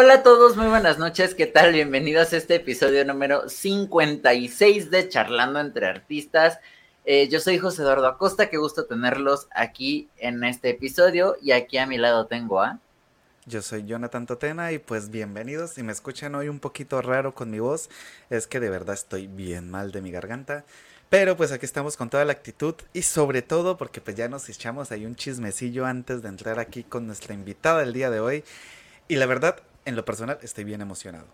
Hola a todos, muy buenas noches, ¿qué tal? Bienvenidos a este episodio número 56 de Charlando entre Artistas. Eh, yo soy José Eduardo Acosta, qué gusto tenerlos aquí en este episodio y aquí a mi lado tengo a... Yo soy Jonathan Totena y pues bienvenidos. Si me escuchan hoy un poquito raro con mi voz, es que de verdad estoy bien mal de mi garganta. Pero pues aquí estamos con toda la actitud y sobre todo porque pues ya nos echamos ahí un chismecillo antes de entrar aquí con nuestra invitada del día de hoy. Y la verdad, en lo personal, estoy bien emocionado.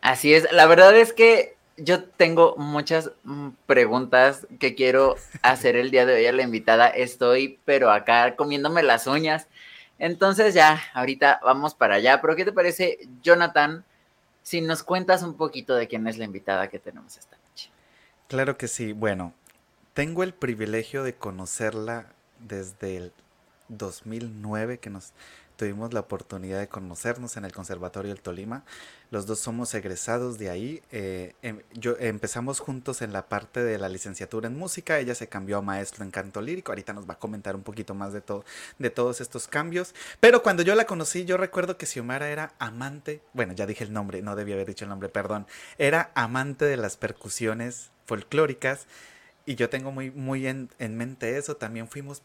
Así es, la verdad es que yo tengo muchas mm, preguntas que quiero hacer el día de hoy a la invitada. Estoy, pero acá comiéndome las uñas. Entonces ya, ahorita vamos para allá. Pero ¿qué te parece, Jonathan, si nos cuentas un poquito de quién es la invitada que tenemos esta noche? Claro que sí. Bueno, tengo el privilegio de conocerla desde el 2009 que nos tuvimos la oportunidad de conocernos en el Conservatorio del Tolima. Los dos somos egresados de ahí. Eh, em, yo, empezamos juntos en la parte de la licenciatura en música. Ella se cambió a maestro en canto lírico. Ahorita nos va a comentar un poquito más de, de todos estos cambios. Pero cuando yo la conocí, yo recuerdo que Xiomara era amante. Bueno, ya dije el nombre, no debía haber dicho el nombre, perdón. Era amante de las percusiones folclóricas. Y yo tengo muy, muy en, en mente eso. También fuimos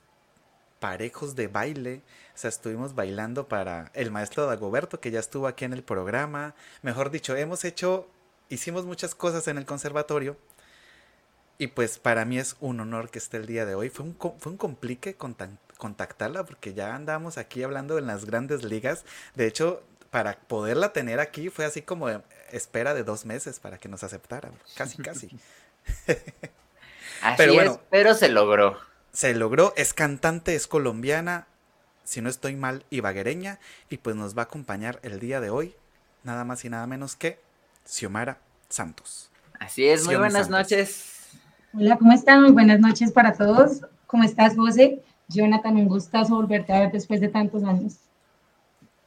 parejos de baile. O sea, estuvimos bailando para el maestro Dagoberto, que ya estuvo aquí en el programa. Mejor dicho, hemos hecho, hicimos muchas cosas en el conservatorio. Y pues para mí es un honor que esté el día de hoy. Fue un, fue un complique contactarla porque ya andamos aquí hablando en las grandes ligas. De hecho, para poderla tener aquí fue así como espera de dos meses para que nos aceptara. Casi, casi. así pero bueno, pero se logró se logró, es cantante, es colombiana, si no estoy mal, ibaguereña, y pues nos va a acompañar el día de hoy, nada más y nada menos que Xiomara Santos. Así es, muy buenas noches. Hola, ¿cómo están? Muy buenas noches para todos. ¿Cómo estás, José? Jonathan, un gustazo volverte a ver después de tantos años.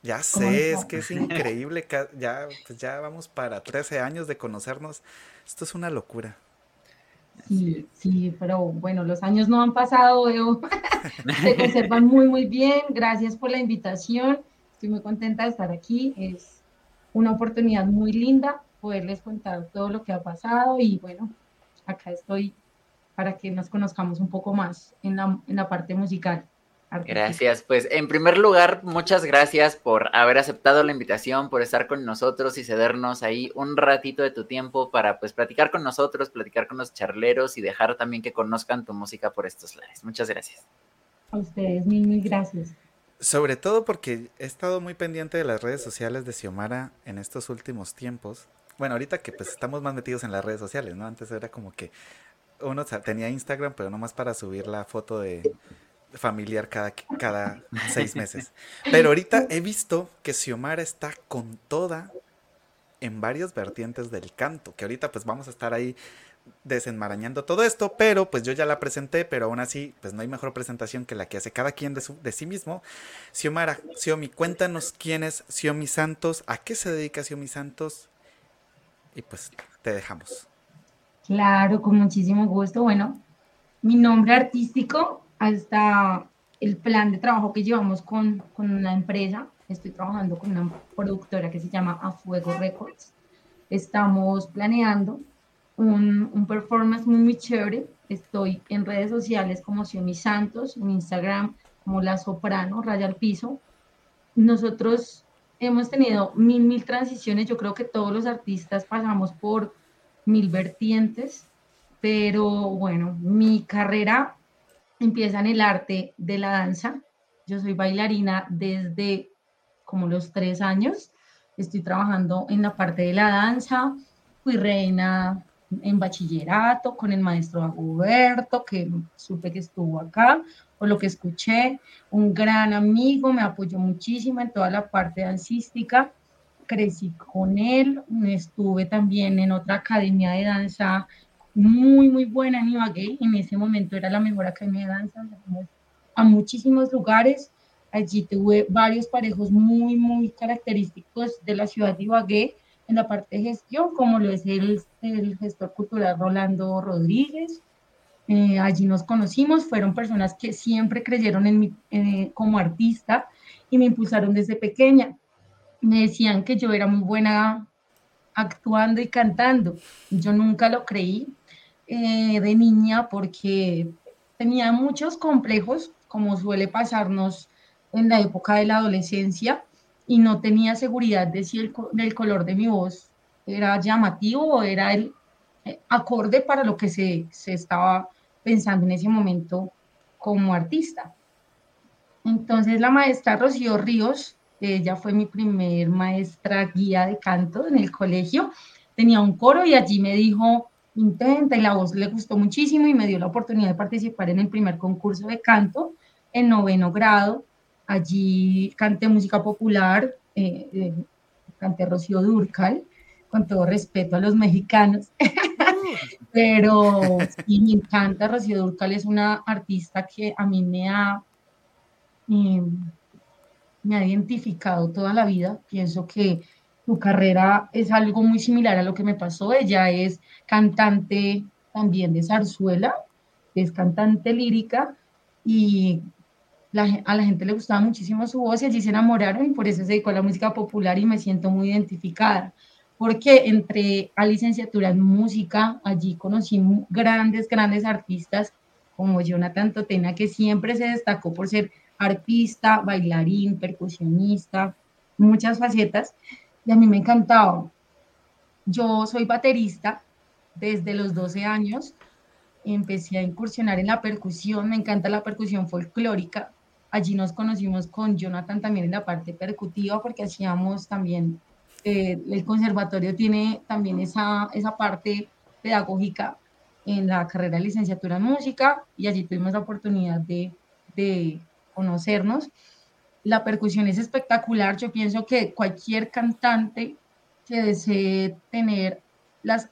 Ya sé, es que es increíble, ya, pues ya vamos para 13 años de conocernos. Esto es una locura. Sí, sí, pero bueno, los años no han pasado, veo. Se conservan muy, muy bien. Gracias por la invitación. Estoy muy contenta de estar aquí. Es una oportunidad muy linda poderles contar todo lo que ha pasado y bueno, acá estoy para que nos conozcamos un poco más en la, en la parte musical. Gracias, pues en primer lugar, muchas gracias por haber aceptado la invitación, por estar con nosotros y cedernos ahí un ratito de tu tiempo para pues platicar con nosotros, platicar con los charleros y dejar también que conozcan tu música por estos lares. Muchas gracias. A ustedes, mil, mil gracias. Sobre todo porque he estado muy pendiente de las redes sociales de Xiomara en estos últimos tiempos. Bueno, ahorita que pues estamos más metidos en las redes sociales, ¿no? Antes era como que uno tenía Instagram, pero no más para subir la foto de, familiar cada, cada seis meses. Pero ahorita he visto que Xiomara está con toda en varias vertientes del canto, que ahorita pues vamos a estar ahí desenmarañando todo esto, pero pues yo ya la presenté, pero aún así pues no hay mejor presentación que la que hace cada quien de, su, de sí mismo. Xiomara, Xiomi, cuéntanos quién es Xiomi Santos, a qué se dedica Xiomi Santos y pues te dejamos. Claro, con muchísimo gusto. Bueno, mi nombre artístico hasta el plan de trabajo que llevamos con, con una empresa. Estoy trabajando con una productora que se llama A Fuego Records. Estamos planeando un, un performance muy, muy chévere. Estoy en redes sociales como Xiomi Santos, en Instagram como La Soprano, Raya al Piso. Nosotros hemos tenido mil, mil transiciones. Yo creo que todos los artistas pasamos por mil vertientes, pero bueno, mi carrera empieza en el arte de la danza. Yo soy bailarina desde como los tres años. Estoy trabajando en la parte de la danza. Fui reina en bachillerato con el maestro Agoberto, que supe que estuvo acá, o lo que escuché. Un gran amigo, me apoyó muchísimo en toda la parte dancística. Crecí con él. Estuve también en otra academia de danza muy, muy buena en Ibagué. En ese momento era la mejor academia de danza. A muchísimos lugares. Allí tuve varios parejos muy, muy característicos de la ciudad de Ibagué en la parte de gestión, como lo es el, el gestor cultural Rolando Rodríguez. Eh, allí nos conocimos, fueron personas que siempre creyeron en mí como artista y me impulsaron desde pequeña. me decían que yo era muy buena actuando y cantando. Yo nunca lo creí eh, de niña porque tenía muchos complejos, como suele pasarnos en la época de la adolescencia, y no tenía seguridad de si el, color de mi voz era llamativo o era el eh, acorde para lo que se, se estaba pensando en ese momento como artista. Entonces la maestra Rocío Ríos, ella fue mi primer maestra guía de canto en el colegio, tenía un coro y allí me dijo, intenta, y la voz le gustó muchísimo y me dio la oportunidad de participar en el primer concurso de canto en noveno grado. Allí canté música popular, eh, eh, canté Rocío Durcal, con todo respeto a los mexicanos, pero sí, me encanta Rocío Durcal, es una artista que a mí me ha, em, me ha identificado toda la vida, pienso que su carrera es algo muy similar a lo que me pasó, ella es cantante también de zarzuela, es cantante lírica y a la gente le gustaba muchísimo su voz y allí se enamoraron y por eso se dedicó a la música popular y me siento muy identificada porque entré a licenciatura en música, allí conocí grandes, grandes artistas como Jonathan Totena, que siempre se destacó por ser artista, bailarín, percusionista, muchas facetas, y a mí me encantaba. Yo soy baterista desde los 12 años, empecé a incursionar en la percusión, me encanta la percusión folclórica, allí nos conocimos con Jonathan también en la parte percutiva porque hacíamos también eh, el conservatorio tiene también esa, esa parte pedagógica en la carrera de licenciatura en música y allí tuvimos la oportunidad de, de conocernos. La percusión es espectacular. Yo pienso que cualquier cantante que desee tener las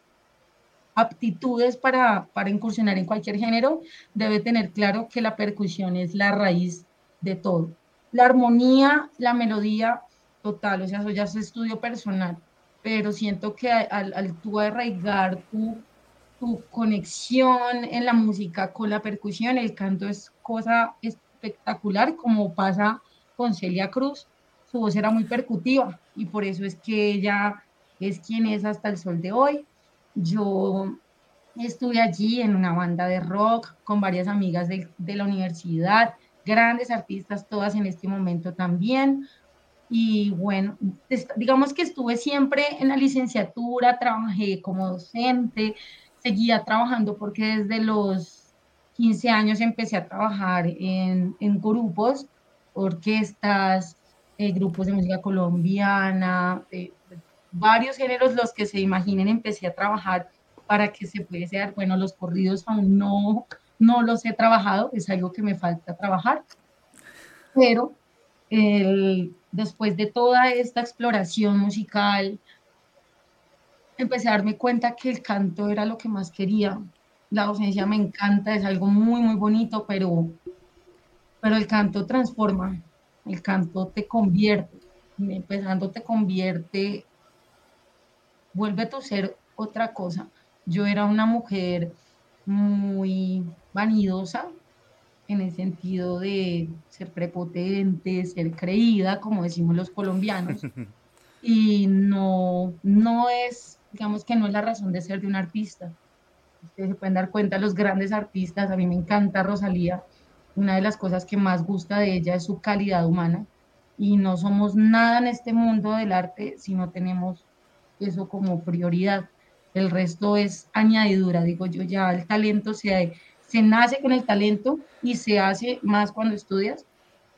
aptitudes para, para, incursionar en cualquier género, debe tener claro que la percusión es la raíz de todo. La armonía, la melodía total, o sea, eso ya es estudio personal, pero siento que al, al tú arraigar tu, tu conexión en la música con la percusión, el canto es cosa espectacular, como pasa con Celia Cruz, su voz era muy percutiva y por eso es que ella es quien es hasta el sol de hoy. Yo estuve allí en una banda de rock con varias amigas de, la universidad, grandes artistas todas en este momento también. Y bueno, digamos que estuve siempre en la licenciatura, trabajé como docente, seguía trabajando porque desde los 15 años empecé a trabajar en, en grupos, orquestas, eh, grupos de música colombiana, varios géneros, los que se imaginen, empecé a trabajar para que se pudiese dar, bueno, los corridos aún no, no los he trabajado, es algo que me falta trabajar, pero después de toda esta exploración musical, empecé a darme cuenta que el canto era lo que más quería. La docencia me encanta, es algo muy, muy bonito, pero, pero el canto transforma, el canto te convierte, empezando te convierte, vuelve tu ser otra cosa. Yo era una mujer muy vanidosa, en el sentido de ser prepotente, ser creída, como decimos los colombianos, y no, no es, digamos que no es la razón de ser de un artista. Ustedes se pueden dar cuenta, los grandes artistas, a mí me encanta Rosalía, una de las cosas que más gusta de ella es su calidad humana, y no somos nada en este mundo del arte si no tenemos eso como prioridad. El resto es añadidura, digo yo, ya el talento se se nace con el talento y se hace más cuando estudias,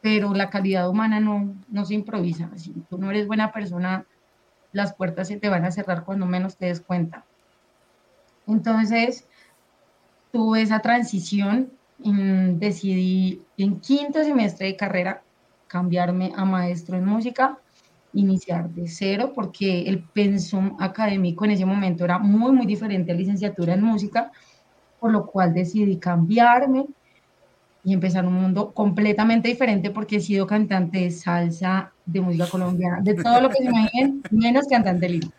pero la calidad humana no, no se improvisa. Si tú no eres buena persona, las puertas se te van a cerrar cuando menos te des cuenta. Entonces, tuve esa transición, decidí en quinto semestre de carrera cambiarme a maestro en música, iniciar de cero, porque el pensum académico en ese momento era muy, muy diferente a licenciatura en música por lo cual decidí cambiarme y empezar un mundo completamente diferente porque he sido cantante de salsa, de música colombiana, de todo lo que se imaginen, menos cantante lírico.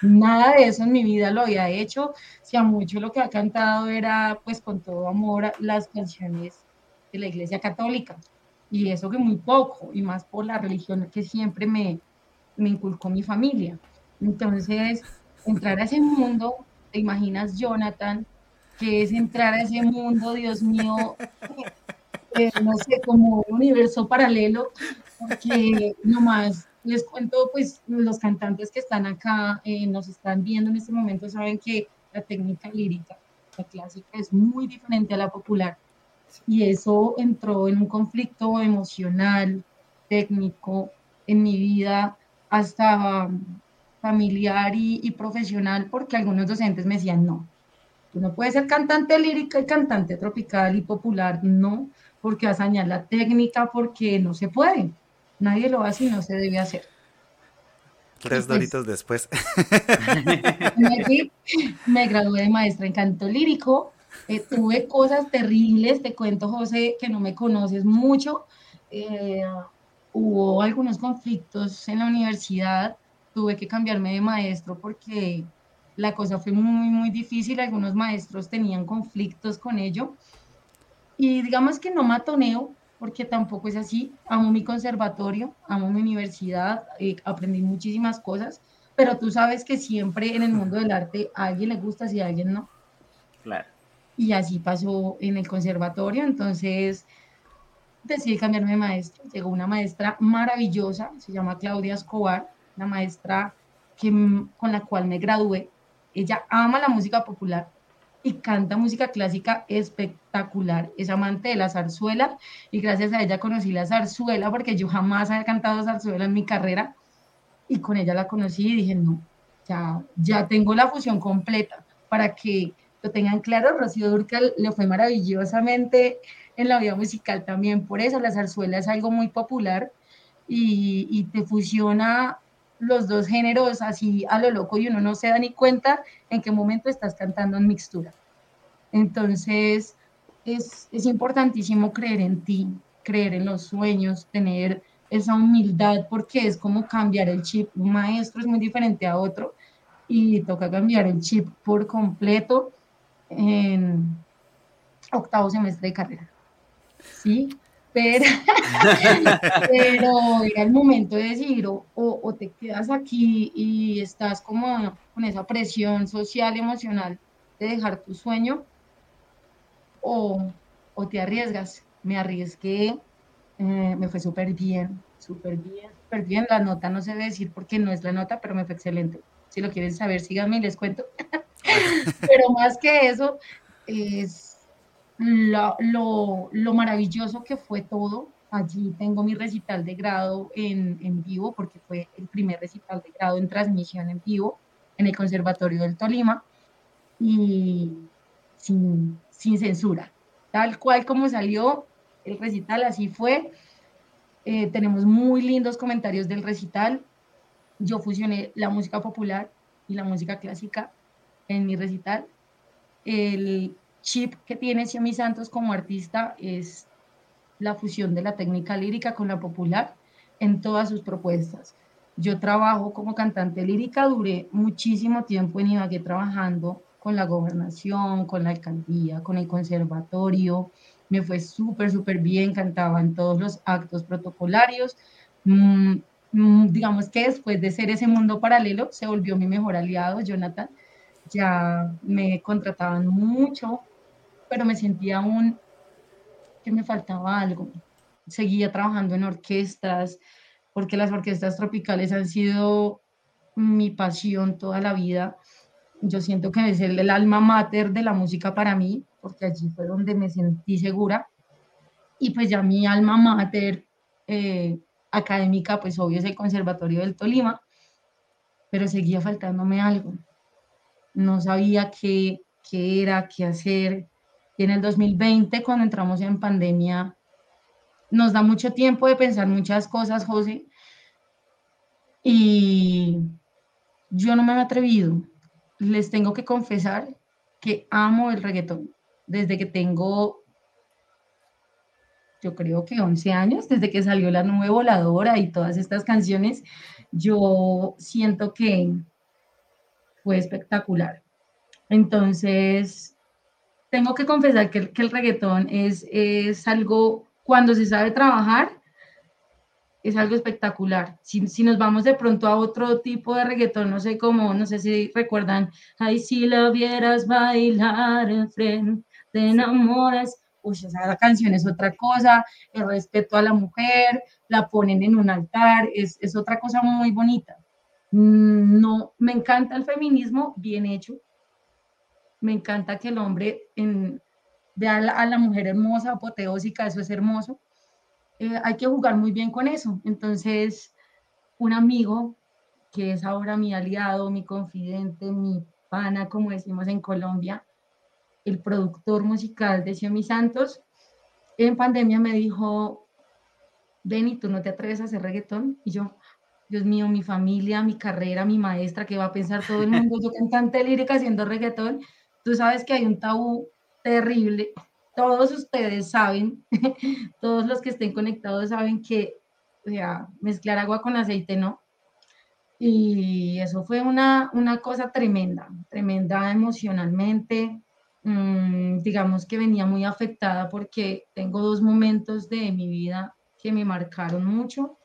Nada de eso en mi vida lo había hecho, si a mucho lo que ha cantado era pues con todo amor las canciones de la iglesia católica. Y eso que muy poco y más por la religión que siempre me, me inculcó mi familia. Entonces, entrar a ese mundo, te imaginas, Jonathan, que es entrar a ese mundo, Dios mío, no sé, como un universo paralelo, porque nomás les cuento, pues los cantantes que están acá, eh, nos están viendo en este momento, saben que la técnica lírica, la clásica, es muy diferente a la popular. Y eso entró en un conflicto emocional, técnico, en mi vida, hasta familiar y, profesional, porque algunos docentes me decían, no, tú no puedes ser cantante lírica y cantante tropical y popular, no, porque vas a dañar la técnica, porque no se puede. Nadie lo hace y no se debe hacer. Tres doritos después. Me gradué de maestra en canto lírico. Eh, tuve cosas terribles, te cuento, José, que no me conoces mucho. Eh, hubo algunos conflictos en la universidad. Tuve que cambiarme de maestro porque la cosa fue muy, muy difícil. Algunos maestros tenían conflictos con ello. Y digamos que no matoneo, porque tampoco es así. Amo mi conservatorio, amo mi universidad, eh, aprendí muchísimas cosas, pero tú sabes que siempre en el mundo del arte a alguien le gusta y a alguien no. Claro. Y así pasó en el conservatorio, entonces decidí cambiarme de maestro. Llegó una maestra maravillosa, se llama Claudia Escobar, una maestra que, con la cual me gradué. Ella ama la música popular, y canta música clásica espectacular. Es amante de la zarzuela y gracias a ella conocí la zarzuela porque yo jamás había cantado zarzuela en mi carrera y con ella la conocí y dije, no, ya, ya tengo la fusión completa para que lo tengan claro. Rocío Durcal le fue maravillosamente en la vida musical también, por eso la zarzuela es algo muy popular y, y te fusiona los dos géneros así a lo loco y uno no se da ni cuenta en qué momento estás cantando en mixtura. Entonces, es, es importantísimo creer en ti, creer en los sueños, tener esa humildad, porque es como cambiar el chip. Un maestro es muy diferente a otro y toca cambiar el chip por completo en octavo semestre de carrera. ¿Sí? Pero, pero era el momento de decir, o, o, te quedas aquí y estás como con esa presión social, emocional de dejar tu sueño, o, o te arriesgas. Me arriesgué, eh, me fue súper bien, súper bien, súper bien. La nota no debe decir porque no es la nota, pero me fue excelente. Si lo quieren saber, síganme y les cuento. pero más que eso, es lo, lo, maravilloso que fue todo. Allí tengo mi recital de grado en, en, vivo, porque fue el primer recital de grado en transmisión en vivo en el Conservatorio del Tolima y sin, sin censura. Tal cual como salió el recital, así fue. Eh, tenemos muy lindos comentarios del recital. Yo fusioné la música popular y la música clásica en mi recital. El, chip que tiene Xiaomi Santos como artista es la fusión de la técnica lírica con la popular en todas sus propuestas. Yo trabajo como cantante lírica, duré muchísimo tiempo en Ibagué trabajando con la gobernación, con la alcaldía, con el conservatorio. Me fue súper, súper bien, cantaba en todos los actos protocolarios. Mm, mm, digamos que después de ser ese mundo paralelo, se volvió mi mejor aliado, Jonathan. Ya me contrataban mucho pero me sentía aún que me faltaba algo. Seguía trabajando en orquestas, porque las orquestas tropicales han sido mi pasión toda la vida. Yo siento que es el, alma mater de la música para mí, porque allí fue donde me sentí segura. Y pues ya mi alma mater eh, académica, pues obvio es el Conservatorio del Tolima, pero seguía faltándome algo. No sabía qué, qué era, qué hacer, y en el 2020, cuando entramos en pandemia, nos da mucho tiempo de pensar muchas cosas, José. Y yo no me he atrevido. Les tengo que confesar que amo el reggaetón. Desde que tengo, yo creo que 11 años, desde que salió La Nube Voladora y todas estas canciones, yo siento que fue espectacular. Entonces, tengo que confesar que, el reggaetón es, es algo, cuando se sabe trabajar, es algo espectacular. Si, si, nos vamos de pronto a otro tipo de reggaetón, no sé cómo, no sé si recuerdan, ay, si la vieras bailar en frente, te enamoras. Uy, esa canción es otra cosa, el respeto a la mujer, la ponen en un altar, es, es otra cosa muy bonita. Mm, no, me encanta el feminismo bien hecho. Me encanta que el hombre vea a la, mujer hermosa, apoteósica, eso es hermoso eh, hay que jugar muy bien con eso. Entonces, un amigo que es ahora mi aliado, mi confidente, mi pana, como decimos en Colombia, el productor musical de Xiomi Santos, en pandemia me dijo, Benny, ¿tú no te atreves a hacer reggaetón? Y yo, Dios mío, mi familia, mi carrera, mi maestra, ¿qué va a pensar todo el mundo? Yo cantante lírica haciendo reggaetón. Tú sabes que hay un tabú terrible todos ustedes saben, todos los que estén conectados saben que o mezclar agua con aceite no. Y eso fue una, una cosa tremenda, tremenda emocionalmente. Mm, digamos que venía muy afectada porque tengo dos momentos de mi vida que me marcaron mucho.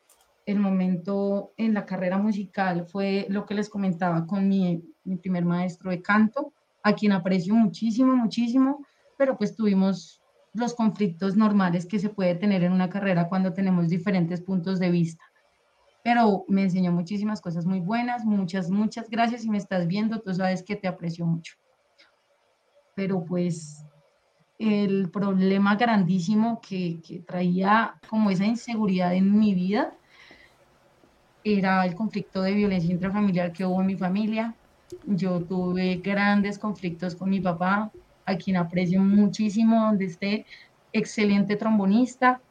El momento en la carrera musical fue lo que les comentaba con mi, mi primer maestro de canto, a quien aprecio muchísimo, muchísimo pero pues tuvimos los conflictos normales que se puede tener en una carrera cuando tenemos diferentes puntos de vista. Pero me enseñó muchísimas cosas muy buenas, muchas, muchas gracias. Si me estás viendo, tú sabes que te aprecio mucho. Pero pues el problema grandísimo que, que traía como esa inseguridad en mi vida era el conflicto de violencia intrafamiliar que hubo en mi familia. Yo tuve grandes conflictos con mi papá, a quien aprecio muchísimo, donde esté excelente trombonista,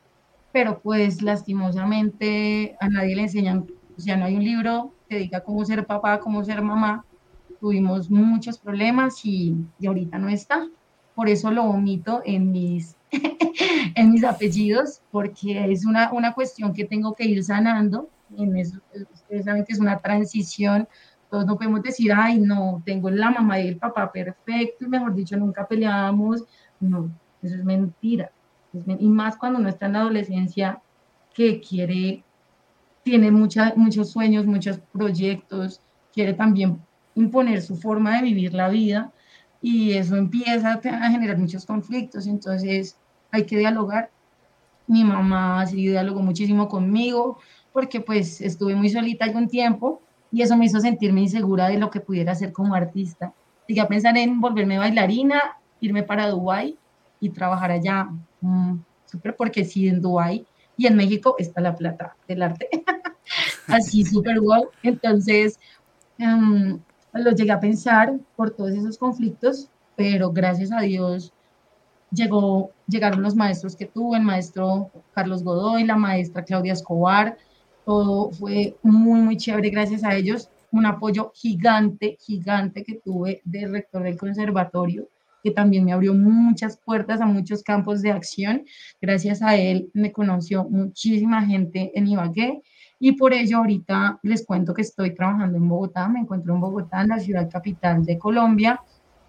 pero pues lastimosamente a nadie le enseñan, o sea, no hay un libro que diga cómo ser papá, cómo ser mamá. Tuvimos muchos problemas y, y ahorita no está. Por eso lo omito en mis, en mis apellidos, porque es una, una cuestión que tengo que ir sanando. En ustedes saben que es una transición todos no podemos decir, ay, no, tengo la mamá y el papá perfecto, y mejor dicho, nunca peleábamos. No, eso es mentira. y más cuando uno está en la adolescencia que quiere, tiene mucha, muchos sueños, muchos proyectos, quiere también imponer su forma de vivir la vida y eso empieza a generar muchos conflictos. Entonces hay que dialogar. Mi mamá sí dialogó muchísimo conmigo porque pues estuve muy solita algún tiempo y eso me hizo sentirme insegura de lo que pudiera hacer como artista. Llegué a pensar en volverme bailarina, irme para Dubái y trabajar allá. Mm, súper, porque sí, en Dubái y en México está la plata del arte. Así, súper wow. Entonces, um, lo llegué a pensar por todos esos conflictos, pero gracias a Dios llegó, llegaron los maestros que tuve, el maestro Carlos Godoy, la maestra Claudia Escobar, todo fue muy, muy chévere gracias a ellos. Un apoyo gigante, gigante que tuve del rector del conservatorio, que también me abrió muchas puertas a muchos campos de acción. Gracias a él me conoció muchísima gente en Ibagué y por ello ahorita les cuento que estoy trabajando en Bogotá, me encuentro en Bogotá, en la ciudad capital de Colombia.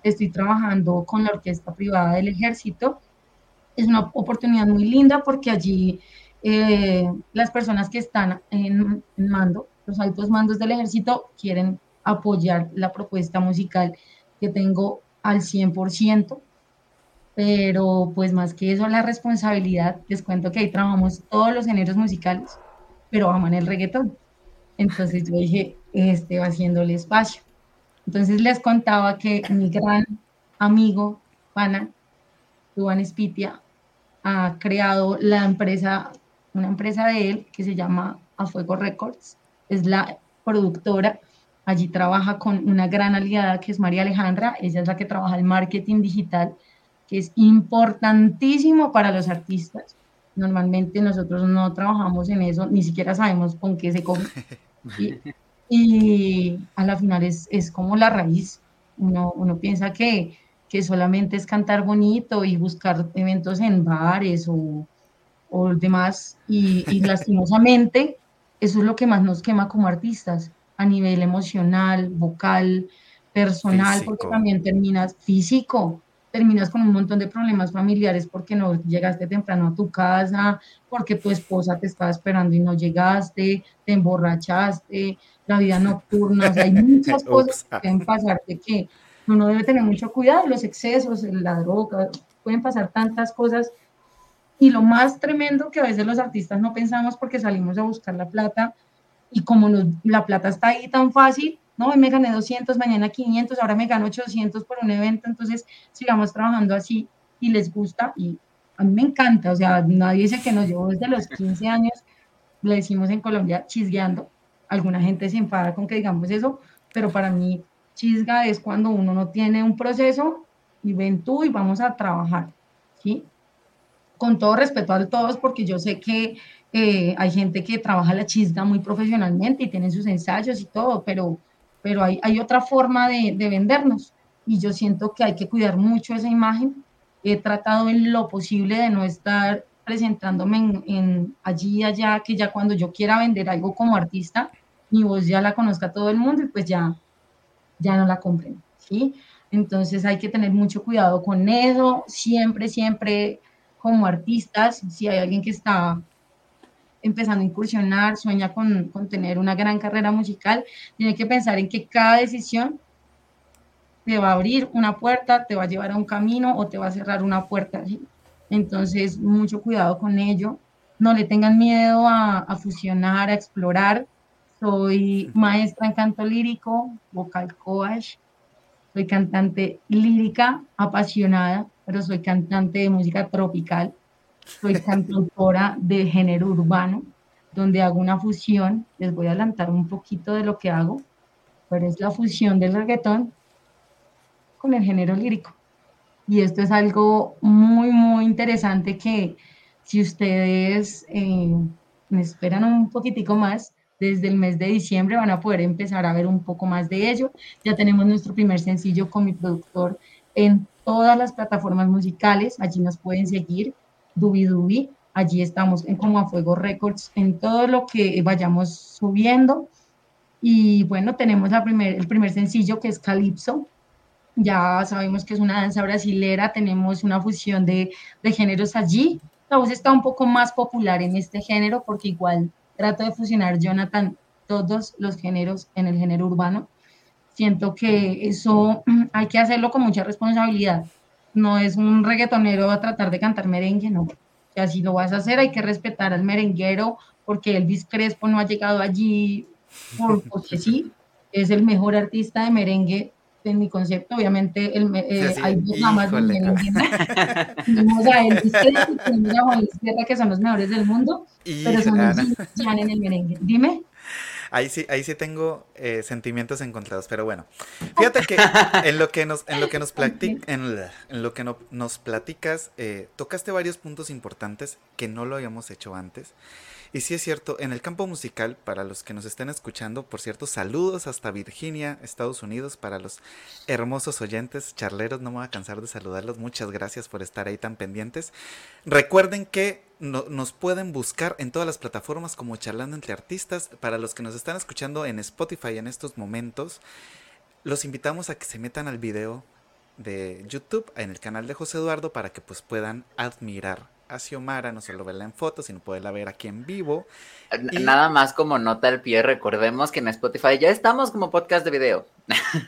Estoy trabajando con la Orquesta Privada del Ejército. Es una oportunidad muy linda porque allí eh, las personas que están en, mando, los altos mandos del ejército, quieren apoyar la propuesta musical que tengo al 100%, pero pues más que eso, la responsabilidad, les cuento que ahí trabajamos todos los géneros musicales, pero aman el reggaetón. Entonces yo dije, este va haciéndole espacio. Entonces les contaba que mi gran amigo, Pana, Juan Espitia, ha creado la empresa una empresa de él que se llama A Fuego Records, es la productora, allí trabaja con una gran aliada que es María Alejandra, ella es la que trabaja el marketing digital, que es importantísimo para los artistas. Normalmente nosotros no trabajamos en eso, ni siquiera sabemos con qué se come. Y, a la final es, es como la raíz. Uno, uno piensa que, que solamente es cantar bonito y buscar eventos en bares o, o demás, y, y lastimosamente eso es lo que más nos quema como artistas, a nivel emocional, vocal, personal, porque también terminas físico, terminas con un montón de problemas familiares porque no llegaste temprano a tu casa, porque tu esposa te estaba esperando y no llegaste, te emborrachaste, la vida nocturna, o sea, hay muchas cosas que pueden pasar de que uno debe tener mucho cuidado, los excesos, la droga, pueden pasar tantas cosas. Y lo más tremendo que a veces los artistas no pensamos porque salimos a buscar la plata y como la plata está ahí tan fácil, no, hoy me gané 200, mañana 500, ahora me gano 800 por un evento, entonces sigamos trabajando así y les gusta y a mí me encanta, o sea, nadie dice que nos llevo desde los 15 años, le decimos en Colombia chisgueando, alguna gente se enfada con que digamos eso, pero para mí chisga es cuando uno no tiene un proceso y ven tú y vamos a trabajar, ¿sí? Con todo respeto a todos, porque yo sé que eh, hay gente que trabaja la chisga muy profesionalmente y tienen sus ensayos y todo, pero pero hay, hay otra forma de, de, vendernos y yo siento que hay que cuidar mucho esa imagen. He tratado en lo posible de no estar presentándome en, en allí y allá, que ya cuando yo quiera vender algo como artista, mi voz ya la conozca todo el mundo y pues ya, ya no la compren, ¿sí? Entonces hay que tener mucho cuidado con eso, siempre, siempre como artistas, si hay alguien que está empezando a incursionar, sueña con, con, tener una gran carrera musical, tiene que pensar en que cada decisión te va a abrir una puerta, te va a llevar a un camino o te va a cerrar una puerta. Entonces, mucho cuidado con ello. No le tengan miedo a, a fusionar, a explorar. Soy maestra en canto lírico, vocal coach, soy cantante lírica apasionada, pero soy cantante de música tropical soy cantautora de género urbano, donde hago una fusión. Les voy a adelantar un poquito de lo que hago, pero es la fusión del reggaetón con el género lírico. Y esto es algo muy, muy interesante que si ustedes eh, me esperan un poquitico más, desde el mes de diciembre van a poder empezar a ver un poco más de ello. Ya tenemos nuestro primer sencillo con mi productor en todas las plataformas musicales, allí nos pueden seguir. Dubi Dubi. Allí estamos en Como a Fuego Records, en todo lo que vayamos subiendo. Y bueno, tenemos la primer, el primer sencillo que es Calypso. Ya sabemos que es una danza brasilera, tenemos una fusión de, de géneros allí. La voz está un poco más popular en este género porque igual trato de fusionar, Jonathan, todos los géneros en el género urbano. Siento que eso hay que hacerlo con mucha responsabilidad no es un reggaetonero a tratar de cantar merengue, no. Si así lo vas a hacer, hay que respetar al merenguero, porque Elvis Crespo no ha llegado allí por, porque sí, es el mejor artista de merengue en mi concepto, obviamente el, eh, hay dos más de merengue. tenemos a Elvis Crespo y tenemos a Juan Luis que son los mejores del mundo, pero son los en el merengue. Dime. Ahí sí, ahí sí tengo eh, sentimientos encontrados, pero bueno. Fíjate que en lo que nos, en lo que nos, en, lo que nos platicas, eh, tocaste varios puntos importantes que no lo habíamos hecho antes. Y sí es cierto, en el campo musical, para los que nos estén escuchando, por cierto, saludos hasta Virginia, Estados Unidos, para los hermosos oyentes, charleros, no me voy a cansar de saludarlos, muchas gracias por estar ahí tan pendientes. Recuerden que nos pueden buscar en todas las plataformas como Charlando entre Artistas, para los que nos están escuchando en Spotify en estos momentos, los invitamos a que se metan al video de YouTube en el canal de José Eduardo para que pues puedan admirar a Xiomara, no solo verla en fotos, sino poderla ver aquí en vivo. Nada más como nota al pie, recordemos que en Spotify ya estamos como podcast de video.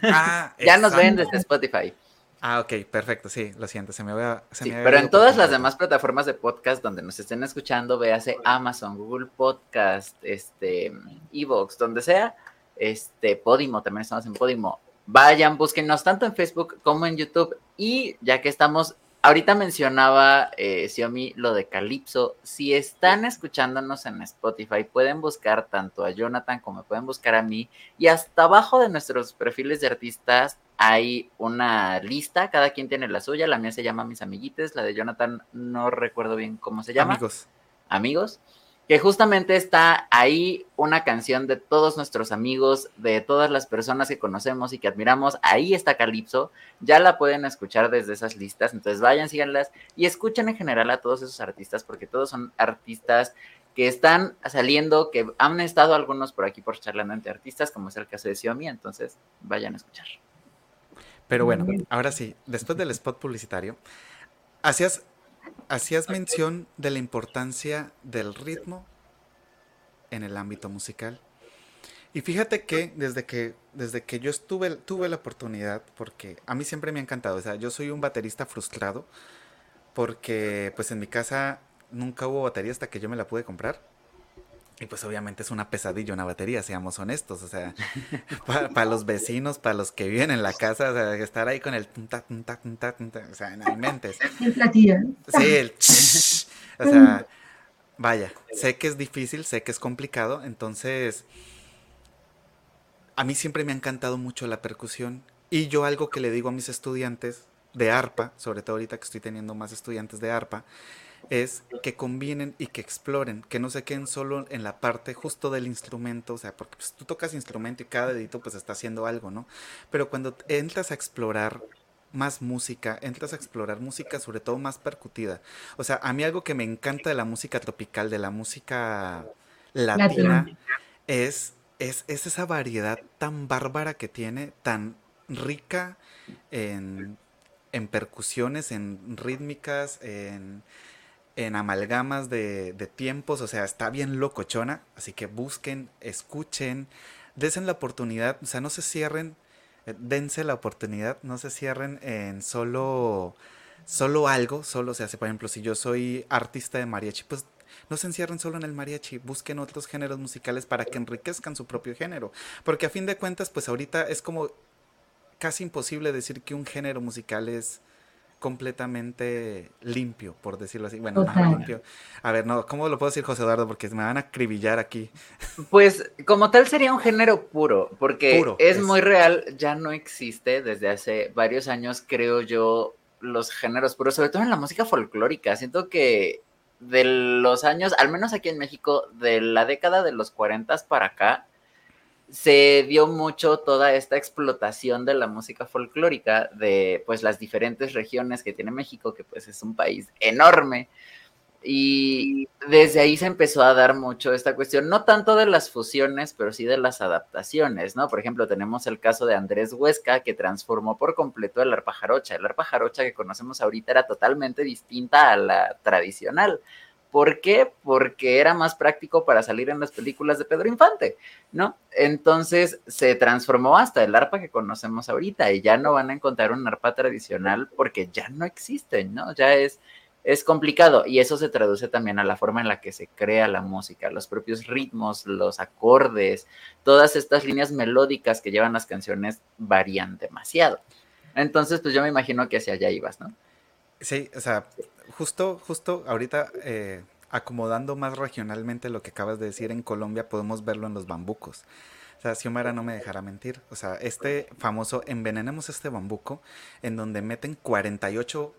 Ah, ya nos ven desde Spotify. Ah, ok, perfecto, sí, lo siento, se me había... sí, pero en todas las demás plataformas de podcast donde nos estén escuchando, véase Amazon, Google Podcast, este, Evox, donde sea, este, Podimo, también estamos en Podimo. Vayan, búsquenos tanto en Facebook como en YouTube y ya que estamos Ahorita mencionaba eh, Xiaomi lo de Calypso. Si están escuchándonos en Spotify, pueden buscar tanto a Jonathan como pueden buscar a mí. Y hasta abajo de nuestros perfiles de artistas hay una lista. Cada quien tiene la suya. La mía se llama Mis Amiguites. La de Jonathan no recuerdo bien cómo se llama. Amigos. Amigos que justamente está ahí una canción de todos nuestros amigos, de todas las personas que conocemos y que admiramos. Ahí está Calypso, ya la pueden escuchar desde esas listas, entonces vayan, síganlas y escuchen en general a todos esos artistas, porque todos son artistas que están saliendo, que han estado algunos por aquí por charlando entre artistas, como es el caso de Xiaomi, entonces vayan a escuchar. Pero bueno, ahora sí, después del spot publicitario, hacías, hacías mención de la importancia del ritmo en el ámbito musical. Y fíjate que desde que, desde que yo estuve, tuve la oportunidad, porque a mí siempre me ha encantado, o sea, yo soy un baterista frustrado, porque pues en mi casa nunca hubo batería hasta que yo me la pude comprar. Y pues obviamente es una pesadilla una batería, seamos honestos. O sea, para los vecinos, para los que viven en la casa, o sea, estar ahí con el tunta, tunta, tunta, o sea, en mentes. Sí, el o sea, vaya, sé que es difícil, sé que es complicado, entonces a mí siempre me ha encantado mucho la percusión y yo algo que le digo a mis estudiantes de arpa, sobre todo ahorita que estoy teniendo más estudiantes de arpa, es que combinen y que exploren, que no se queden solo en la parte justo del instrumento, o sea, porque pues, tú tocas instrumento y cada dedito pues está haciendo algo, ¿no? Pero cuando entras a explorar más música, entras a explorar música sobre todo más percutida. O sea, a mí algo que me encanta de la música tropical, de la música latina, es, es, es esa variedad tan bárbara que tiene, tan rica en, en percusiones, en rítmicas, en en amalgamas de, tiempos, o sea, está bien locochona, así que busquen, escuchen, desen la oportunidad, o sea, no se cierren, eh, dense la oportunidad, no se cierren en solo, solo algo, solo, o sea, si por ejemplo, si yo soy artista de mariachi, pues no se encierren solo en el mariachi, busquen otros géneros musicales para que enriquezcan su propio género, porque a fin de cuentas, pues ahorita es como casi imposible decir que un género musical es completamente limpio, por decirlo así. Bueno, limpio. A ver, no, ¿cómo lo puedo decir, José Eduardo? Porque me van a acribillar aquí. Pues como tal sería un género puro, porque es, muy real, ya no existe desde hace varios años, creo yo, los géneros puros, sobre todo en la música folclórica. Siento que de los años, al menos aquí en México, de la década de los 40 para acá, se dio mucho toda esta explotación de la música folclórica de pues las diferentes regiones que tiene México, que pues es un país enorme. Y desde ahí se empezó a dar mucho esta cuestión, no tanto de las fusiones, pero sí de las adaptaciones, ¿no? Por ejemplo, tenemos el caso de Andrés Huesca, que transformó por completo el arpa jarocha. El arpa jarocha que conocemos ahorita era totalmente distinta a la tradicional. ¿Por qué? Porque era más práctico para salir en las películas de Pedro Infante, ¿no? Entonces se transformó hasta el arpa que conocemos ahorita y ya no van a encontrar un arpa tradicional porque ya no existen, ¿no? Ya es, es complicado y eso se traduce también a la forma en la que se crea la música, los propios ritmos, los acordes, todas estas líneas melódicas que llevan las canciones varían demasiado. Entonces, pues yo me imagino que hacia allá ibas, ¿no? Sí, o sea, justo, justo ahorita eh, acomodando más regionalmente lo que acabas de decir en Colombia, podemos verlo en los bambucos. O sea, Xiomara no me dejará mentir. O sea, este famoso envenenemos este bambuco, en donde meten 48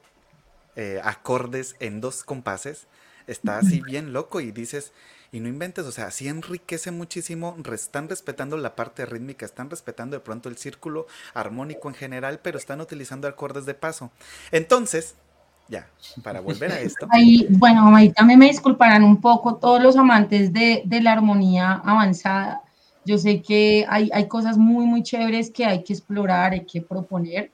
eh, acordes en dos compases, está así bien loco y dices, y no inventes, o sea, sí enriquece muchísimo, están respetando la parte rítmica, están respetando de pronto el círculo armónico en general, pero están utilizando acordes de paso. Entonces, ya, para volver a esto. Ahí, bueno, ahí también me disculparán un poco todos los amantes de, la armonía avanzada. Yo sé que hay, hay cosas muy, muy chéveres que hay que explorar, hay que proponer,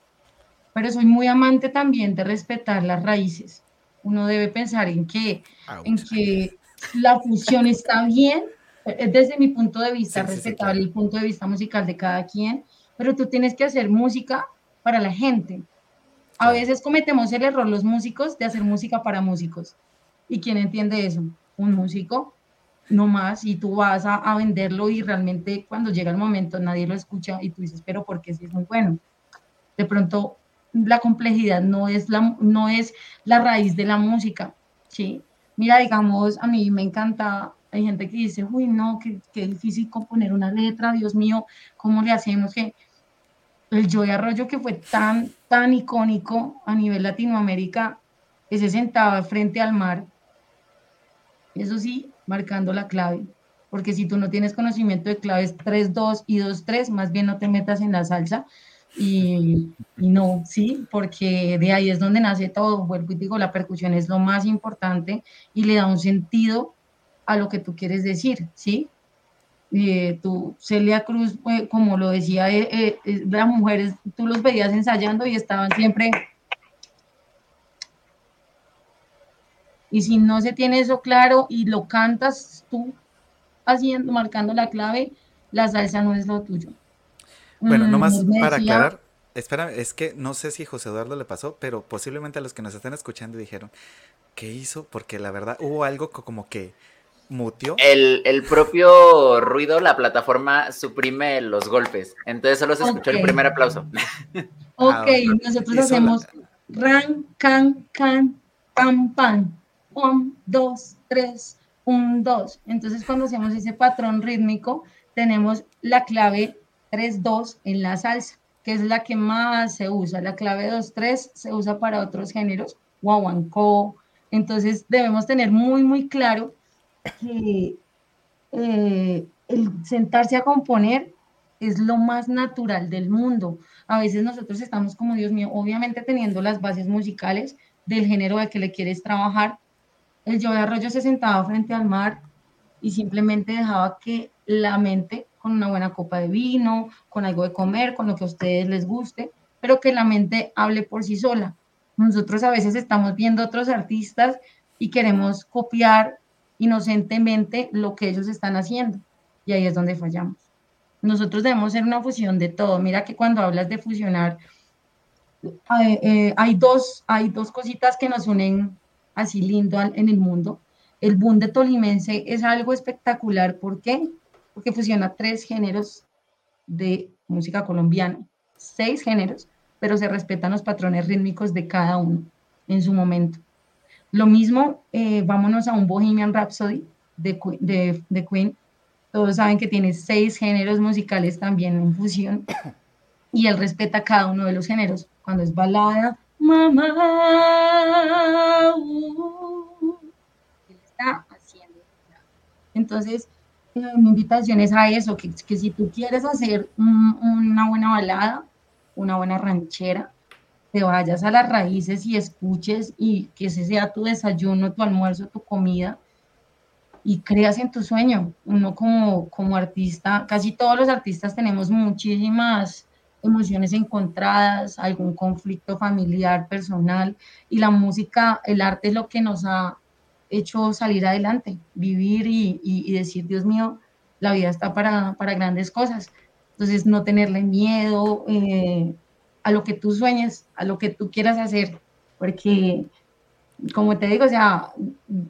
pero soy muy amante también de respetar las raíces. Uno debe pensar en que, en que la fusión está bien, desde mi punto de vista, respetar el punto de vista musical de cada quien, pero tú tienes que hacer música para la gente a veces cometemos el error los músicos de hacer música para músicos. ¿Y quién entiende eso? Un músico, no más, y tú vas a, venderlo y realmente cuando llega el momento nadie lo escucha y tú dices, pero ¿por qué si es muy bueno? De pronto la complejidad no es la, no es la raíz de la música, ¿sí? Mira, digamos, a mí me encanta, hay gente que dice, uy, no, qué, qué difícil componer una letra, Dios mío, ¿cómo le hacemos que el Joy Arroyo que fue tan, tan icónico a nivel Latinoamérica, ese sentado frente al mar, eso sí, marcando la clave, porque si tú no tienes conocimiento de claves 3-2 y 2-3, más bien no te metas en la salsa, y, y, no, sí, porque de ahí es donde nace todo, vuelvo y digo, la percusión es lo más importante y le da un sentido a lo que tú quieres decir, ¿sí? Eh, tú, Celia Cruz, pues, como lo decía, eh, eh, las mujeres, tú los veías ensayando y estaban siempre... Y si no se tiene eso claro y lo cantas tú haciendo, marcando la clave, la salsa no es lo tuyo. Bueno, nomás mm, para aclarar, espera, es que no sé si José Eduardo le pasó, pero posiblemente a los que nos están escuchando dijeron, ¿qué hizo? Porque la verdad hubo algo como que mutió. El, propio ruido, la plataforma suprime los golpes. Entonces solo se escuchó el primer aplauso. Ok, ah, nosotros hacemos ran, can, can, pam, pam. Un, dos, tres, un, dos. Entonces cuando hacemos ese patrón rítmico, tenemos la clave 3-2 en la salsa, que es la que más se usa. La clave 2-3 se usa para otros géneros, guaguancó. Entonces debemos tener muy, muy claro que eh, el sentarse a componer es lo más natural del mundo. A veces nosotros estamos como, Dios mío, obviamente teniendo las bases musicales del género de que le quieres trabajar. El de Arroyo se sentaba frente al mar y simplemente dejaba que la mente, con una buena copa de vino, con algo de comer, con lo que a ustedes les guste, pero que la mente hable por sí sola. Nosotros a veces estamos viendo otros artistas y queremos copiar inocentemente lo que ellos están haciendo. Y ahí es donde fallamos. Nosotros debemos ser una fusión de todo. Mira que cuando hablas de fusionar, hay, eh, dos, hay dos cositas que nos unen así lindo en el mundo. El boom de Tolimense es algo espectacular. ¿Por qué? Porque fusiona tres géneros de música colombiana, seis géneros, pero se respetan los patrones rítmicos de cada uno en su momento. Lo mismo, eh, vámonos a un Bohemian Rhapsody de, de, Queen. Todos saben que tiene seis géneros musicales también en fusión y él respeta cada uno de los géneros. Cuando es balada, mamá, uh, él está haciendo. Entonces, mi invitación es a eso, que, que si tú quieres hacer una buena balada, una buena ranchera, te vayas a las raíces y escuches y que ese sea tu desayuno, tu almuerzo, tu comida y creas en tu sueño. Uno como, como artista, casi todos los artistas tenemos muchísimas emociones encontradas, algún conflicto familiar, personal y la música, el arte es lo que nos ha hecho salir adelante, vivir y, decir, Dios mío, la vida está para, para, grandes cosas. Entonces, no tenerle miedo, eh, a lo que tú sueñes, a lo que tú quieras hacer, porque como te digo, o sea,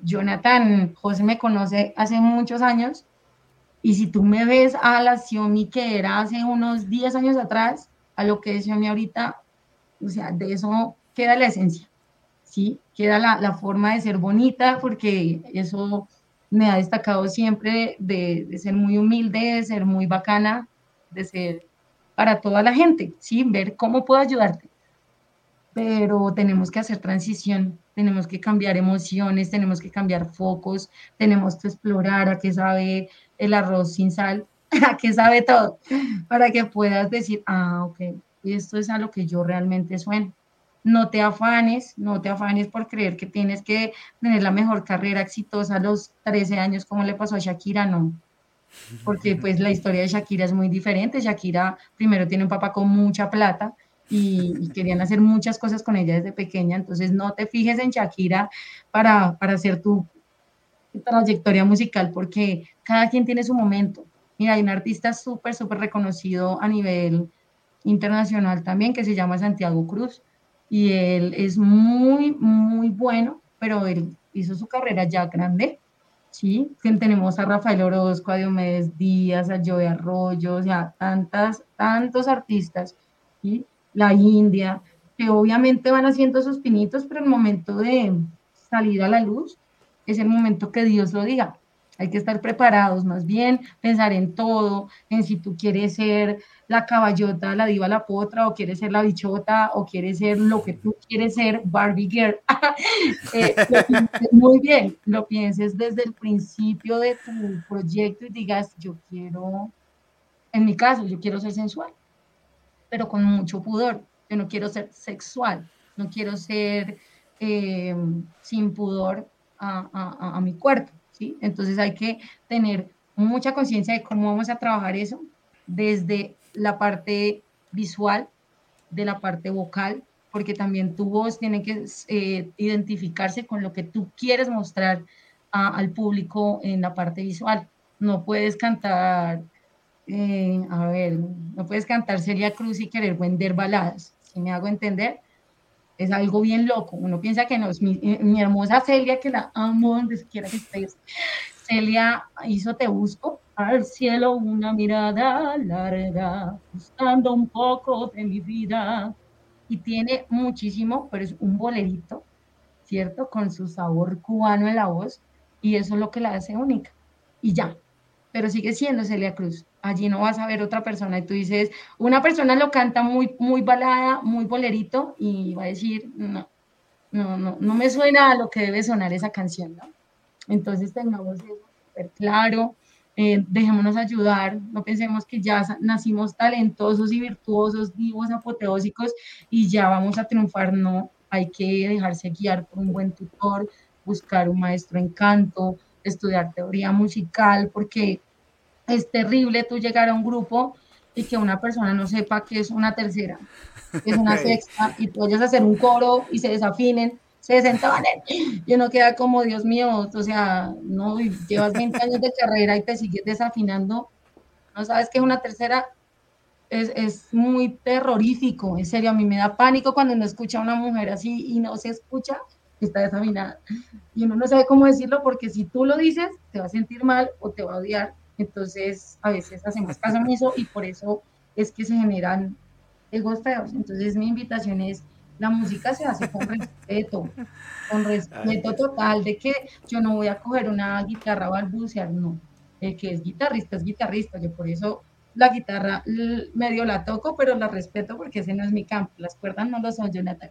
Jonathan, José me conoce hace muchos años y si tú me ves a la Xiaomi que era hace unos 10 años atrás, a lo que es Xiaomi ahorita, o sea, de eso queda la esencia, ¿sí? Queda la, la forma de ser bonita, porque eso me ha destacado siempre de, de ser muy humilde, de ser muy bacana, de ser para toda la gente, ¿sí? Ver cómo puedo ayudarte. Pero tenemos que hacer transición, tenemos que cambiar emociones, tenemos que cambiar focos, tenemos que explorar a qué sabe el arroz sin sal, a qué sabe todo, para que puedas decir, ah, ok, esto es a lo que yo realmente sueno. No te afanes, no te afanes por creer que tienes que tener la mejor carrera exitosa a los 13 años como le pasó a Shakira, no porque pues la historia de Shakira es muy diferente. Shakira primero tiene un papá con mucha plata y, querían hacer muchas cosas con ella desde pequeña, entonces no te fijes en Shakira para, para hacer tu trayectoria musical, porque cada quien tiene su momento. Mira, hay un artista súper, súper reconocido a nivel internacional también que se llama Santiago Cruz y él es muy, muy bueno, pero él hizo su carrera ya grande ¿sí? Tenemos a Rafael Orozco, a Diomedes Díaz, a Joey Arroyo, o sea, tantas, tantos artistas, ¿sí? La India, que obviamente van haciendo sus pinitos, pero el momento de salir a la luz es el momento que Dios lo diga. Hay que estar preparados, más bien pensar en todo, en si tú quieres ser la caballota, la diva, la potra, o quieres ser la bichota, o quieres ser lo que tú quieres ser, Barbie Girl. Eh, muy bien, lo pienses desde el principio de tu proyecto y digas, yo quiero, en mi caso, yo quiero ser sensual, pero con mucho pudor. Yo no quiero ser sexual, no quiero ser eh, sin pudor a, mi cuerpo. ¿sí? Entonces hay que tener mucha conciencia de cómo vamos a trabajar eso desde la parte visual, de la parte vocal, porque también tu voz tiene que eh, identificarse con lo que tú quieres mostrar al público en la parte visual. No puedes cantar, eh, a ver, no puedes cantar Celia Cruz y querer vender baladas, si me hago entender. Es algo bien loco. Uno piensa que no, es mi, mi hermosa Celia, que la amo donde quiera que estés. Celia hizo Te Busco, al cielo una mirada larga, buscando un poco de mi vida. Y tiene muchísimo, pero es un bolerito, ¿cierto? Con su sabor cubano en la voz, y eso es lo que la hace única. Y ya, pero sigue siendo Celia Cruz. Allí no vas a ver otra persona y tú dices, una persona lo canta muy, muy balada, muy bolerito y va a decir, no, no, no, no me suena a lo que debe sonar esa canción, ¿no? Entonces tengamos eso súper claro, eh, dejémonos ayudar, no pensemos que ya nacimos talentosos y virtuosos, vivos, apoteósicos y ya vamos a triunfar, no, hay que dejarse guiar por un buen tutor, buscar un maestro en canto, estudiar teoría musical, porque es terrible tú llegar a un grupo y que una persona no sepa que es una tercera, que es una sexta, y tú vayas a hacer un coro y se desafinen se sentaban y uno queda como, Dios mío, o sea, no, llevas 20 años de carrera y te sigues desafinando, no sabes que una tercera, es, es, muy terrorífico, en serio, a mí me da pánico cuando uno escucha a una mujer así y no se escucha, está desafinada, y uno no sabe cómo decirlo porque si tú lo dices, te va a sentir mal o te va a odiar, entonces a veces hacemos caso omiso y por eso es que se generan egos feos, entonces mi invitación es la música se hace con respeto, con respeto total de que yo no voy a coger una guitarra balbucear, no. El que es guitarrista es guitarrista, yo por eso la guitarra medio la toco, pero la respeto porque ese no es mi campo. Las cuerdas no lo son, Jonathan.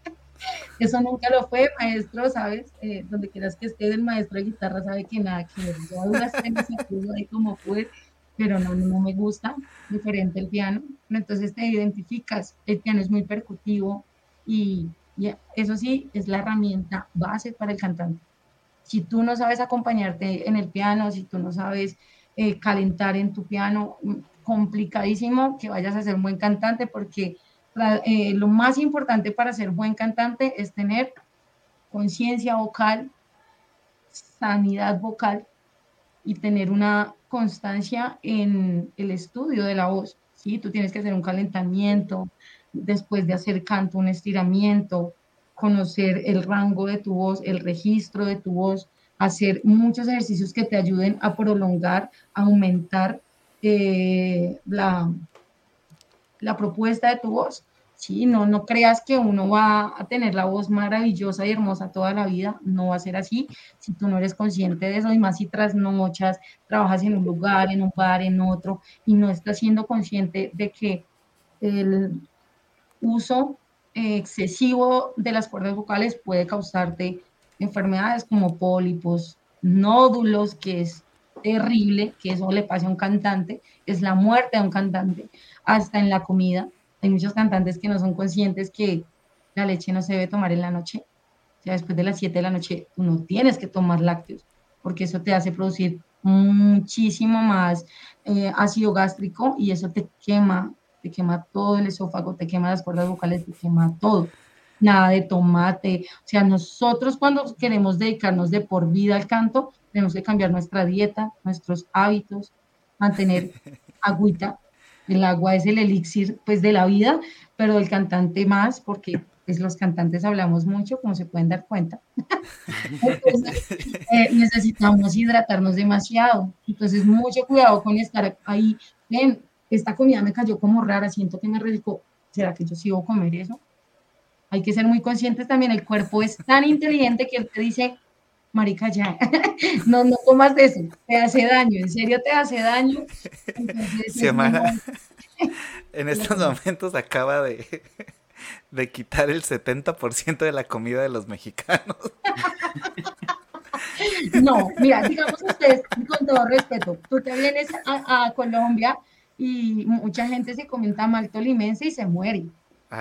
Eso nunca lo fue, maestro, ¿sabes? Eh, donde quieras que esté el maestro de guitarra sabe que nada que ver. Yo duras penas ahí como pude, pero no, no me gusta, diferente el piano. Entonces te identificas, el piano es muy percutivo, y, eso sí es la herramienta base para el cantante. Si tú no sabes acompañarte en el piano, si tú no sabes eh, calentar en tu piano, mm, complicadísimo que vayas a ser buen cantante porque eh, lo más importante para ser buen cantante es tener conciencia vocal, sanidad vocal y tener una constancia en el estudio de la voz. ¿sí? Tú tienes que hacer un calentamiento, después de hacer canto, un estiramiento, conocer el rango de tu voz, el registro de tu voz, hacer muchos ejercicios que te ayuden a prolongar, aumentar eh, la, la propuesta de tu voz. Sí, no, no creas que uno va a tener la voz maravillosa y hermosa toda la vida, no va a ser así si tú no eres consciente de eso y más si trasnochas, trabajas en un lugar, en un bar, en otro y no estás siendo consciente de que el, uso eh, excesivo de las cuerdas vocales puede causarte enfermedades como pólipos, nódulos, que es terrible, que eso le pase a un cantante, es la muerte de un cantante, hasta en la comida. Hay muchos cantantes que no son conscientes que la leche no se debe tomar en la noche. O sea, después de las 7 de la noche, tú no tienes que tomar lácteos, porque eso te hace producir muchísimo más eh, ácido gástrico y eso te quema te quema todo el esófago, te quema las cuerdas vocales, te quema todo. Nada de tomate. O sea, nosotros cuando queremos dedicarnos de por vida al canto, tenemos que cambiar nuestra dieta, nuestros hábitos, mantener agüita. El agua es el elixir pues de la vida, pero el cantante más, porque pues los cantantes hablamos mucho, como se pueden dar cuenta. Eh, necesitamos hidratarnos demasiado. Entonces, mucho cuidado con estar ahí. Ven, esta comida me cayó como rara, siento que me redicó, ¿será que yo sigo comer eso? Hay que ser muy conscientes también, el cuerpo es tan inteligente que él te dice, marica, ya, no, no comas de eso, te hace daño, en serio te hace daño. en estos momentos acaba de, de quitar el 70% de la comida de los mexicanos. No, mira, digamos ustedes, con todo respeto, tú te vienes a Colombia y mucha gente se comenta mal tolimense y se muere.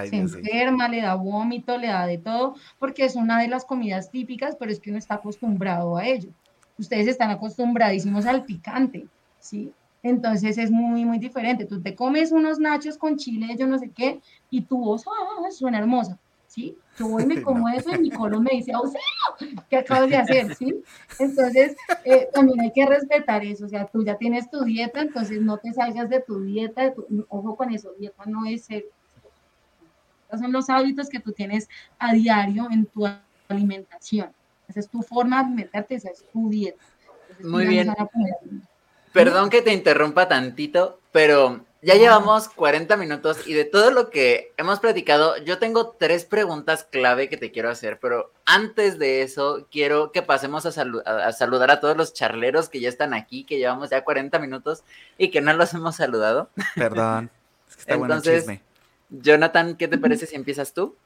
se enferma, le da vómito, le da de todo, porque es una de las comidas típicas, pero es que uno está acostumbrado a ello. Ustedes están acostumbradísimos al picante. ¿sí? Entonces es muy, muy diferente. Tú te comes unos nachos con chile, yo no sé qué, y tu voz ah, suena hermosa, ¿sí? Yo voy y me como eso y mi colon me dice, auxilio, ¿qué acabas de hacer? ¿sí? Entonces, eh, también hay que respetar eso. O sea, tú ya tienes tu dieta, entonces no te salgas de tu dieta. ojo con eso, dieta no es ser. Estos son los hábitos que tú tienes a diario en tu alimentación. Esa es tu forma de alimentarte, esa es tu dieta. Muy bien. Perdón que te interrumpa tantito, pero ya llevamos 40 minutos y de todo lo que hemos platicado, yo tengo tres preguntas clave que te quiero hacer, pero antes de eso, quiero que pasemos a, saludar a todos los charleros que ya están aquí, que llevamos ya 40 minutos y que no los hemos saludado. Perdón. Es que está Entonces, bueno Jonathan, ¿qué te parece si empiezas tú?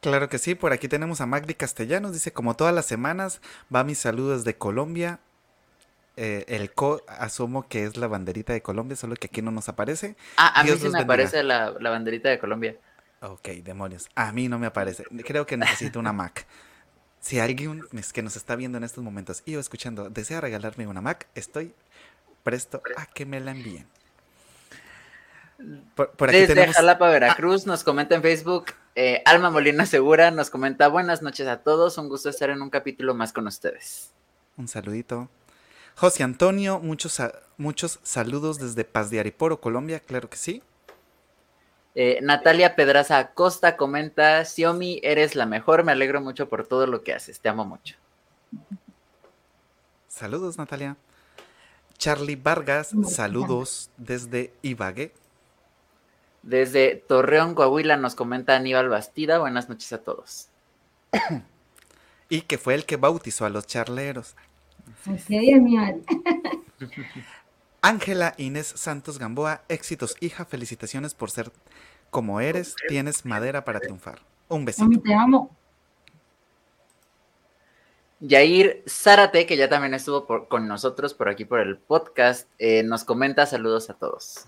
Claro que sí, por aquí tenemos a Magdi Castellanos, dice, como todas las semanas, va mis saludos de Colombia, eh, el co asumo que es la banderita de Colombia, solo que aquí no nos aparece. Ah, a mí sí me aparece la, banderita de Colombia. Ok, demonios. A mí no me aparece. Creo que necesito una Mac. Si alguien que nos está viendo en estos momentos y o escuchando desea regalarme una Mac, estoy presto a que me la envíen. Por, aquí Desde tenemos... Jalapa, Veracruz, nos comenta en Facebook eh, Alma Molina Segura, nos comenta buenas noches a todos, un gusto estar en un capítulo más con ustedes. Un saludito. José Antonio, muchos, muchos saludos desde Paz de Ariporo, Colombia, claro que sí. Eh, Natalia Pedraza Acosta comenta, Xiaomi, eres la mejor, me alegro mucho por todo lo que haces, te amo mucho. Saludos, Natalia. Charlie Vargas, saludos desde Ibagué. Desde Torreón, Coahuila, nos comenta Aníbal Bastida, buenas noches a todos. y que fue el que bautizó a los charleros. Ángela Inés Santos Gamboa, éxitos, hija, felicitaciones por ser como eres, tienes madera para triunfar. Un besito. Te amo. Yair Zárate, que ya también estuvo con nosotros por aquí por el podcast, eh, nos comenta saludos a todos.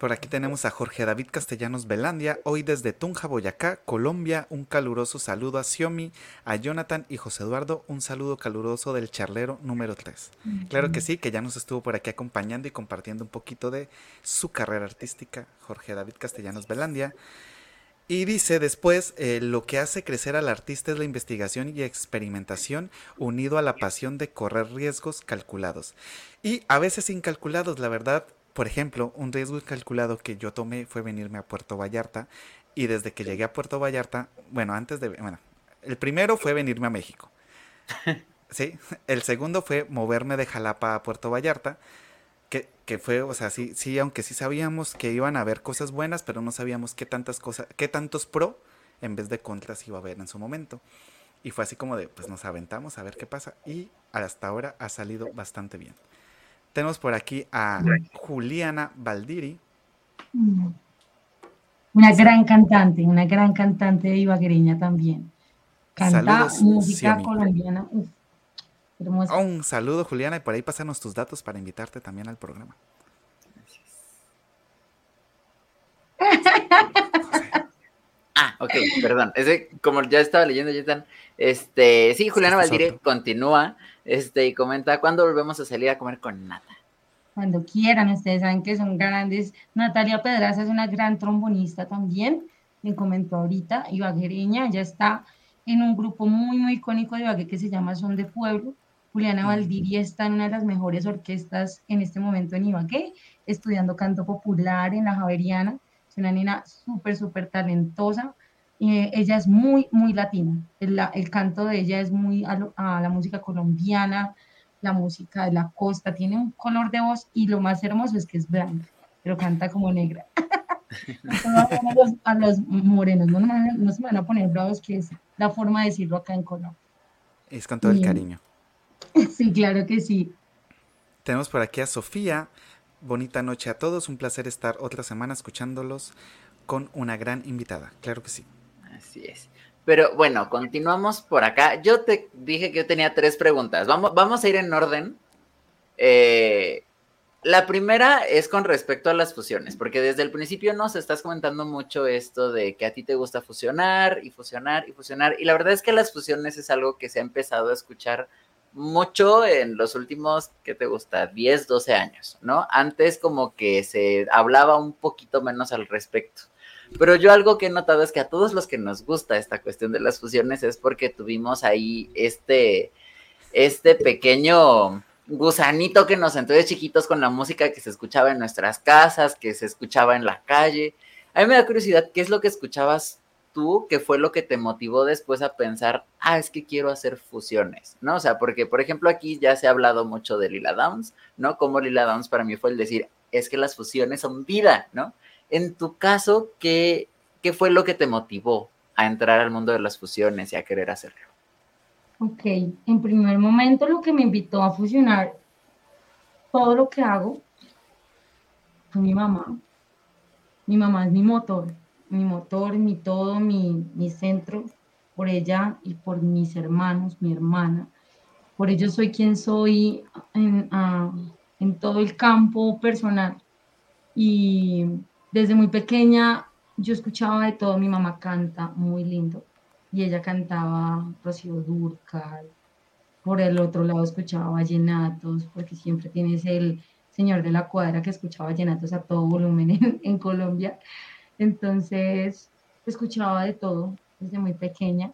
Por aquí tenemos a Jorge David Castellanos Belandia, hoy desde Tunja, Boyacá, Colombia. Un caluroso saludo a Xiomi, a Jonathan y José Eduardo. Un saludo caluroso del charlero número 3. Claro que sí, que ya nos estuvo por aquí acompañando y compartiendo un poquito de su carrera artística, Jorge David Castellanos Belandia. Y dice después, eh, lo que hace crecer al artista es la investigación y experimentación unido a la pasión de correr riesgos calculados. Y a veces incalculados, la verdad, por ejemplo, un riesgo calculado que yo tomé fue venirme a Puerto Vallarta y desde que llegué a Puerto Vallarta, bueno, antes de, bueno, el primero fue venirme a México. Sí, el segundo fue moverme de Jalapa a Puerto Vallarta, que, que, fue, o sea, sí, sí, aunque sí sabíamos que iban a haber cosas buenas, pero no sabíamos qué tantas cosas, qué tantos pro en vez de contras iba a haber en su momento. Y fue así como de, pues nos aventamos a ver qué pasa y hasta ahora ha salido bastante bien. Tenemos por aquí a Juliana Valdiri. Mm. Una gran cantante, una gran cantante de ibaguereña también. Canta música colombiana. un saludo, Juliana, y por ahí pásanos tus datos para invitarte también al programa. Ah, ok, perdón. Ese, como ya estaba leyendo, ya están. Este, sí, Juliana Valdiri continúa este, y comenta, ¿cuándo volvemos a salir a comer con Nata? Cuando quieran, ustedes saben que son grandes. Natalia Pedraza es una gran trombonista también, me comentó ahorita, ibaguereña, ya está en un grupo muy, muy icónico de Ibagué que se llama Son de Pueblo. Juliana Valdiria está en una de las mejores orquestas en este momento en Ibagué, estudiando canto popular en la Javeriana. Es una nena súper, súper talentosa. Eh, ella es muy, muy latina. El, el, canto de ella es muy a, la música colombiana, la música de la costa. Tiene un color de voz y lo más hermoso es que es blanca, pero canta como negra. a, los, a, los, morenos, no, no, se van a poner bravos, que es la forma de decirlo acá en Colombia. Es con todo el cariño. Sí, claro que sí. Tenemos por aquí a Sofía. Bonita noche a todos. Un placer estar otra semana escuchándolos con una gran invitada. Claro que sí. Así es. Pero bueno, continuamos por acá. Yo te dije que yo tenía tres preguntas. Vamos, vamos a ir en orden. Eh, la primera es con respecto a las fusiones, porque desde el principio nos estás comentando mucho esto de que a ti te gusta fusionar y fusionar y fusionar. Y la verdad es que las fusiones es algo que se ha empezado a escuchar mucho en los últimos, ¿qué te gusta? 10, 12 años, ¿no? Antes como que se hablaba un poquito menos al respecto. Pero yo algo que he notado es que a todos los que nos gusta esta cuestión de las fusiones es porque tuvimos ahí este, este pequeño gusanito que nos entró de chiquitos con la música que se escuchaba en nuestras casas, que se escuchaba en la calle. A mí me da curiosidad, ¿qué es lo que escuchabas tú? ¿Qué fue lo que te motivó después a pensar, ah, es que quiero hacer fusiones, ¿no? O sea, porque, por ejemplo, aquí ya se ha hablado mucho de Lila Downs, ¿no? Como Lila Downs para mí fue el decir, es que las fusiones son vida, ¿no? En tu caso, ¿qué, ¿qué fue lo que te motivó a entrar al mundo de las fusiones y a querer hacerlo? Ok, en primer momento lo que me invitó a fusionar todo lo que hago fue mi mamá. Mi mamá es mi motor, mi motor, mi todo, mi, mi centro, por ella y por mis hermanos, mi hermana. Por ello soy quien soy en, en todo el campo personal. Y desde muy pequeña yo escuchaba de todo, mi mamá canta muy lindo y ella cantaba Rocío Durcal, por el otro lado escuchaba vallenatos, porque siempre tienes el señor de la cuadra que escuchaba vallenatos a todo volumen en, en Colombia. Entonces, escuchaba de todo desde muy pequeña.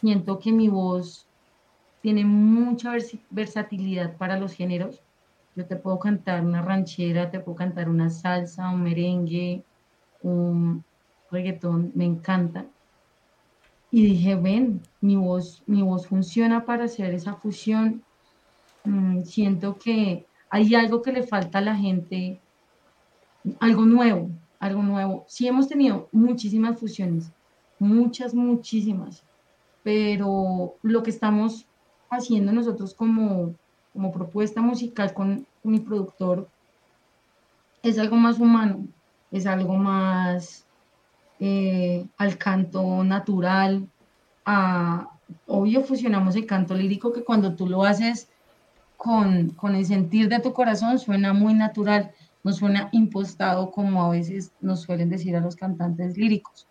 Siento que mi voz tiene mucha versatilidad para los géneros yo te puedo cantar una ranchera, te puedo cantar una salsa, un merengue, un reggaetón, me encanta. Y dije, ven, mi voz, mi voz funciona para hacer esa fusión. Mm, siento que hay algo que le falta a la gente, algo nuevo, algo nuevo. Sí hemos tenido muchísimas fusiones, muchas, muchísimas, pero lo que estamos haciendo nosotros como como propuesta musical con mi productor es algo más humano, es algo más eh, al canto natural. A, obvio fusionamos el canto lírico que cuando tú lo haces con, con el sentir de tu corazón suena muy natural, no suena impostado como a veces nos suelen decir a los cantantes líricos.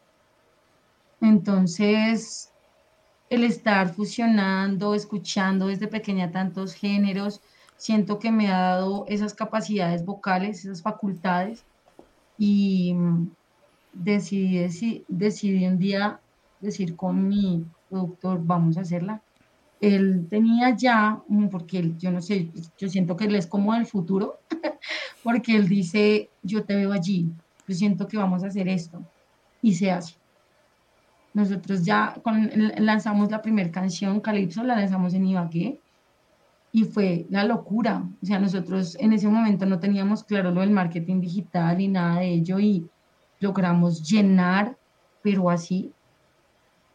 Entonces, el estar fusionando, escuchando desde pequeña tantos géneros, siento que me ha dado esas capacidades vocales, esas facultades y mm, decidí, decidí un día decir con mi productor, vamos a hacerla. Él tenía ya, porque yo no sé, yo siento que él es como del futuro, porque él dice, yo te veo allí, yo siento que vamos a hacer esto, y se hace. Nosotros ya lanzamos la primera canción, Calypso, la lanzamos en Ibagué y fue la locura. O sea, nosotros en ese momento no teníamos claro lo del marketing digital y nada de ello y logramos llenar, pero así,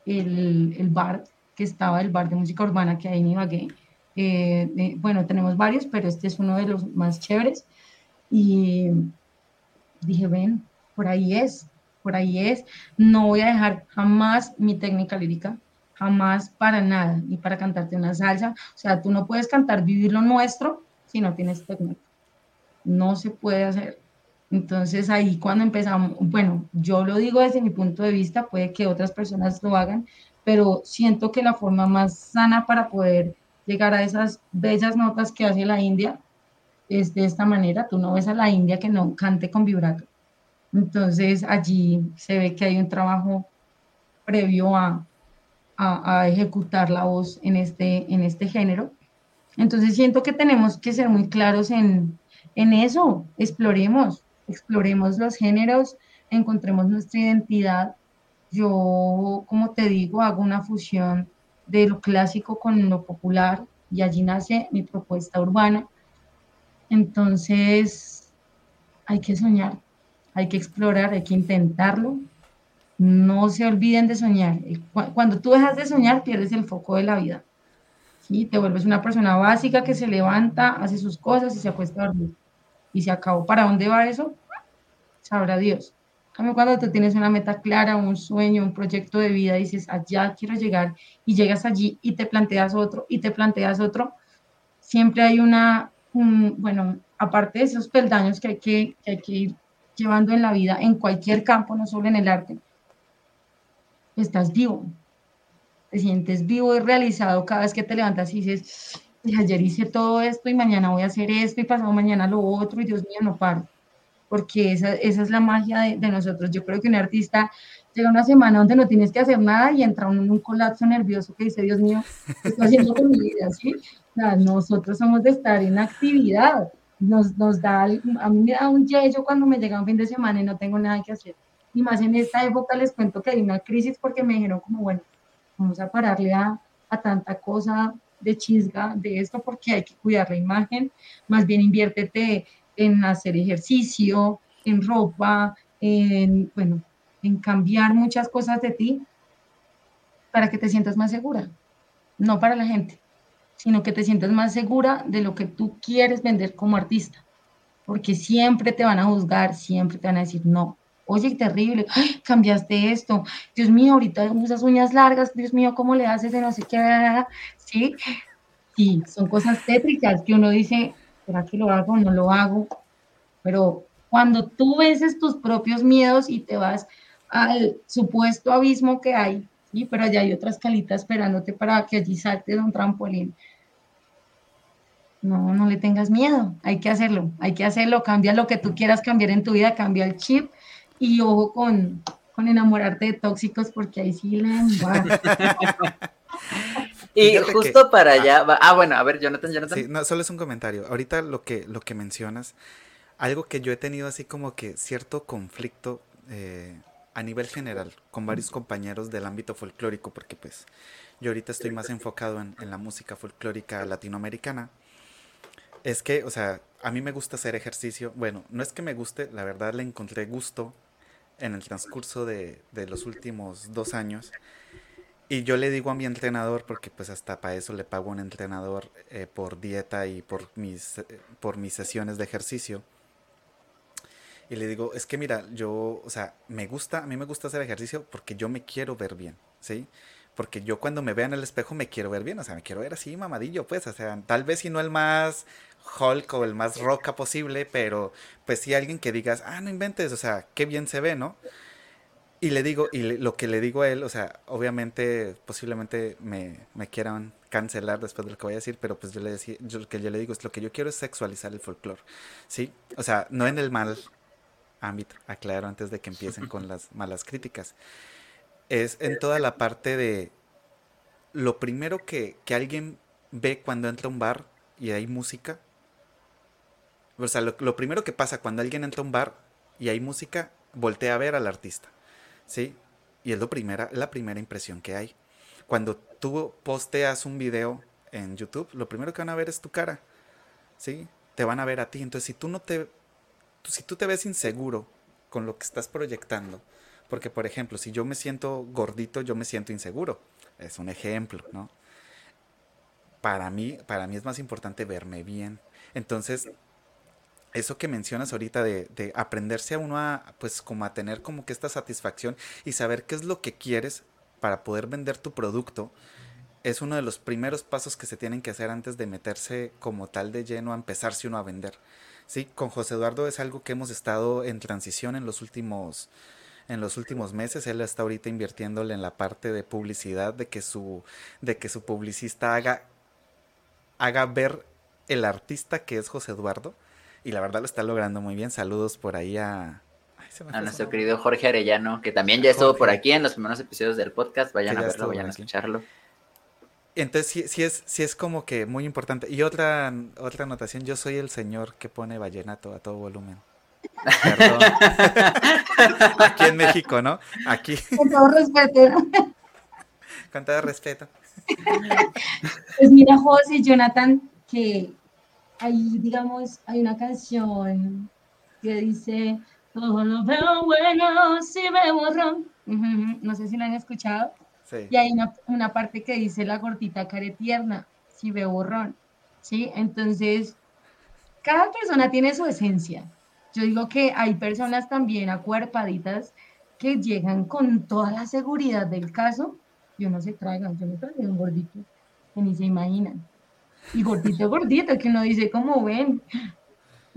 el, el bar que estaba, el bar de música urbana que hay en Ibagué. Eh, eh, bueno, tenemos varios, pero este es uno de los más chéveres. Y dije, ven, por ahí es por ahí es, no voy a dejar jamás mi técnica lírica, jamás para nada, ni para cantarte una salsa. O sea, tú no puedes cantar Vivir lo Nuestro si no tienes técnica. No se puede hacer. Entonces ahí cuando empezamos, bueno, yo lo digo desde mi punto de vista, puede que otras personas lo hagan, pero siento que la forma más sana para poder llegar a esas bellas notas que hace la India es de esta manera. Tú no ves a la India que no cante con vibrato. Entonces allí se ve que hay un trabajo previo a, a, ejecutar la voz en este, en este género. Entonces siento que tenemos que ser muy claros en, en eso, exploremos, exploremos los géneros, encontremos nuestra identidad. Yo, como te digo, hago una fusión de lo clásico con lo popular y allí nace mi propuesta urbana. Entonces, hay que soñar, hay que explorar, hay que intentarlo. No se olviden de soñar. Cuando tú dejas de soñar, pierdes el foco de la vida. ¿sí? Te vuelves una persona básica que se levanta, hace sus cosas y se acuesta a dormir. Y se acabó. ¿Para dónde va eso? Sabrá Dios. cuando tú tienes una meta clara, un sueño, un proyecto de vida, dices, allá quiero llegar, y llegas allí y te planteas otro, y te planteas otro, siempre hay una, bueno, aparte de esos peldaños que hay que, que hay que ir llevando en la vida, en cualquier campo, no solo en el arte, estás vivo. te sientes vivo y realizado cada vez que te levantas y dices, ayer hice todo esto y mañana voy a hacer esto y pasado mañana lo otro y Dios mío, no paro. Porque esa, esa es la magia de, de, nosotros. Yo creo que un artista llega una semana donde no tienes que hacer nada y entra en un, colapso nervioso que dice, Dios mío, ¿qué estoy haciendo con mi vida? ¿sí? O sea, nosotros somos de estar en actividad. Nos, nos da, a mí me da un yello cuando me llega un fin de semana y no tengo nada que hacer. Y más en esta época les cuento que hay una crisis porque me dijeron como, bueno, vamos a pararle a, a tanta cosa de chisga de esto porque hay que cuidar la imagen, más bien inviértete en hacer ejercicio, en ropa, en, bueno, en cambiar muchas cosas de ti para que te sientas más segura, no para la gente, sino que te sientas más segura de lo que tú quieres vender como artista, porque siempre te van a juzgar, siempre te van a decir no, oye, terrible, cambiaste esto, Dios mío, ahorita usas uñas largas, Dios mío, ¿cómo le haces de no sé qué? Sí, sí, son cosas tétricas que uno dice, ¿será que lo hago o no lo hago? Pero cuando tú vences tus propios miedos y te vas al supuesto abismo que hay, ¿sí? pero allá hay otra escalita esperándote para que allí saltes de un trampolín. No, no le tengas miedo, hay que hacerlo, hay que hacerlo, cambia lo que tú quieras cambiar en tu vida, cambia el chip y ojo con, con enamorarte de tóxicos porque ahí sí le Y justo para allá va. Ah, bueno, a ver, Jonathan, Jonathan. Sí, no, solo es un comentario. Ahorita lo que, lo que mencionas, algo que yo he tenido así como que cierto conflicto eh, a nivel general con varios compañeros del ámbito folclórico, porque pues yo ahorita estoy más enfocado en, en la música folclórica latinoamericana. Es que, o sea, a mí me gusta hacer ejercicio. Bueno, no es que me guste, la verdad le encontré gusto en el transcurso de, de los últimos dos años. Y yo le digo a mi entrenador, porque pues hasta para eso le pago a un entrenador eh, por dieta y por mis, eh, por mis sesiones de ejercicio. Y le digo, es que mira, yo, o sea, me gusta, a mí me gusta hacer ejercicio porque yo me quiero ver bien, ¿sí? Porque yo cuando me vea en el espejo me quiero ver bien, o sea, me quiero ver así mamadillo, pues, o sea, tal vez si no el más Hulk o el más roca posible, pero pues si alguien que digas, ah, no inventes, o sea, qué bien se ve, ¿no? Y le digo, y lo que le digo a él, o sea, obviamente, posiblemente me, me, quieran cancelar después de lo que voy a decir, pero pues yo le decía, yo, lo que yo le digo es lo que yo quiero es sexualizar el folclore, ¿sí? O sea, no en el mal ámbito, aclaro antes de que empiecen con las malas críticas, es en toda la parte de lo primero que, que alguien ve cuando entra a un bar y hay música, o sea, lo, lo primero que pasa cuando alguien entra a un bar y hay música, voltea a ver al artista ¿sí? Y es lo primera, la primera impresión que hay. Cuando tú posteas un video en YouTube, lo primero que van a ver es tu cara, ¿sí? Te van a ver a ti. Entonces, si tú no te, si tú te ves inseguro con lo que estás proyectando, porque por ejemplo, si yo me siento gordito, yo me siento inseguro. Es un ejemplo, ¿no? Para mí, para mí es más importante verme bien. Entonces, eso que mencionas ahorita de, de, aprenderse a uno a, pues como a tener como que esta satisfacción y saber qué es lo que quieres para poder vender tu producto, es uno de los primeros pasos que se tienen que hacer antes de meterse como tal de lleno a empezarse uno a vender. Sí, con José Eduardo es algo que hemos estado en transición en los últimos en los últimos meses. Él está ahorita invirtiéndole en la parte de publicidad, de que su, de que su publicista haga, haga ver el artista que es José Eduardo y la verdad lo está logrando muy bien. Saludos por ahí a... a nuestro querido Jorge Arellano, que también ya estuvo por aquí en los primeros episodios del podcast. Vayan a verlo, vayan a escucharlo. Entonces sí, sí, es, sí es como que muy importante. Y otra, otra anotación, yo soy el señor que pone vallenato a todo volumen. Perdón. Aquí en México, ¿no? Aquí. Con todo respeto. Con todo respeto. Pues mira, José y Jonathan, que ahí, digamos, hay una canción que dice, todo lo veo bueno si me borrón. No sé si la han escuchado. Sí. Y hay una, una, parte que dice la gordita care tierna, si ve borrón. ¿Sí? Entonces, cada persona tiene su esencia. Yo digo que hay personas también acuerpaditas que llegan con toda la seguridad del caso. Yo no se traigan, yo me traigo un gordito que ni se imaginan y gordito, gordito, que uno dice, ¿cómo ven?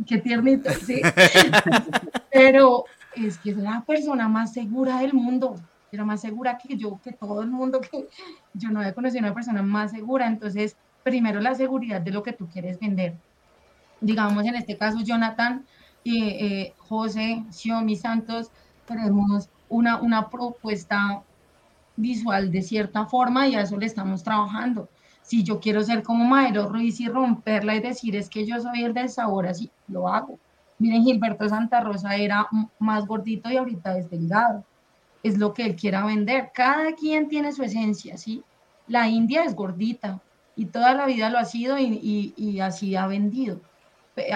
Qué tiernito, sí. Pero es que es la persona más segura del mundo. era más segura que yo, que todo el mundo, que yo no había conocido a una persona más segura. Entonces, primero la seguridad de lo que tú quieres vender. Digamos, en este caso, Jonathan, y eh, José, Xiomi Santos, tenemos una, una propuesta visual de cierta forma y a eso le estamos trabajando. Si yo quiero ser como Maero Ruiz y romperla y decir es que yo soy el del sabor, así lo hago. Miren, Gilberto Santa Rosa era más gordito y ahorita es delgado. Es lo que él quiera vender. Cada quien tiene su esencia, ¿sí? La India es gordita y toda la vida lo ha sido y, y, así ha vendido.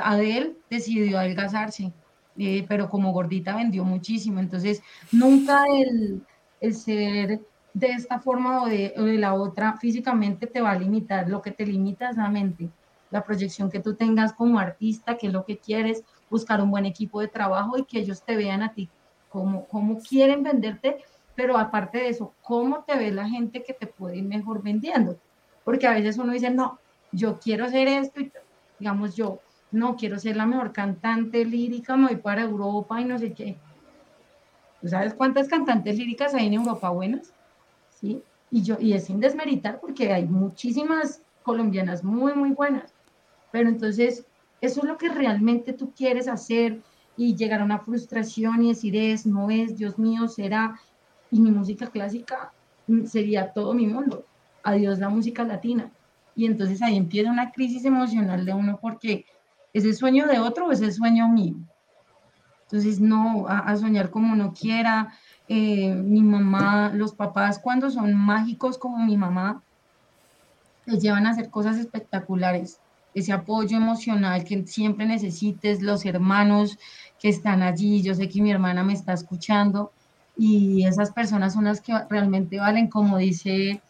Adel decidió adelgazarse, eh, pero como gordita vendió muchísimo. Entonces, nunca el, el ser de esta forma o de, la otra físicamente te va a limitar. Lo que te limita es la mente, la proyección que tú tengas como artista, que es lo que quieres, buscar un buen equipo de trabajo y que ellos te vean a ti como, como quieren venderte, pero aparte de eso, cómo te ve la gente que te puede ir mejor vendiendo. Porque a veces uno dice, no, yo quiero hacer esto, y, digamos yo, no, quiero ser la mejor cantante lírica, me voy para Europa y no sé qué. ¿Tú sabes cuántas cantantes líricas hay en Europa buenas? ¿Sí? Y, yo, y es sin desmeritar porque hay muchísimas colombianas muy, muy buenas. Pero entonces, eso es lo que realmente tú quieres hacer y llegar a una frustración y decir es, no es, Dios mío, será. Y mi música clásica mm, sería todo mi mundo. Adiós la música latina. Y entonces ahí empieza una crisis emocional de uno porque es el sueño de otro o es el sueño mío. Entonces, no, a, soñar como uno quiera. Eh, mi mamá, los papás, cuando son mágicos como mi mamá, les llevan a hacer cosas espectaculares ese apoyo emocional que siempre necesites, los hermanos que están allí, yo sé que mi hermana me está escuchando y esas personas son las que realmente valen, como dice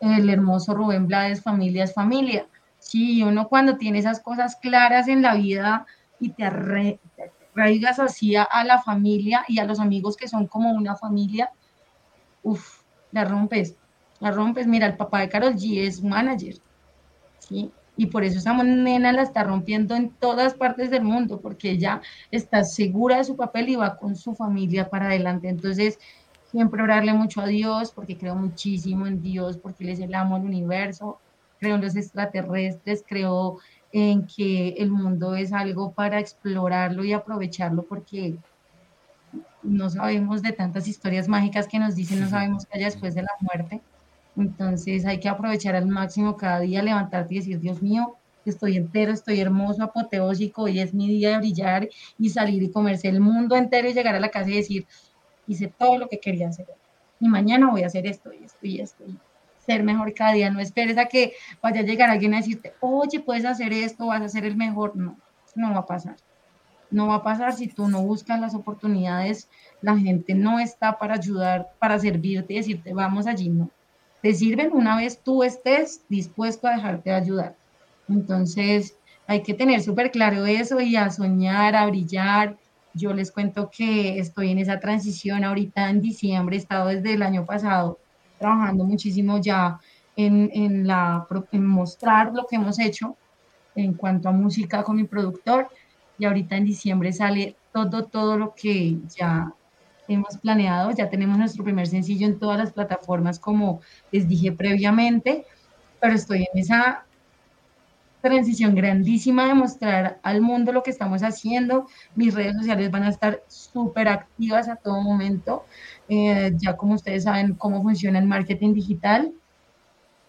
el hermoso Rubén Blades, familia es familia. Sí, uno cuando tiene esas cosas claras en la vida y te, arraigas así a, la familia y a los amigos que son como una familia, uff, la rompes, la rompes. Mira, el papá de Carol G es manager, ¿sí? y por eso esa nena la está rompiendo en todas partes del mundo, porque ella está segura de su papel y va con su familia para adelante. Entonces, siempre orarle mucho a Dios, porque creo muchísimo en Dios, porque Él es el amo del universo, creo en los extraterrestres, creo en que el mundo es algo para explorarlo y aprovecharlo, porque no sabemos de tantas historias mágicas que nos dicen, no sabemos qué hay después de la muerte. Entonces hay que aprovechar al máximo cada día, levantarte y decir, Dios mío, estoy entero, estoy hermoso, apoteósico, hoy es mi día de brillar y salir y comerse el mundo entero y llegar a la casa y decir, hice todo lo que quería hacer. Y mañana voy a hacer esto y esto y esto. Y ser mejor cada día. No esperes a que vaya a llegar alguien a decirte, oye, puedes hacer esto, vas a ser el mejor. No, no va a pasar. No va a pasar si tú no buscas las oportunidades. La gente no está para ayudar, para servirte y decirte, vamos allí. No te sirven una vez tú estés dispuesto a dejarte ayudar. Entonces, hay que tener súper claro eso y a soñar, a brillar. Yo les cuento que estoy en esa transición ahorita en diciembre, he estado desde el año pasado trabajando muchísimo ya en, en, la, en mostrar lo que hemos hecho en cuanto a música con mi productor. Y ahorita en diciembre sale todo, todo lo que ya hemos planeado, ya tenemos nuestro primer sencillo en todas las plataformas, como les dije previamente, pero estoy en esa transición grandísima de mostrar al mundo lo que estamos haciendo. Mis redes sociales van a estar súper activas a todo momento. Eh, ya como ustedes saben cómo funciona el marketing digital.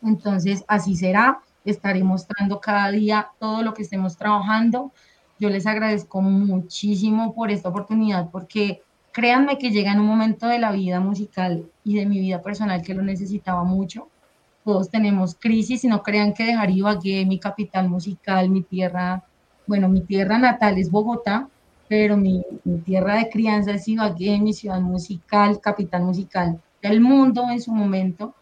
Entonces, así será. Estaré mostrando cada día todo lo que estemos trabajando. Yo les agradezco muchísimo por esta oportunidad porque créanme que llega en un momento de la vida musical y de mi vida personal que lo necesitaba mucho. Todos tenemos crisis y no crean que dejar Ibagué, mi capital musical, mi tierra, bueno, mi tierra natal es Bogotá, pero mi, tierra de crianza es Ibagué, mi ciudad musical, capital musical del mundo en su momento.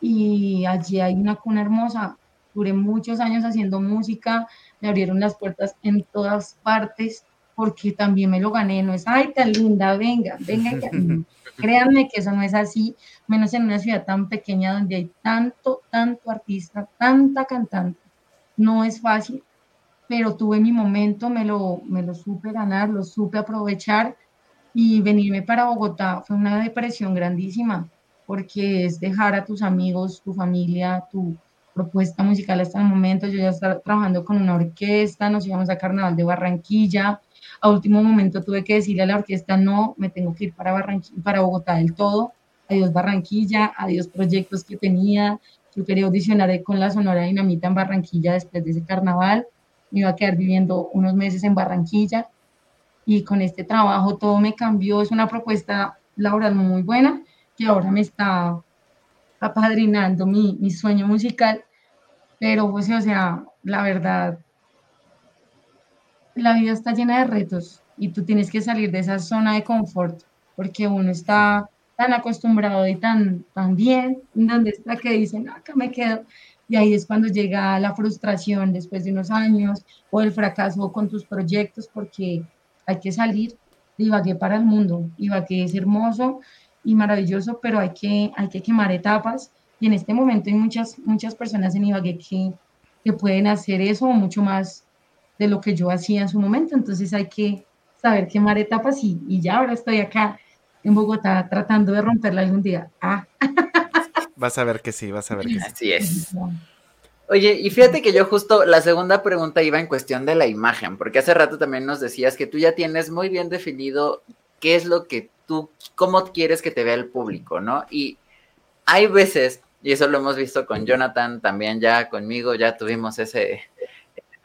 Y allí hay una cuna hermosa. Duré muchos años haciendo música, me abrieron las puertas en todas partes porque también me lo gané, no es, ay, tan linda, venga, venga, créanme que eso no es así, menos en una ciudad tan pequeña donde hay tanto, tanto artista, tanta cantante, no es fácil, pero tuve mi momento, me lo, me lo supe ganar, lo supe aprovechar y venirme para Bogotá fue una depresión grandísima, porque es dejar a tus amigos, tu familia, tu propuesta musical hasta el momento. Yo ya estaba trabajando con una orquesta, nos íbamos a Carnaval de Barranquilla. A último momento tuve que decirle a la orquesta, no, me tengo que ir para, Barranquilla, para Bogotá del todo. Adiós Barranquilla, adiós proyectos que tenía. Yo quería audicionar con la Sonora Dinamita en Barranquilla después de ese carnaval. Me iba a quedar viviendo unos meses en Barranquilla y con este trabajo todo me cambió. Es una propuesta laboral muy buena que ahora me está apadrinando mi, mi sueño musical, pero pues o sea, la verdad, la vida está llena de retos y tú tienes que salir de esa zona de confort porque uno está tan acostumbrado y tan, tan bien, donde está que dicen, acá me quedo. Y ahí es cuando llega la frustración después de unos años o el fracaso con tus proyectos, porque hay que salir de Ibagué para el mundo. Ibagué es hermoso y maravilloso, pero hay que, hay que quemar etapas. Y en este momento hay muchas, muchas personas en Ibagué que, que pueden hacer eso mucho más de lo que yo hacía en su momento. Entonces hay que saber quemar etapas y, y ya ahora estoy acá en Bogotá tratando de romperla algún día. Ah. Vas a ver que sí, vas a ver que sí. Así es. Oye, y fíjate que yo justo la segunda pregunta iba en cuestión de la imagen, porque hace rato también nos decías que tú ya tienes muy bien definido qué es lo que tú, cómo quieres que te vea el público, ¿no? Y hay veces, y eso lo hemos visto con Jonathan, también ya conmigo, ya tuvimos ese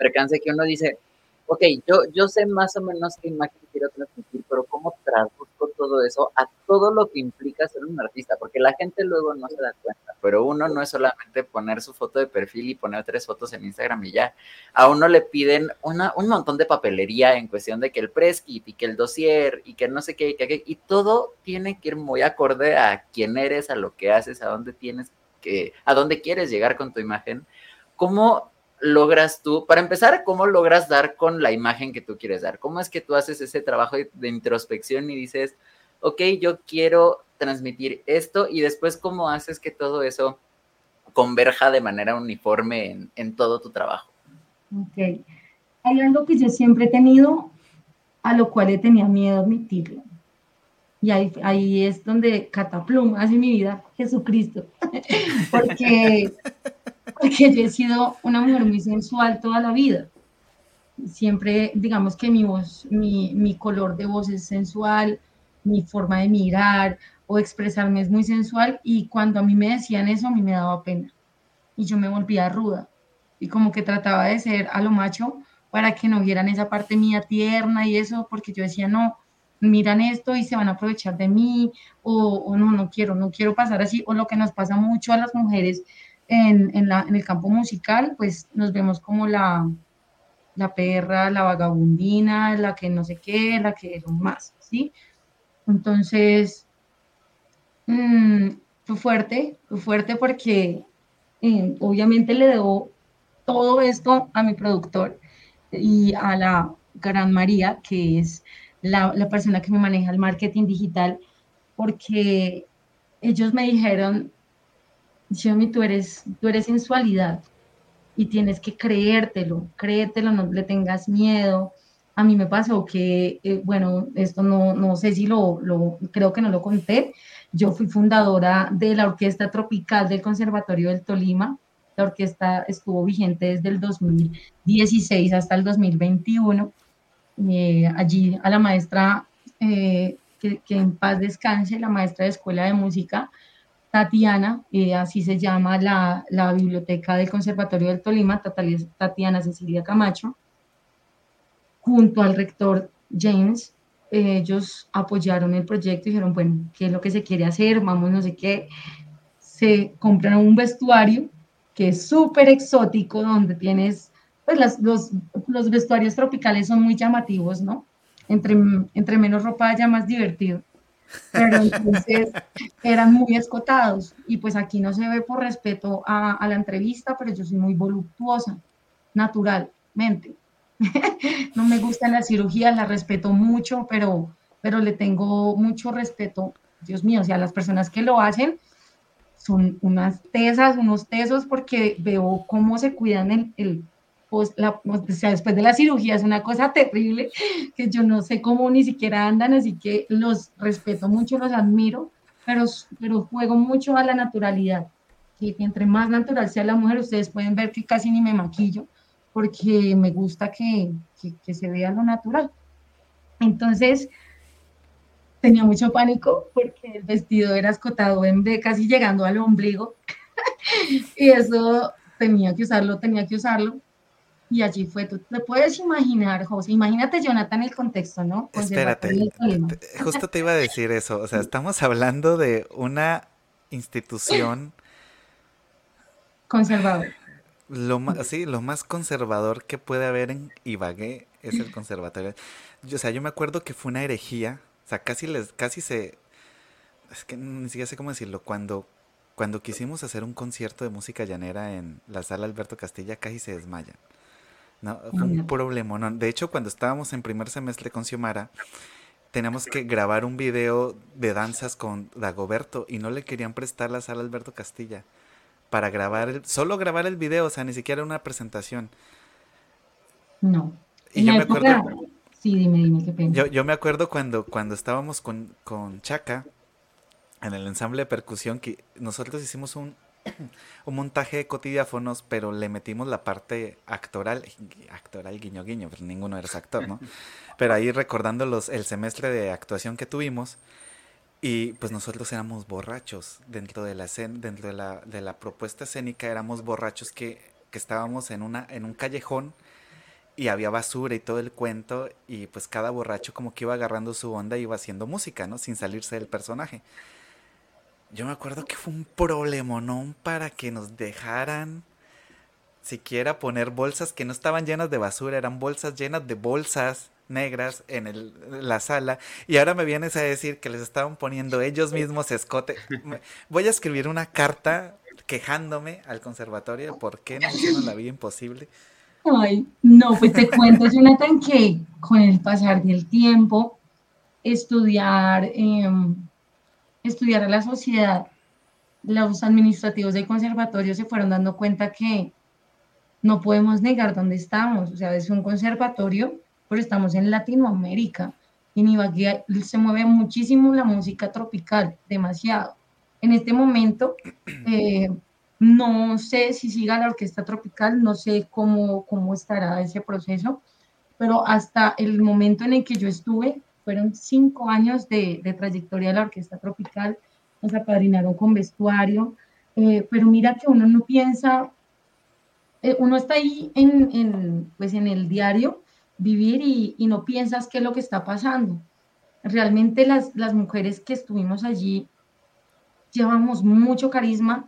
percance que uno dice, ok, yo, yo sé más o menos qué imagen quiero transmitir, pero cómo traduzco todo eso a todo lo que implica ser un artista, porque la gente luego no se da cuenta, pero uno no es solamente poner su foto de perfil y poner tres fotos en Instagram y ya, a uno le piden una, un montón de papelería en cuestión de que el press kit y que el dossier y que no sé qué, y, y todo tiene que ir muy acorde a quién eres, a lo que haces, a dónde tienes que, a dónde quieres llegar con tu imagen. ¿Cómo logras tú, para empezar, cómo logras dar con la imagen que tú quieres dar? ¿Cómo es que tú haces ese trabajo de introspección y dices, ok, yo quiero transmitir esto y después cómo haces que todo eso converja de manera uniforme en, todo tu trabajo? Ok. Hay algo que yo siempre he tenido, a lo cual he tenido miedo admitirlo. Y ahí, ahí es donde catapluma hace mi vida Jesucristo. porque porque yo he sido una mujer muy sensual toda la vida. Siempre, digamos que mi voz, mi, mi color de voz es sensual, mi forma de mirar o expresarme es muy sensual y cuando a mí me decían eso, a mí me daba pena y yo me volvía ruda y como que trataba de ser a lo macho para que no vieran esa parte mía tierna y eso, porque yo decía, no, miran esto y se van a aprovechar de mí o, o no, no quiero, no quiero pasar así o lo que nos pasa mucho a las mujeres en, en, el campo musical, pues nos vemos como la, la perra, la vagabundina, la que no sé qué, la que son más, ¿sí? Entonces, mmm, fue fuerte, fue fuerte porque eh, obviamente le debo todo esto a mi productor y a la Gran María, que es la, la persona que me maneja el marketing digital, porque ellos me dijeron, Xiaomi, tú eres, tú eres sensualidad y tienes que creértelo, creértelo, no le tengas miedo. A mí me pasó que, eh, bueno, esto no, no sé si lo, lo, creo que no lo conté. Yo fui fundadora de la Orquesta Tropical del Conservatorio del Tolima. La orquesta estuvo vigente desde el 2016 hasta el 2021. Eh, allí a la maestra, eh, que, que en paz descanse, la maestra de Escuela de Música, Tatiana, eh, así se llama la, la, biblioteca del Conservatorio del Tolima, Tatiana Cecilia Camacho, junto al rector James, ellos apoyaron el proyecto y dijeron, bueno, ¿qué es lo que se quiere hacer? Vamos, no sé qué. Se compran un vestuario que es súper exótico, donde tienes, pues las, los, los vestuarios tropicales son muy llamativos, ¿no? Entre, entre menos ropa haya, más divertido pero entonces eran muy escotados y pues aquí no se ve por respeto a, la entrevista, pero yo soy muy voluptuosa, naturalmente. no me gustan las cirugías, las respeto mucho, pero, pero le tengo mucho respeto, Dios mío, o sea, las personas que lo hacen son unas tesas, unos tesos, porque veo cómo se cuidan el, pues, la, después de la cirugía es una cosa terrible que yo no sé cómo ni siquiera andan, así que los respeto mucho, los admiro, pero, pero juego mucho a la naturalidad. Que entre más natural sea la mujer, ustedes pueden ver que casi ni me maquillo, porque me gusta que, que, que se vea lo natural. Entonces, tenía mucho pánico porque el vestido era escotado en B, casi llegando al ombligo. y eso tenía que usarlo, tenía que usarlo. Y allí fue, tú te puedes imaginar, José, imagínate Jonathan el contexto, ¿no? Espérate, justo te iba a decir eso, o sea, estamos hablando de una institución conservador. Lo más, sí, lo más conservador que puede haber en Ibagué es el conservatorio. Yo, o sea, yo me acuerdo que fue una herejía sea, casi les, casi se. Es que ni siquiera sé cómo decirlo. Cuando, cuando quisimos hacer un concierto de música llanera en la sala Alberto Castilla, casi se desmayan. No, fue un problema. No. De hecho, cuando estábamos en primer semestre con Xiomara, teníamos que grabar un video de danzas con Dagoberto y no le querían prestar la sala Alberto Castilla para grabar, solo grabar el video, o sea, ni siquiera una presentación. No. Y yo me acuerdo, Sí, dime, dime, qué pena. Yo, yo me acuerdo cuando, cuando estábamos con, con Chaca en el ensamble de percusión que nosotros hicimos un, un montaje de cotidiáfonos, pero le metimos la parte actoral, actoral guiño guiño, pero ninguno eres actor, ¿no? Pero ahí recordando los, el semestre de actuación que tuvimos, y pues nosotros éramos borrachos dentro de la dentro de la, de la propuesta escénica éramos borrachos que, que estábamos en una, en un callejón y había basura y todo el cuento y pues cada borracho como que iba agarrando su onda y iba haciendo música, ¿no? Sin salirse del personaje. Yo me acuerdo que fue un problemonón para que nos dejaran siquiera poner bolsas que no estaban llenas de basura, eran bolsas llenas de bolsas negras en, el, la sala y ahora me vienes a decir que les estaban poniendo ellos mismos escote. Voy a escribir una carta quejándome al conservatorio por qué nos hicieron la vida imposible. Ay, no, pues te cuento, Jonathan, que con el pasar del tiempo, estudiar, em, estudiar a la sociedad, los administrativos del conservatorio se fueron dando cuenta que no podemos negar dónde estamos. O sea, es un conservatorio, pero estamos en Latinoamérica. Y en Ibagué se mueve muchísimo la música tropical, demasiado. En este momento, eh, no sé si siga la orquesta tropical, no sé cómo, cómo estará ese proceso, pero hasta el momento en el que yo estuve, fueron cinco años de, trayectoria de la orquesta tropical, nos apadrinaron con vestuario, eh, pero mira que uno no piensa, eh, uno está ahí en, pues en el diario, vivir y, y, no piensas qué es lo que está pasando. Realmente las, las mujeres que estuvimos allí llevamos mucho carisma,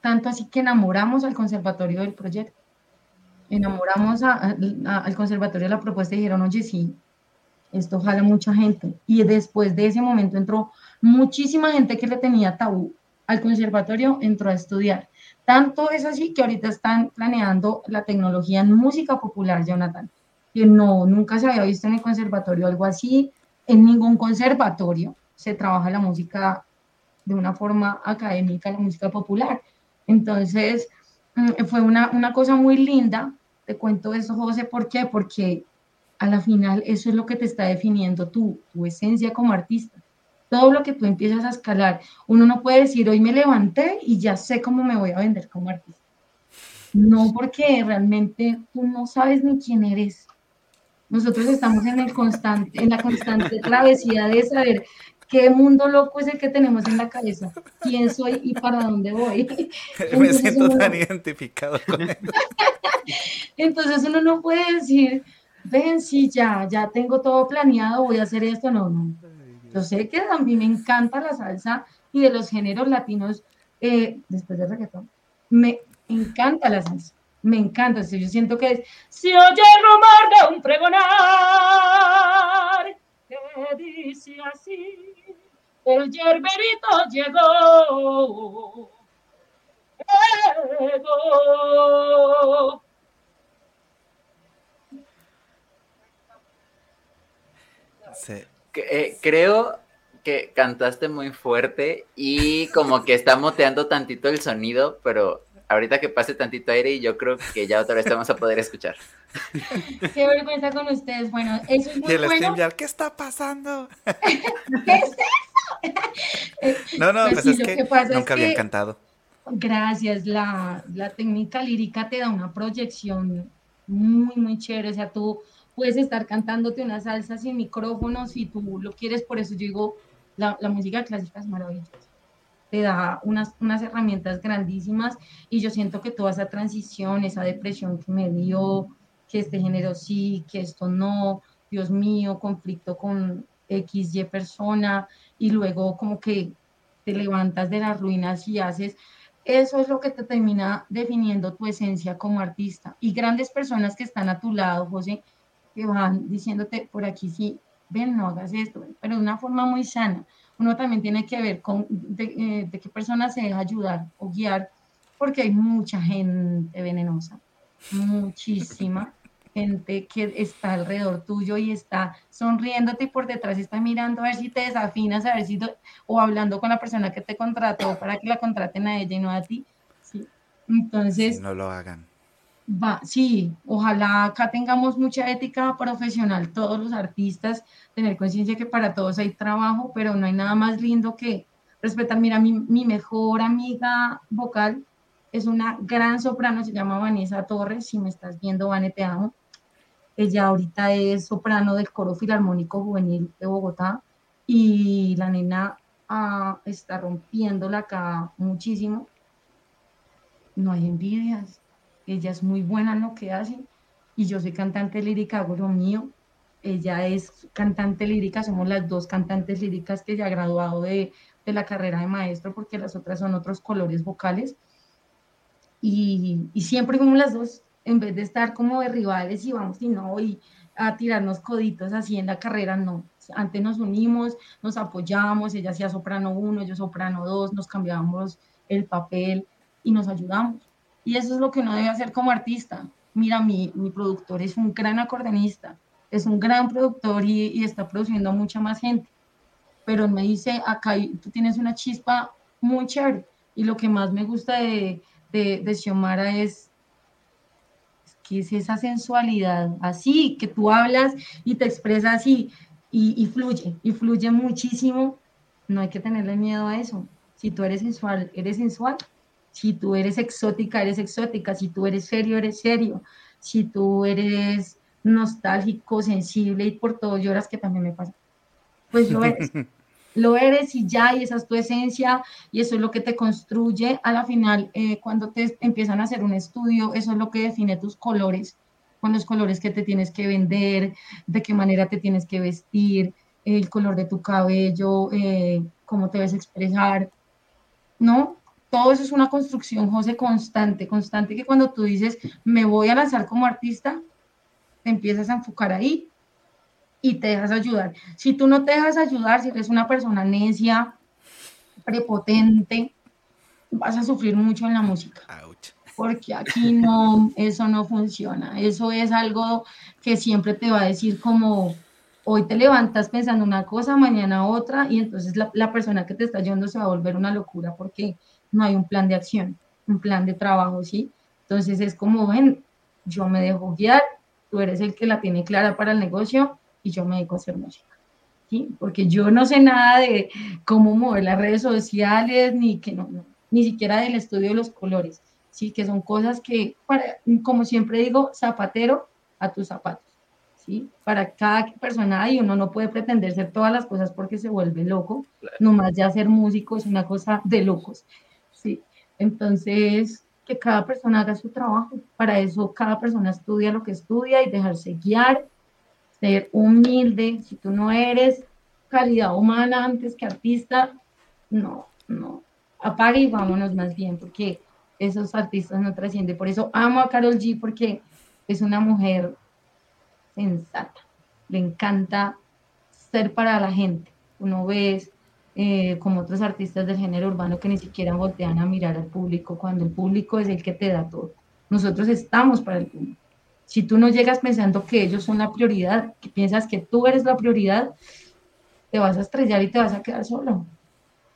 tanto así que enamoramos al conservatorio del proyecto. Enamoramos al conservatorio de la propuesta y dijeron, oye, sí, esto jala mucha gente. Y después de ese momento entró muchísima gente que le tenía tabú al conservatorio, entró a estudiar. Tanto es así que ahorita están planeando la tecnología en música popular, Jonathan, que no, nunca se había visto en el conservatorio algo así. En ningún conservatorio se trabaja la música de una forma académica, la música popular. Entonces, mm, fue una, una cosa muy linda. Te cuento eso, José, ¿por qué? Porque a la final eso es lo que te está definiendo tu, tu esencia como artista. Todo lo que tú empiezas a escalar. Uno no puede decir, hoy me levanté y ya sé cómo me voy a vender como artista. No, porque realmente tú no sabes ni quién eres. Nosotros estamos en, el constante, en la constante travesía de saber qué mundo loco es el que tenemos en la cabeza, quién soy y para dónde voy. Me siento tan identificado con él. Entonces uno no puede decir, ven, sí, ya, ya tengo todo planeado, voy a hacer esto, no, no. Yo sé que a mí me encanta la salsa y de los géneros latinos, eh, después del reggaetón, me encanta la salsa, me encanta, yo siento que es, si oye el rumor de un pregonar, que dice así, el yerberito llegó. llegó. Sí. Eh, creo que cantaste muy fuerte y como que está moteando tantito el sonido, pero ahorita que pase tantito aire y yo creo que ya otra vez te vamos a poder escuchar. Qué vergüenza con ustedes. Bueno, eso es muy y el bueno. ¿qué está pasando? ¿Qué es eso? no, no, pues, sí, es que, pasa es nunca había que- cantado. Gracias, la, la técnica lírica te da una proyección muy, muy chévere. O sea, tú puedes estar cantándote una salsa sin micrófono si tú lo quieres. Por eso yo digo, la, la música clásica es maravillosa. Te da unas, unas herramientas grandísimas y yo siento que toda esa transición, esa depresión que me dio, que este género sí, que esto no, Dios mío, conflicto con X, Y persona y luego como que te levantas de las ruinas y haces eso es lo que te termina definiendo tu esencia como artista. Y grandes personas que están a tu lado, José, van diciéndote por aquí sí, ven, no hagas esto, pero de una forma muy sana. Uno también tiene que ver con de, eh, de qué persona se deja ayudar o guiar, porque hay mucha gente venenosa, muchísima gente que está alrededor tuyo y está sonriéndote y por detrás está mirando a ver si te desafinas, a ver si o hablando con la persona que te contrató para que la contraten a ella y no a ti. Entonces, No lo hagan. Sí, ojalá acá tengamos mucha ética profesional, todos los artistas, tener conciencia que para todos hay trabajo, pero no hay nada más lindo que respetar. Mira, mi, mi mejor amiga vocal es una gran soprano, se llama Vanessa Torres, si me estás viendo, Vane, te amo. Ella ahorita es soprano del Coro Filarmónico Juvenil de Bogotá y la nena ah, está rompiéndola acá muchísimo. No hay envidias. Ella es muy buena en lo que hace y yo soy cantante lírica, hago lo mío. Ella es cantante lírica, somos las dos cantantes líricas que ya ha graduado de, de la carrera de maestro porque las otras son otros colores vocales. Y, y siempre como las dos, en vez de estar como de rivales y vamos y no, y a tirarnos coditos así en la carrera, no. Antes nos unimos, nos apoyamos, ella hacía soprano uno, yo soprano dos, nos cambiábamos el papel y nos ayudamos. Y eso es lo que uno debe hacer como artista. Mira, mi, mi productor es un gran acordeonista, es un gran productor y, está produciendo a mucha más gente. Pero me dice, acá tú tienes una chispa muy chévere. Y lo que más me gusta de, de, de Xiomara es, es que es esa sensualidad, así, que tú hablas y te expresas así y, y fluye, y fluye muchísimo. No hay que tenerle miedo a eso. Si tú eres sensual, eres sensual. Si tú eres exótica, eres exótica. Si tú eres serio, eres serio. Si tú eres nostálgico, sensible y por todo lloras, que también me pasa, pues lo eres. lo eres y ya, y esa es tu esencia, y eso es lo que te construye. A la final, eh, cuando te empiezan a hacer un estudio, eso es lo que define tus colores, con los colores que te tienes que vender, de qué manera te tienes que vestir, el color de tu cabello, eh, cómo te ves expresar, ¿no? Todo eso es una construcción, José, constante, constante, que cuando tú dices, me voy a lanzar como artista, te empiezas a enfocar ahí y te dejas ayudar. Si tú no te dejas ayudar, si eres una persona necia, prepotente, vas a sufrir mucho en la música, Ouch. porque aquí no, eso no funciona. Eso es algo que siempre te va a decir como, hoy te levantas pensando una cosa, mañana otra, y entonces la, la persona que te está ayudando se va a volver una locura porque no hay un plan de acción, un plan de trabajo, ¿sí? Entonces es como, ven, yo me dejo guiar, tú eres el que la tiene clara para el negocio y yo me dedico a hacer música. ¿sí? Porque yo no sé nada de cómo mover las redes sociales, ni que no, no, ni siquiera del estudio de los colores, sí, que son cosas que, para, como siempre digo, zapatero a tus zapatos, sí, para cada persona y uno no puede pretender ser todas las cosas porque se vuelve loco, nomás ya ser músico es una cosa de locos, entonces que cada persona haga su trabajo, para eso cada persona estudia lo que estudia y dejarse guiar, ser humilde, si tú no eres calidad humana antes que artista, no, no, apague y vámonos más bien, porque esos artistas no trascienden. Por eso amo a Carol G, porque es una mujer sensata, le encanta ser para la gente. Uno ves eh, como otros artistas del género urbano que ni siquiera voltean a mirar al público, cuando el público es el que te da todo. Nosotros estamos para el público. Si tú no llegas pensando que ellos son la prioridad, que piensas que tú eres la prioridad, te vas a estrellar y te vas a quedar solo.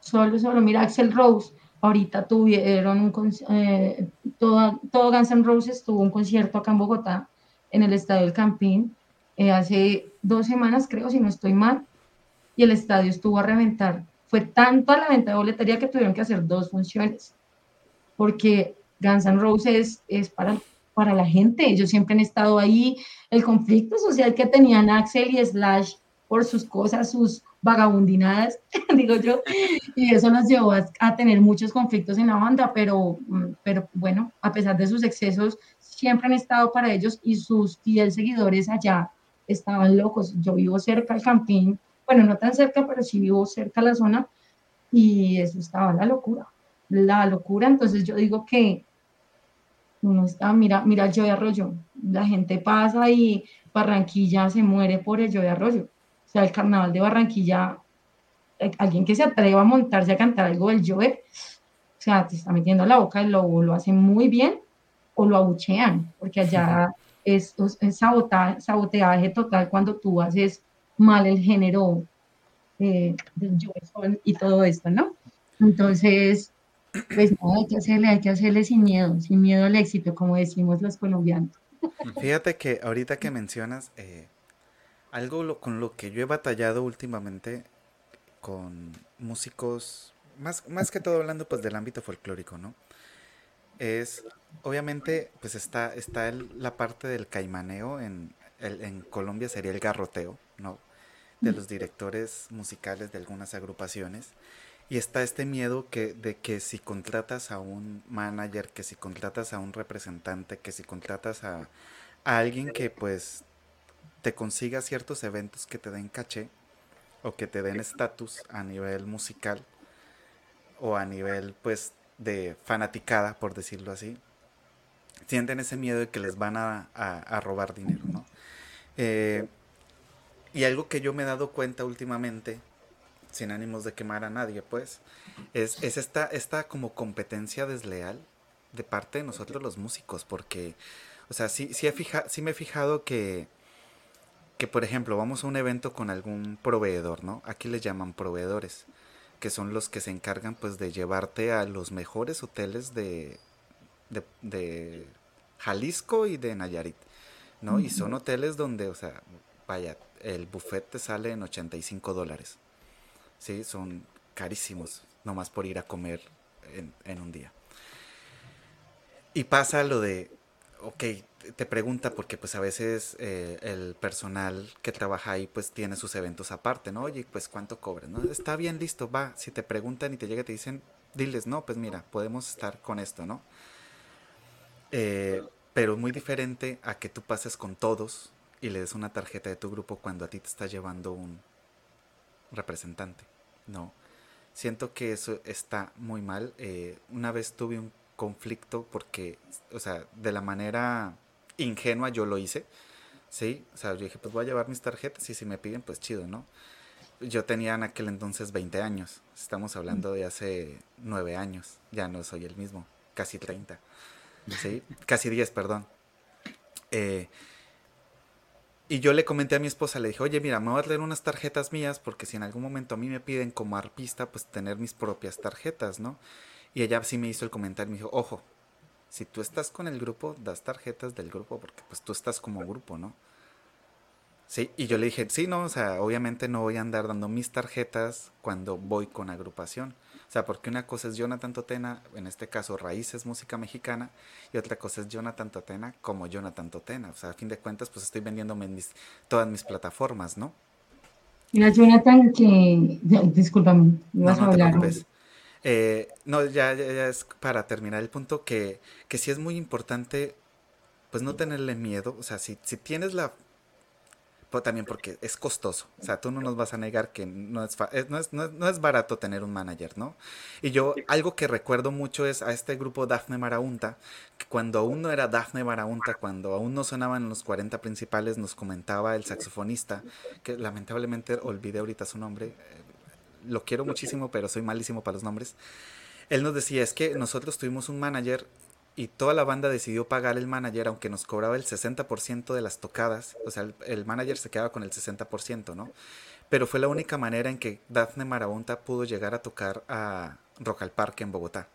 Solo, solo. Mira, Axel Rose, ahorita tuvieron un, eh, todo, todo Guns N' Roses tuvo un concierto acá en Bogotá, en el Estadio del Campín, eh, hace dos semanas creo, si no estoy mal, y el estadio estuvo a reventar. Fue tanto la venta de boletería que tuvieron que hacer dos funciones, porque Guns N' Roses es para, para la gente. Ellos siempre han estado ahí. El conflicto social que tenían Axel y Slash por sus cosas, sus vagabundinadas, digo yo, y eso nos llevó a, tener muchos conflictos en la banda, pero, mm, pero bueno, a pesar de sus excesos, siempre han estado para ellos y sus fieles seguidores allá estaban locos. Yo vivo cerca al campín, bueno, no tan cerca, pero sí vivo cerca a la zona y eso estaba la locura, la locura. Entonces yo digo que uno está, mira, mira el de Arroyo, la gente pasa y Barranquilla se muere por el de Arroyo. O sea, el carnaval de Barranquilla, eh, alguien que se atreva a montarse a cantar algo del Joe, o sea, te está metiendo la boca, lo, lo hacen muy bien o lo abuchean, porque allá es, es sabotaje total cuando tú haces mal el género eh, y todo esto, ¿no? Entonces, pues no, hay que hacerle, hay que hacerle sin miedo, sin miedo al éxito, como decimos los colombianos. Fíjate que ahorita que mencionas eh, algo con lo que yo he batallado últimamente con músicos, más, más que todo hablando pues del ámbito folclórico, ¿no? Es, obviamente, pues está, está la parte del caimaneo, en, en Colombia sería el garroteo, ¿no? De los directores musicales de algunas agrupaciones. Y está este miedo que, de que si contratas a un manager, que si contratas a un representante, que si contratas a, alguien que pues te consiga ciertos eventos que te den caché o que te den estatus a nivel musical o a nivel pues de fanaticada, por decirlo así, sienten ese miedo de que les van a, robar dinero, ¿no? Eh, y algo que yo me he dado cuenta últimamente sin ánimos de quemar a nadie, pues, es, esta, esta como competencia desleal de parte de nosotros los músicos, porque, o sea, sí, sí, he fija, sí me he fijado que, que, por ejemplo, vamos a un evento con algún proveedor, ¿no? Aquí les llaman proveedores, que son los que se encargan, pues, de llevarte a los mejores hoteles de, de, de Jalisco y de Nayarit, ¿no? Y son hoteles donde, o sea, vaya, el buffet te sale en 85 dólares. ¿sí? Son carísimos, nomás por ir a comer en, un día. Y pasa lo de, ok, te pregunta porque pues a veces eh, el personal que trabaja ahí pues tiene sus eventos aparte, ¿no? Oye, pues cuánto cobran, ¿no? Está bien, listo, va. Si te preguntan y te llega y te dicen, diles, no, pues mira, podemos estar con esto, ¿no? Eh, pero muy diferente a que tú pases con todos y le des una tarjeta de tu grupo cuando a ti te está llevando un representante. No, siento que eso está muy mal. Eh, una vez tuve un conflicto porque, o sea, de la manera ingenua yo lo hice. Sí, o sea, yo dije, pues voy a llevar mis tarjetas y si me piden, pues chido, ¿no? Yo tenía en aquel entonces 20 años. Estamos hablando de hace 9 años. Ya no soy el mismo. Casi 30. ¿Sí? Casi 10, perdón. Eh, y yo le comenté a mi esposa, le dije, oye, mira, me voy a traer unas tarjetas mías porque si en algún momento a mí me piden como arpista, pues tener mis propias tarjetas, ¿no? Y ella sí me hizo el comentario, me dijo, ojo, si tú estás con el grupo, das tarjetas del grupo porque pues tú estás como grupo, ¿no? Sí, y yo le dije, sí, no, o sea, obviamente no voy a andar dando mis tarjetas cuando voy con agrupación. O sea, porque una cosa es Jonathan Totena, en este caso Raíces Música Mexicana, y otra cosa es Jonathan Totena como Jonathan Totena. O sea, a fin de cuentas, pues estoy vendiendo mis, todas mis plataformas, ¿no? Mira, Jonathan, que. Discúlpame, ibas a hablar. Eh, no, ya, ya, es para terminar el punto que, que sí es muy importante, pues no tenerle miedo. O sea, si, si tienes la también porque es costoso. O sea, tú no nos vas a negar que no es, no es, no es, barato tener un manager, ¿no? Y yo, algo que recuerdo mucho es a este grupo Dafne Maraunta, que cuando aún no era Dafne Maraunta, cuando aún no sonaban los 40 principales, nos comentaba el saxofonista, que lamentablemente olvidé ahorita su nombre. Eh, lo quiero muchísimo, pero soy malísimo para los nombres. Él nos decía, es que nosotros tuvimos un manager y toda la banda decidió pagar el manager aunque nos cobraba el 60% de las tocadas, o sea, el, manager se quedaba con el 60%, ¿no? Pero fue la única manera en que Daphne Marabunta pudo llegar a tocar a Rock al Parque en Bogotá.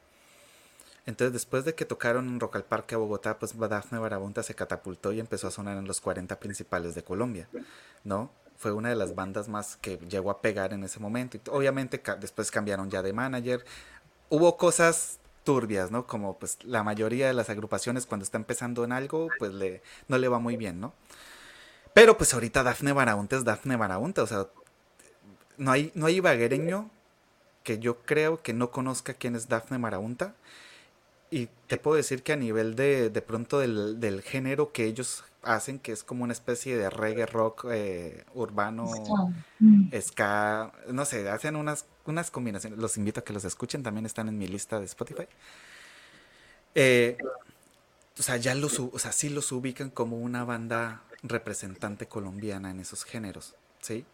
Entonces, después de que tocaron en Rock al Parque a Bogotá, pues Dafne Barabunta se catapultó y empezó a sonar en los 40 principales de Colombia, ¿no? Fue una de las bandas más que llegó a pegar en ese momento. Y obviamente después cambiaron ya de manager. Hubo cosas turbias, ¿no? Como pues la mayoría de las agrupaciones cuando está empezando en algo, pues le, no le va muy bien, ¿no? Pero pues ahorita Dafne Barahunta es Dafne Barahunta, o sea, no hay, no hay ibaguereño que yo creo que no conozca quién es Dafne Marahunta. Y te puedo decir que a nivel de, de pronto del, del, género que ellos hacen, que es como una especie de reggae rock eh, urbano, mm. ska, no sé, hacen unas, unas combinaciones. Los invito a que los escuchen, también están en mi lista de Spotify. Eh, o sea, ya los, o sea, sí los ubican como una banda representante colombiana en esos géneros, ¿sí?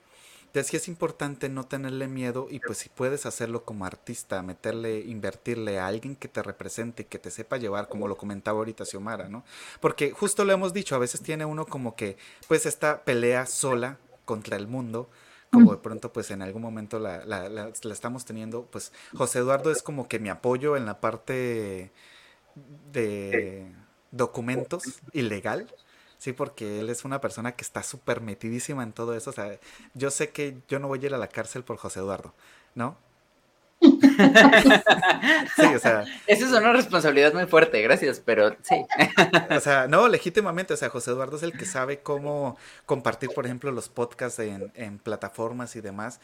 Entonces sí es importante no tenerle miedo y pues si puedes hacerlo como artista, meterle, invertirle a alguien que te represente y que te sepa llevar, como lo comentaba ahorita Xiomara, ¿no? Porque justo lo hemos dicho, a veces tiene uno como que pues esta pelea sola contra el mundo, como de pronto pues en algún momento la, la, la, la estamos teniendo, pues José Eduardo es como que mi apoyo en la parte de documentos ilegal, Sí, porque él es una persona que está súper metidísima en todo eso. O sea, yo sé que yo no voy a ir a la cárcel por José Eduardo, ¿no? sí, o sea. Esa es una responsabilidad muy fuerte, gracias, pero sí. o sea, no, legítimamente, o sea, José Eduardo es el que sabe cómo compartir, por ejemplo, los podcasts en, en plataformas y demás.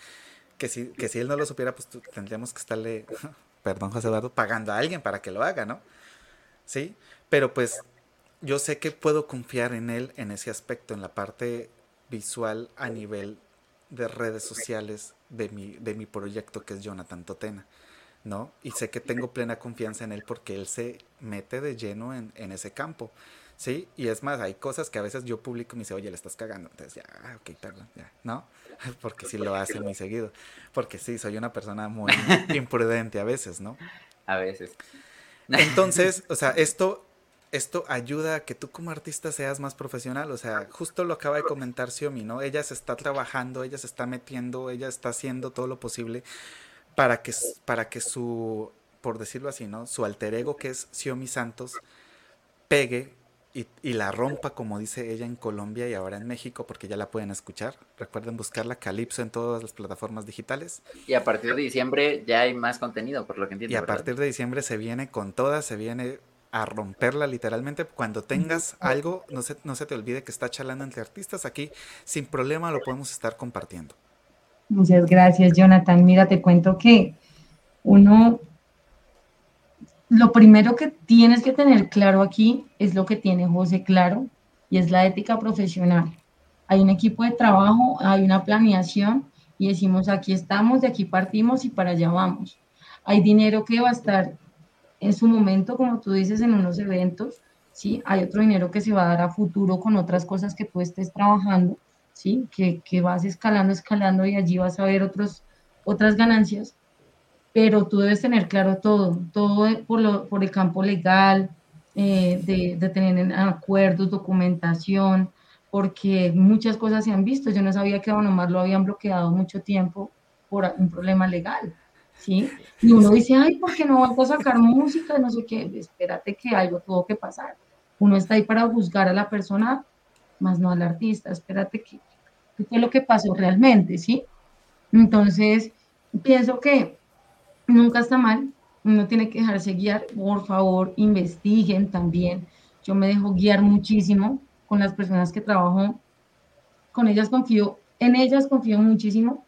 Que si, que si él no lo supiera, pues tendríamos que estarle, perdón, José Eduardo, pagando a alguien para que lo haga, ¿no? Sí, pero pues yo sé que puedo confiar en él en ese aspecto, en la parte visual a nivel de redes sociales de mi, de mi proyecto que es Jonathan Totena, ¿no? Y sé que tengo plena confianza en él porque él se mete de lleno en, en ese campo, ¿sí? Y es más, hay cosas que a veces yo publico y me dice, oye, le estás cagando, entonces ya, ah, ok, perdón, ya, ¿no? Porque sí lo hace muy seguido, porque sí, soy una persona muy imprudente a veces, ¿no? A veces. Entonces, o sea, esto esto ayuda a que tú como artista seas más profesional. O sea, justo lo acaba de comentar Xiomi, ¿no? Ella se está trabajando, ella se está metiendo, ella está haciendo todo lo posible para que, para que su, por decirlo así, ¿no? Su alter ego, que es Xiomi Santos, pegue y, y, la rompa, como dice ella en Colombia y ahora en México, porque ya la pueden escuchar. Recuerden buscarla Calypso en todas las plataformas digitales. Y a partir de diciembre ya hay más contenido, por lo que entiendo. Y a partir de diciembre se viene con todas, se viene a romperla literalmente. Cuando tengas algo, no se, no se te olvide que está charlando entre artistas aquí, sin problema lo podemos estar compartiendo. Muchas gracias, Jonathan. Mira, te cuento que uno, lo primero que tienes que tener claro aquí es lo que tiene José claro y es la ética profesional. Hay un equipo de trabajo, hay una planeación y decimos aquí estamos, de aquí partimos y para allá vamos. Hay dinero que va a estar en su momento, como tú dices, en unos eventos, ¿sí? Hay otro dinero que se va a dar a futuro con otras cosas que tú estés trabajando, ¿sí? Que, que vas escalando, escalando y allí vas a ver otros, otras ganancias, pero tú debes tener claro todo, todo por, lo, por el campo legal, eh, de, de, tener acuerdos, documentación, porque muchas cosas se han visto. Yo no sabía que Don Omar lo habían bloqueado mucho tiempo por un problema legal. ¿Sí? Y uno dice, ay, ¿por qué no vas a sacar música? No sé qué, espérate que algo tuvo que pasar. Uno está ahí para juzgar a la persona, más no al artista, espérate que, qué fue lo que pasó realmente, ¿sí? Entonces, pienso que nunca está mal, uno tiene que dejarse guiar, por favor, investiguen también. Yo me dejo guiar muchísimo con las personas que trabajo, con ellas confío, en ellas confío muchísimo,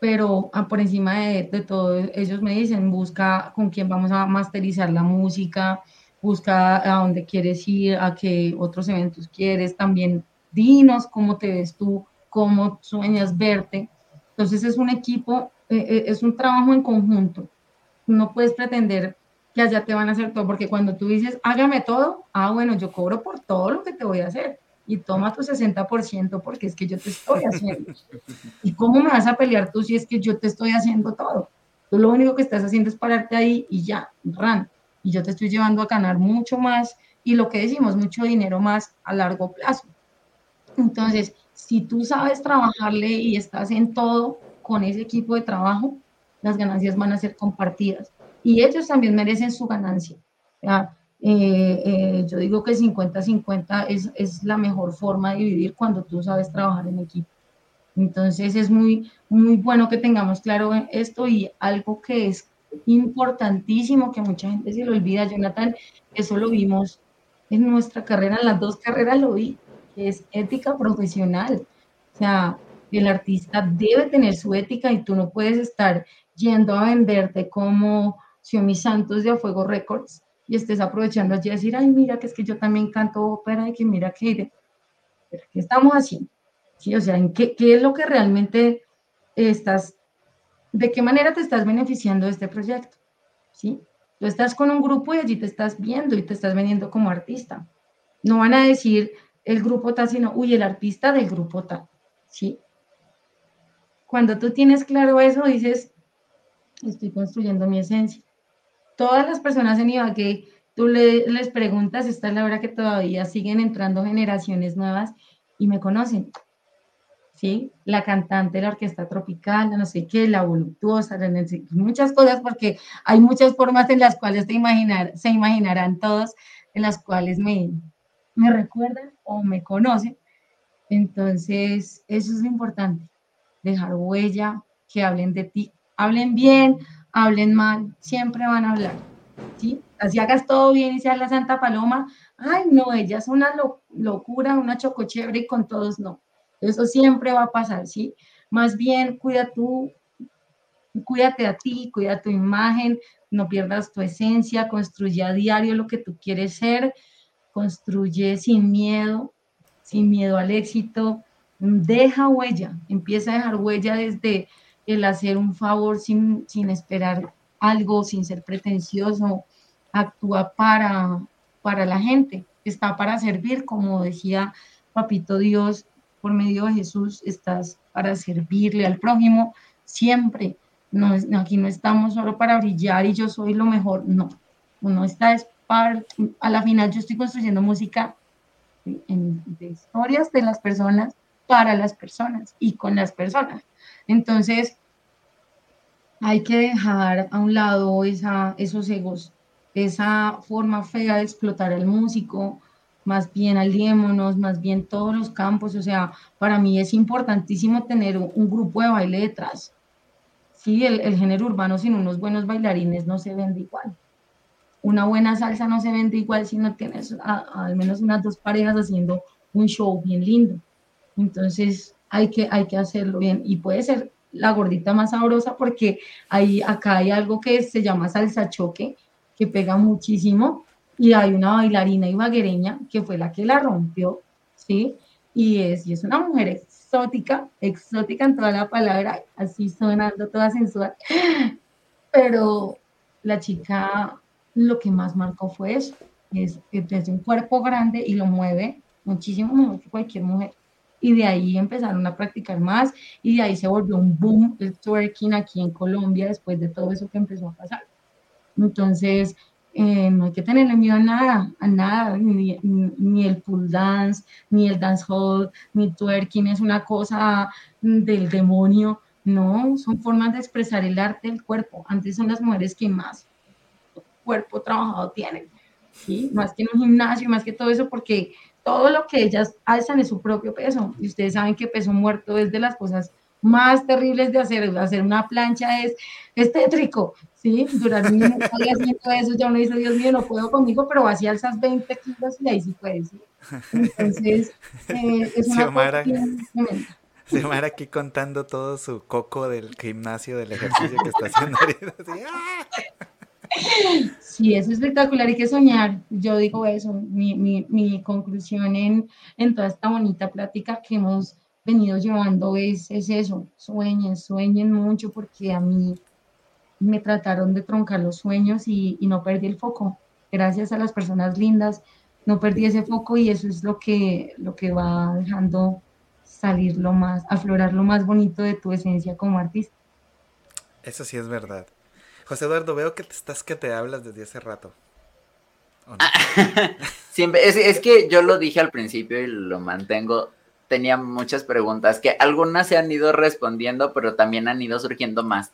pero ah, por encima de, todo, ellos me dicen, busca con quién vamos a masterizar la música, busca a dónde quieres ir, a qué otros eventos quieres, también dinos cómo te ves tú, cómo sueñas verte. Entonces es un equipo, eh, es un trabajo en conjunto. No puedes pretender que allá te van a hacer todo, porque cuando tú dices, hágame todo, ah, bueno, yo cobro por todo lo que te voy a hacer y toma tu 60% porque es que yo te estoy haciendo. ¿Y cómo me vas a pelear tú si es que yo te estoy haciendo todo? Tú lo único que estás haciendo es pararte ahí y ya, ran. Y yo te estoy llevando a ganar mucho más y lo que decimos, mucho dinero más a largo plazo. Entonces, si tú sabes trabajarle y estás en todo con ese equipo de trabajo, las ganancias van a ser compartidas. y ellos también merecen su ganancia. Eh, eh, yo digo que 50-50 es, es la mejor forma de vivir cuando tú sabes trabajar en equipo. Entonces es muy, muy bueno que tengamos claro esto y algo que es importantísimo, que mucha gente se lo olvida, Jonathan, eso lo vimos en nuestra carrera, en las dos carreras lo vi, que es ética profesional. O sea, el artista debe tener su ética y tú no puedes estar yendo a venderte como Xiomi Santos de A Fuego Records y estés aprovechando allí a decir, ay, mira, que es que yo también canto ópera y que mira que, ¿qué estamos haciendo? ¿Sí? O sea, ¿en qué, qué es lo que realmente estás, de qué manera te estás beneficiando de este proyecto? ¿Sí? Tú estás con un grupo y allí te estás viendo y te estás vendiendo como artista. No van a decir el grupo tal, sino, uy, el artista del grupo tal. ¿Sí? Cuando tú tienes claro eso, dices, estoy construyendo mi esencia. Todas las personas en Ibagué, tú les preguntas, esta es la hora que todavía siguen entrando generaciones nuevas y me conocen. ¿Sí? La cantante, la orquesta tropical, no sé qué, la voluptuosa, muchas cosas, porque hay muchas formas en las cuales se imaginarán todos, en las cuales me, me recuerdan o me conocen. Entonces, eso es lo importante dejar huella, que hablen de ti, hablen bien, hablen mal, siempre van a hablar, ¿sí? Así hagas todo bien y seas la Santa Paloma, ay, no, ella es una locura, una chocochebre y con todos no. Eso siempre va a pasar, ¿sí? Más bien, cuida tú, cuídate a ti, cuida tu imagen, no pierdas tu esencia, construye a diario lo que tú quieres ser, construye sin miedo, sin miedo al éxito, deja huella, empieza a dejar huella desde el hacer un favor sin, sin esperar algo, sin ser pretencioso, actúa para, para la gente, está para servir, como decía Papito Dios, por medio de Jesús, estás para servirle al prójimo siempre. No, aquí no estamos solo para brillar y yo soy lo mejor, no. Uno está es para, a la final yo estoy construyendo música en, de historias de las personas para las personas y con las personas. Entonces, hay que dejar a un lado esa, esos egos, esa forma fea de explotar al músico, más bien aliémonos, más bien todos los campos. O sea, para mí es importantísimo tener un, grupo de baile detrás. Sí, el, el, género urbano sin unos buenos bailarines no se vende igual. Una buena salsa no se vende igual si no tienes al menos unas dos parejas haciendo un show bien lindo. Entonces hay que, hay que hacerlo bien y puede ser la gordita más sabrosa porque ahí, acá hay algo que se llama salsa choque, que pega muchísimo. Y hay una bailarina ibaguereña que fue la que la rompió, ¿sí? Y es, y es una mujer exótica, exótica en toda la palabra, así sonando toda sensual, pero la chica lo que más marcó fue eso, es que desde un cuerpo grande y lo mueve muchísimo mejor que cualquier mujer y de ahí empezaron a practicar más y de ahí se volvió un boom el twerking aquí en Colombia después de todo eso que empezó a pasar. Entonces, eh, no hay que tenerle miedo a nada, a nada, ni, ni, el pull dance, ni el dancehall, ni twerking es una cosa del demonio, no, son formas de expresar el arte del cuerpo. Antes son las mujeres que más cuerpo trabajado tienen, ¿sí? más que en un gimnasio, más que todo eso, porque todo lo que ellas alzan es su propio peso. Y ustedes saben que peso muerto es de las cosas más terribles de hacer. Hacer una plancha es, es tétrico, ¿sí? Durante un haciendo eso, ya uno dice, Dios mío, no puedo conmigo, pero así alzas 20 kilos y ahí sí puedes. Entonces, eh, es una Xiomara, Xiomara aquí contando todo su coco del gimnasio, del ejercicio que está haciendo ahorita. ¡ah! Sí, es espectacular, hay que soñar. Yo digo eso, mi, mi, conclusión en, en, toda esta bonita plática que hemos venido llevando es, es eso, sueñen, sueñen mucho porque a mí me trataron de troncar los sueños y, y no perdí el foco. Gracias a las personas lindas, no perdí ese foco y eso es lo que, lo que va dejando salir lo más, aflorar lo más bonito de tu esencia como artista. Eso sí es verdad. José Eduardo, veo que te estás que te hablas desde hace rato. Siempre, es, que yo lo dije al principio y lo mantengo. Tenía muchas preguntas que algunas se han ido respondiendo, pero también han ido surgiendo más.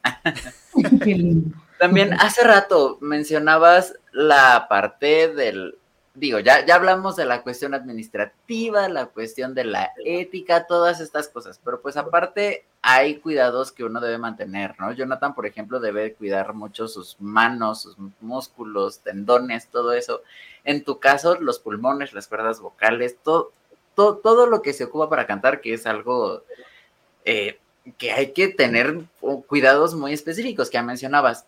Qué lindo. También hace rato mencionabas la parte del, digo, ya, ya hablamos de la cuestión administrativa, la cuestión de la ética, todas estas cosas, pero pues aparte hay cuidados que uno debe mantener, ¿no? Jonathan, por ejemplo, debe cuidar mucho sus manos, sus músculos, tendones, todo eso. En tu caso, los pulmones, las cuerdas vocales, todo, todo, todo lo que se ocupa para cantar, que es algo eh, que hay que tener cuidados muy específicos que ya mencionabas.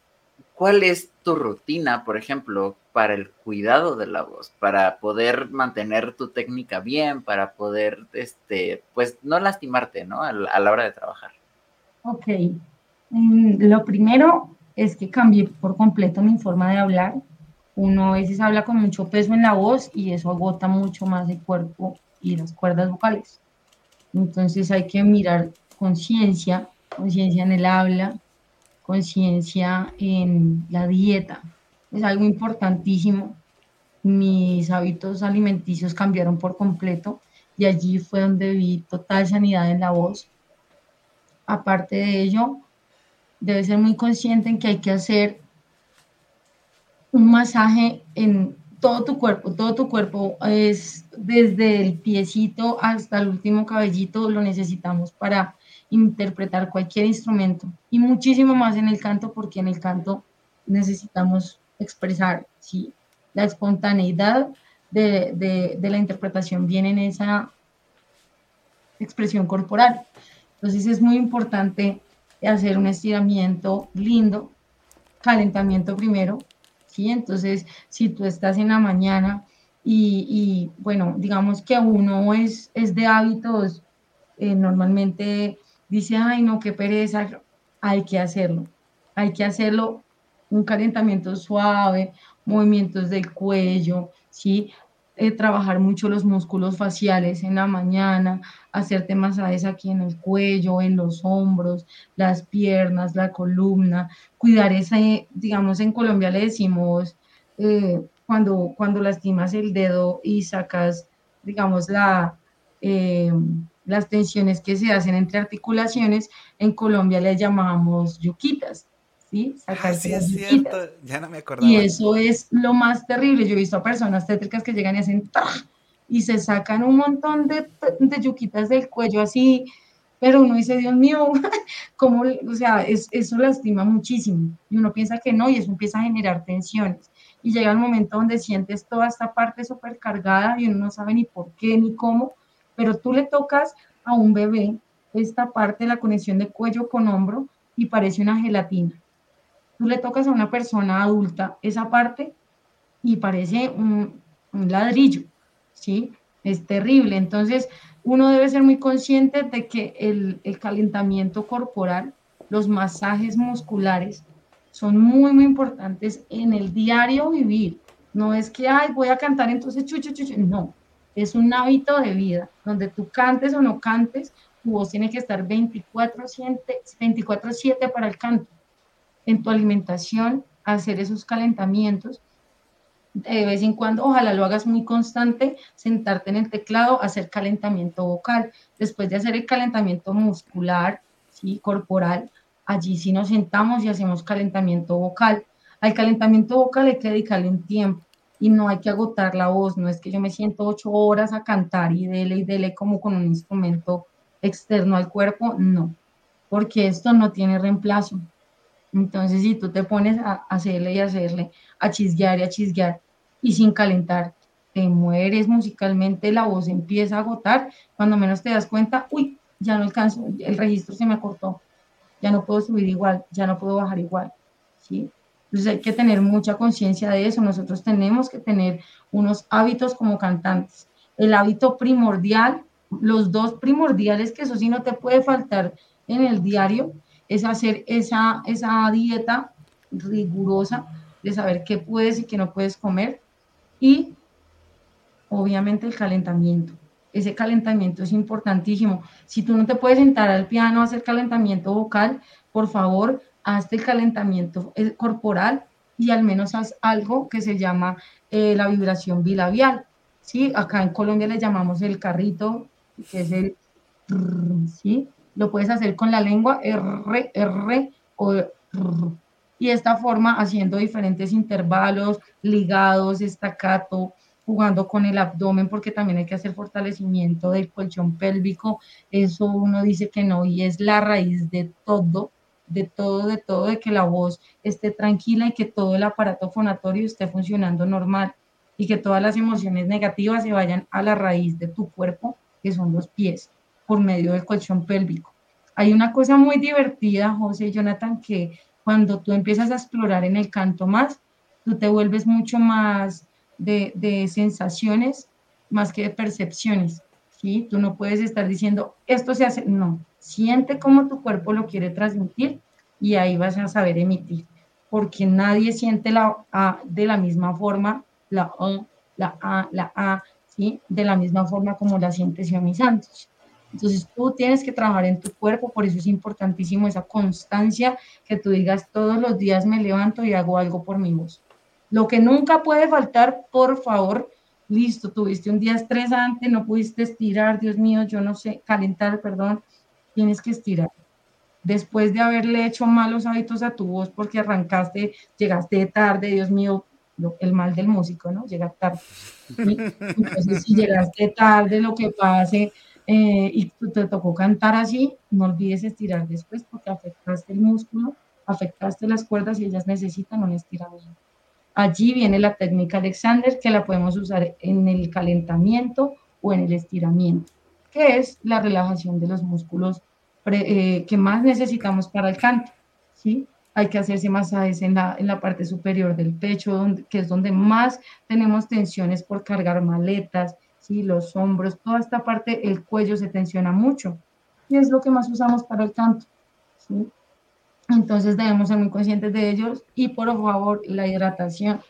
¿Cuál es tu rutina, por ejemplo, para el cuidado de la voz, para poder mantener tu técnica bien, para poder, este, pues, no lastimarte, ¿no? A la, hora de trabajar. Ok. Mm, lo primero es que cambié por completo mi forma de hablar. Uno a veces habla con mucho peso en la voz y eso agota mucho más el cuerpo y las cuerdas vocales. Entonces hay que mirar conciencia, conciencia en el habla, conciencia en la dieta. Es algo importantísimo. Mis hábitos alimenticios cambiaron por completo y allí fue donde vi total sanidad en la voz. Aparte de ello, debe ser muy consciente en que hay que hacer un masaje en todo tu cuerpo, todo tu cuerpo es desde el piecito hasta el último cabellito, lo necesitamos para interpretar cualquier instrumento y muchísimo más en el canto porque en el canto necesitamos expresar, ¿sí? La espontaneidad de, de, la interpretación viene en esa expresión corporal. Entonces es muy importante hacer un estiramiento lindo, calentamiento primero, ¿sí? Entonces, si tú estás en la mañana y, y bueno, digamos que uno es, es de hábitos eh, normalmente dice, ay, no, qué pereza, hay que hacerlo. Hay que hacerlo, un calentamiento suave, movimientos del cuello, ¿sí? Eh, trabajar mucho los músculos faciales en la mañana, hacerte masajes aquí en el cuello, en los hombros, las piernas, la columna, cuidar ese, digamos, en Colombia le decimos, eh, cuando, cuando lastimas el dedo y sacas, digamos, la... Eh, las tensiones que se hacen entre articulaciones, en Colombia le llamamos yuquitas, ¿sí? Ah, es cierto, ya no me acordaba. Y eso es lo más terrible. Yo he visto a personas tétricas que llegan y hacen y se sacan un montón de, de yuquitas del cuello así, pero uno dice, Dios mío, ¿cómo? O sea, es, eso lastima muchísimo. Y uno piensa que no, y eso empieza a generar tensiones. Y llega el momento donde sientes toda esta parte súper cargada y uno no sabe ni por qué ni cómo, pero tú le tocas a un bebé esta parte de la conexión de cuello con hombro y parece una gelatina. Tú le tocas a una persona adulta esa parte y parece un, ladrillo, ¿sí? Es terrible. Entonces, uno debe ser muy consciente de que el, el, calentamiento corporal, los masajes musculares, son muy, muy importantes en el diario vivir. No es que, ay, voy a cantar entonces chucho, chucho. No, es un hábito de vida, donde tú cantes o no cantes, tu voz tiene que estar 24-7 para el canto. En tu alimentación, hacer esos calentamientos. De vez en cuando, ojalá lo hagas muy constante, sentarte en el teclado, hacer calentamiento vocal. Después de hacer el calentamiento muscular, ¿sí? corporal, allí sí nos sentamos y hacemos calentamiento vocal. Al calentamiento vocal hay que dedicarle un tiempo y no hay que agotar la voz, no es que yo me siento ocho horas a cantar y dele y dele como con un instrumento externo al cuerpo, no, porque esto no tiene reemplazo. Entonces, si tú te pones a hacerle y hacerle, a chisguear y a chisguear y sin calentar, te mueres musicalmente, la voz empieza a agotar, cuando menos te das cuenta, uy, ya no alcanzo, el registro se me acortó, ya no puedo subir igual, ya no puedo bajar igual, ¿sí? Entonces hay que tener mucha conciencia de eso. Nosotros tenemos que tener unos hábitos como cantantes. El hábito primordial, los dos primordiales, que eso sí no te puede faltar en el diario, es hacer esa, esa dieta rigurosa de saber qué puedes y qué no puedes comer. Y obviamente el calentamiento. Ese calentamiento es importantísimo. Si tú no te puedes sentar al piano a hacer calentamiento vocal, por favor, hazte el calentamiento eh, corporal y al menos haz algo que se llama eh, la vibración bilabial. ¿sí? Acá en Colombia le llamamos el carrito, que es el... ¿sí? Lo puedes hacer con la lengua R, R o Y esta forma haciendo diferentes intervalos, ligados, estacato, jugando con el abdomen, porque también hay que hacer fortalecimiento del colchón pélvico. Eso uno dice que no, y es la raíz de todo, de todo, de todo, de que la voz esté tranquila y que todo el aparato fonatorio esté funcionando normal y que todas las emociones negativas se vayan a la raíz de tu cuerpo, que son los pies, por medio del colchón pélvico. Hay una cosa muy divertida, José y Jonathan, que cuando tú empiezas a explorar en el canto más, tú te vuelves mucho más de, sensaciones más que de percepciones. ¿sí? Tú no puedes estar diciendo, esto se hace, no, siente cómo tu cuerpo lo quiere transmitir y ahí vas a saber emitir, porque nadie siente la A de la misma forma la O, la A, la A, ¿sí? De la misma forma como la siente Xiaomi Santos. Entonces tú tienes que trabajar en tu cuerpo, por eso es importantísimo esa constancia, que tú digas todos los días me levanto y hago algo por mi voz. Lo que nunca puede faltar, por favor, listo, tuviste un día estresante, no pudiste estirar, Dios mío, yo no sé, calentar, perdón, tienes que estirar. Después de haberle hecho malos hábitos a tu voz porque arrancaste, llegaste tarde, Dios mío, el mal del músico, ¿no? Llegar tarde. Entonces, si llegaste tarde, lo que pase eh, y te tocó cantar así, no olvides estirar después porque afectaste el músculo, afectaste las cuerdas y ellas necesitan un estiramiento. Allí viene la técnica Alexander que la podemos usar en el calentamiento o en el estiramiento, que es la relajación de los músculos eh, que más necesitamos para el canto, ¿sí? hay que hacerse masajes en la, en la parte superior del pecho, donde, que es donde más tenemos tensiones por cargar maletas, ¿sí? los hombros, toda esta parte, el cuello se tensiona mucho y es lo que más usamos para el canto. ¿sí? Entonces debemos ser muy conscientes de ellos y por favor la hidratación.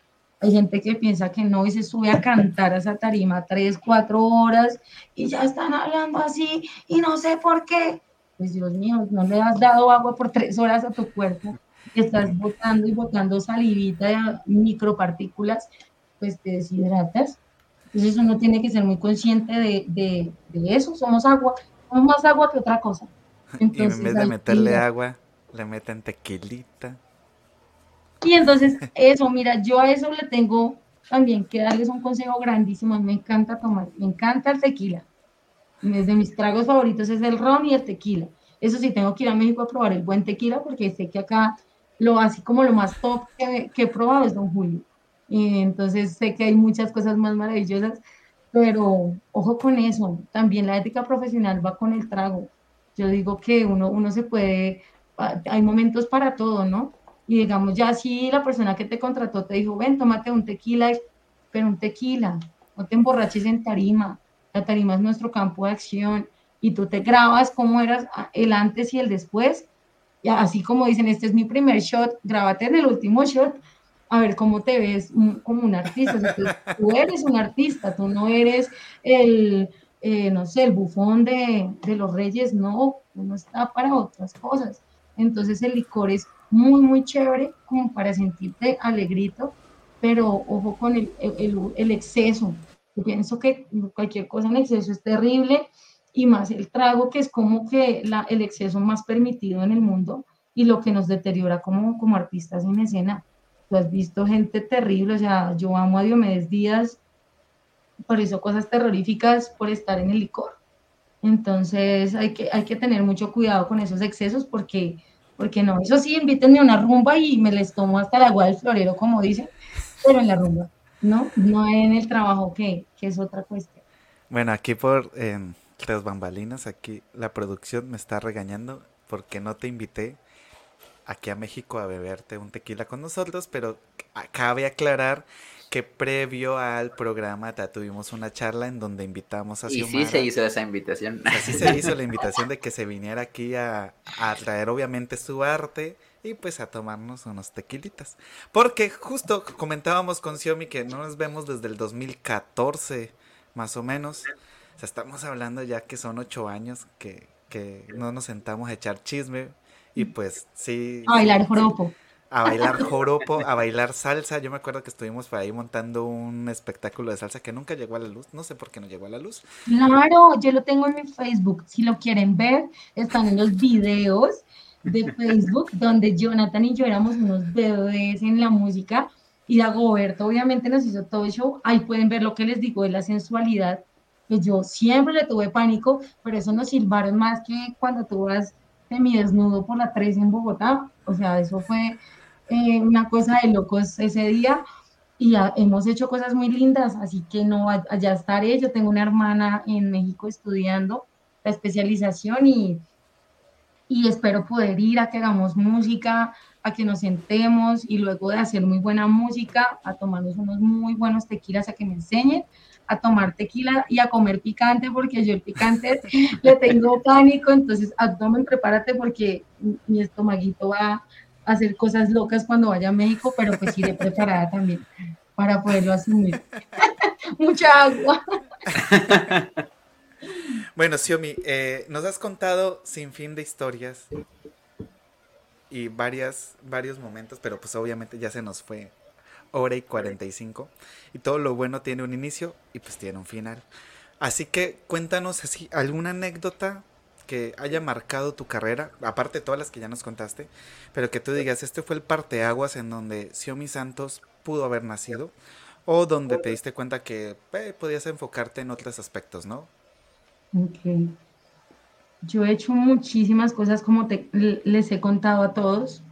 Hay gente que piensa que no y se sube a cantar a esa tarima tres, cuatro horas y ya están hablando así y no sé por qué. Pues Dios mío, no le has dado agua por tres horas a tu cuerpo estás botando y botando salivita de micropartículas, pues te deshidratas. Entonces uno tiene que ser muy consciente de, de, de eso, somos agua, somos más agua que otra cosa. Entonces, y en vez de meterle agua, le meten tequilita. Y entonces eso, mira, yo a eso le tengo también que darles un consejo grandísimo, me encanta tomar, me encanta el tequila. Desde mis tragos favoritos es el ron y el tequila. Eso sí, tengo que ir a México a probar el buen tequila porque sé que acá lo así como lo más top que, he probado es Don Julio. Y entonces sé que hay muchas cosas más maravillosas, pero ojo con eso. También la ética profesional va con el trago. Yo digo que uno, uno se puede, hay momentos para todo, ¿no? Y digamos, ya si la persona que te contrató te dijo, ven, tómate un tequila, pero un tequila, no te emborraches en tarima. La tarima es nuestro campo de acción y tú te grabas cómo eras el antes y el después así como dicen, este es mi primer shot, grábate en el último shot, a ver cómo te ves como un artista. tú eres un artista, tú no eres el, eh, no sé, el bufón de, de, los reyes, no, uno está para otras cosas. Entonces el licor es muy, muy chévere como para sentirte alegrito, pero ojo con el, el, el exceso. Yo pienso que cualquier cosa en exceso es terrible y más el trago, que es como que la, el exceso más permitido en el mundo y lo que nos deteriora como, como artistas en escena. Tú has visto gente terrible, o sea, yo amo a Diomedes Díaz, por eso cosas terroríficas por estar en el licor. Entonces hay que, hay que tener mucho cuidado con esos excesos porque, porque no, eso sí, invítenme a una rumba y me les tomo hasta el agua del florero, como dicen, pero en la rumba, ¿no? No en el trabajo, que, que es otra cuestión. Bueno, aquí por... Eh las bambalinas aquí, la producción me está regañando porque no te invité aquí a México a beberte un tequila con nosotros, pero cabe aclarar que previo al programa tuvimos una charla en donde invitamos a Xiomara. Y sí se hizo esa invitación. Así se hizo la invitación de que se viniera aquí a, a traer obviamente su arte y pues a tomarnos unos tequilitas. Porque justo comentábamos con Xiomi que no nos vemos desde el 2014 más o menos estamos hablando ya que son ocho años que, que no nos sentamos a echar chisme y pues sí. A bailar joropo. A bailar joropo, a bailar salsa. Yo me acuerdo que estuvimos por ahí montando un espectáculo de salsa que nunca llegó a la luz. No sé por qué no llegó a la luz. Claro, yo lo tengo en mi Facebook. Si lo quieren ver, están en los videos. de Facebook, donde Jonathan y yo éramos unos bebés en la música y Dagoberto obviamente nos hizo todo el show. Ahí pueden ver lo que les digo de la sensualidad, que yo siempre le tuve pánico, pero eso nos silbaron más que cuando tú vas desnudo por la 3 en Bogotá. O sea, eso fue eh, una cosa de locos ese día y hemos hecho cosas muy lindas, así que no, allá estaré. Yo tengo una hermana en México estudiando la especialización y, y espero poder ir a que hagamos música, a que nos sentemos y luego de hacer muy buena música, a tomarnos unos muy buenos tequilas, a que me enseñen a tomar tequila y a comer picante, porque yo el picante le tengo pánico, entonces abdomen, prepárate porque mi estomaguito va a hacer cosas locas cuando vaya a México, pero pues iré preparada también para poderlo asumir. Mucha agua. Bueno, Xiomi, eh, nos has contado sin fin de historias y varias, varios momentos, pero pues obviamente ya se nos fue hora y 45 y todo lo bueno tiene un inicio y pues tiene un final. Así que cuéntanos así alguna anécdota que haya marcado tu carrera, aparte de todas las que ya nos contaste, pero que tú digas, este fue el parteaguas en donde Xiomi Santos pudo haber nacido o donde te diste cuenta que eh, podías enfocarte en otros aspectos, ¿no? Ok. Yo he hecho muchísimas cosas como te, les he contado a todos,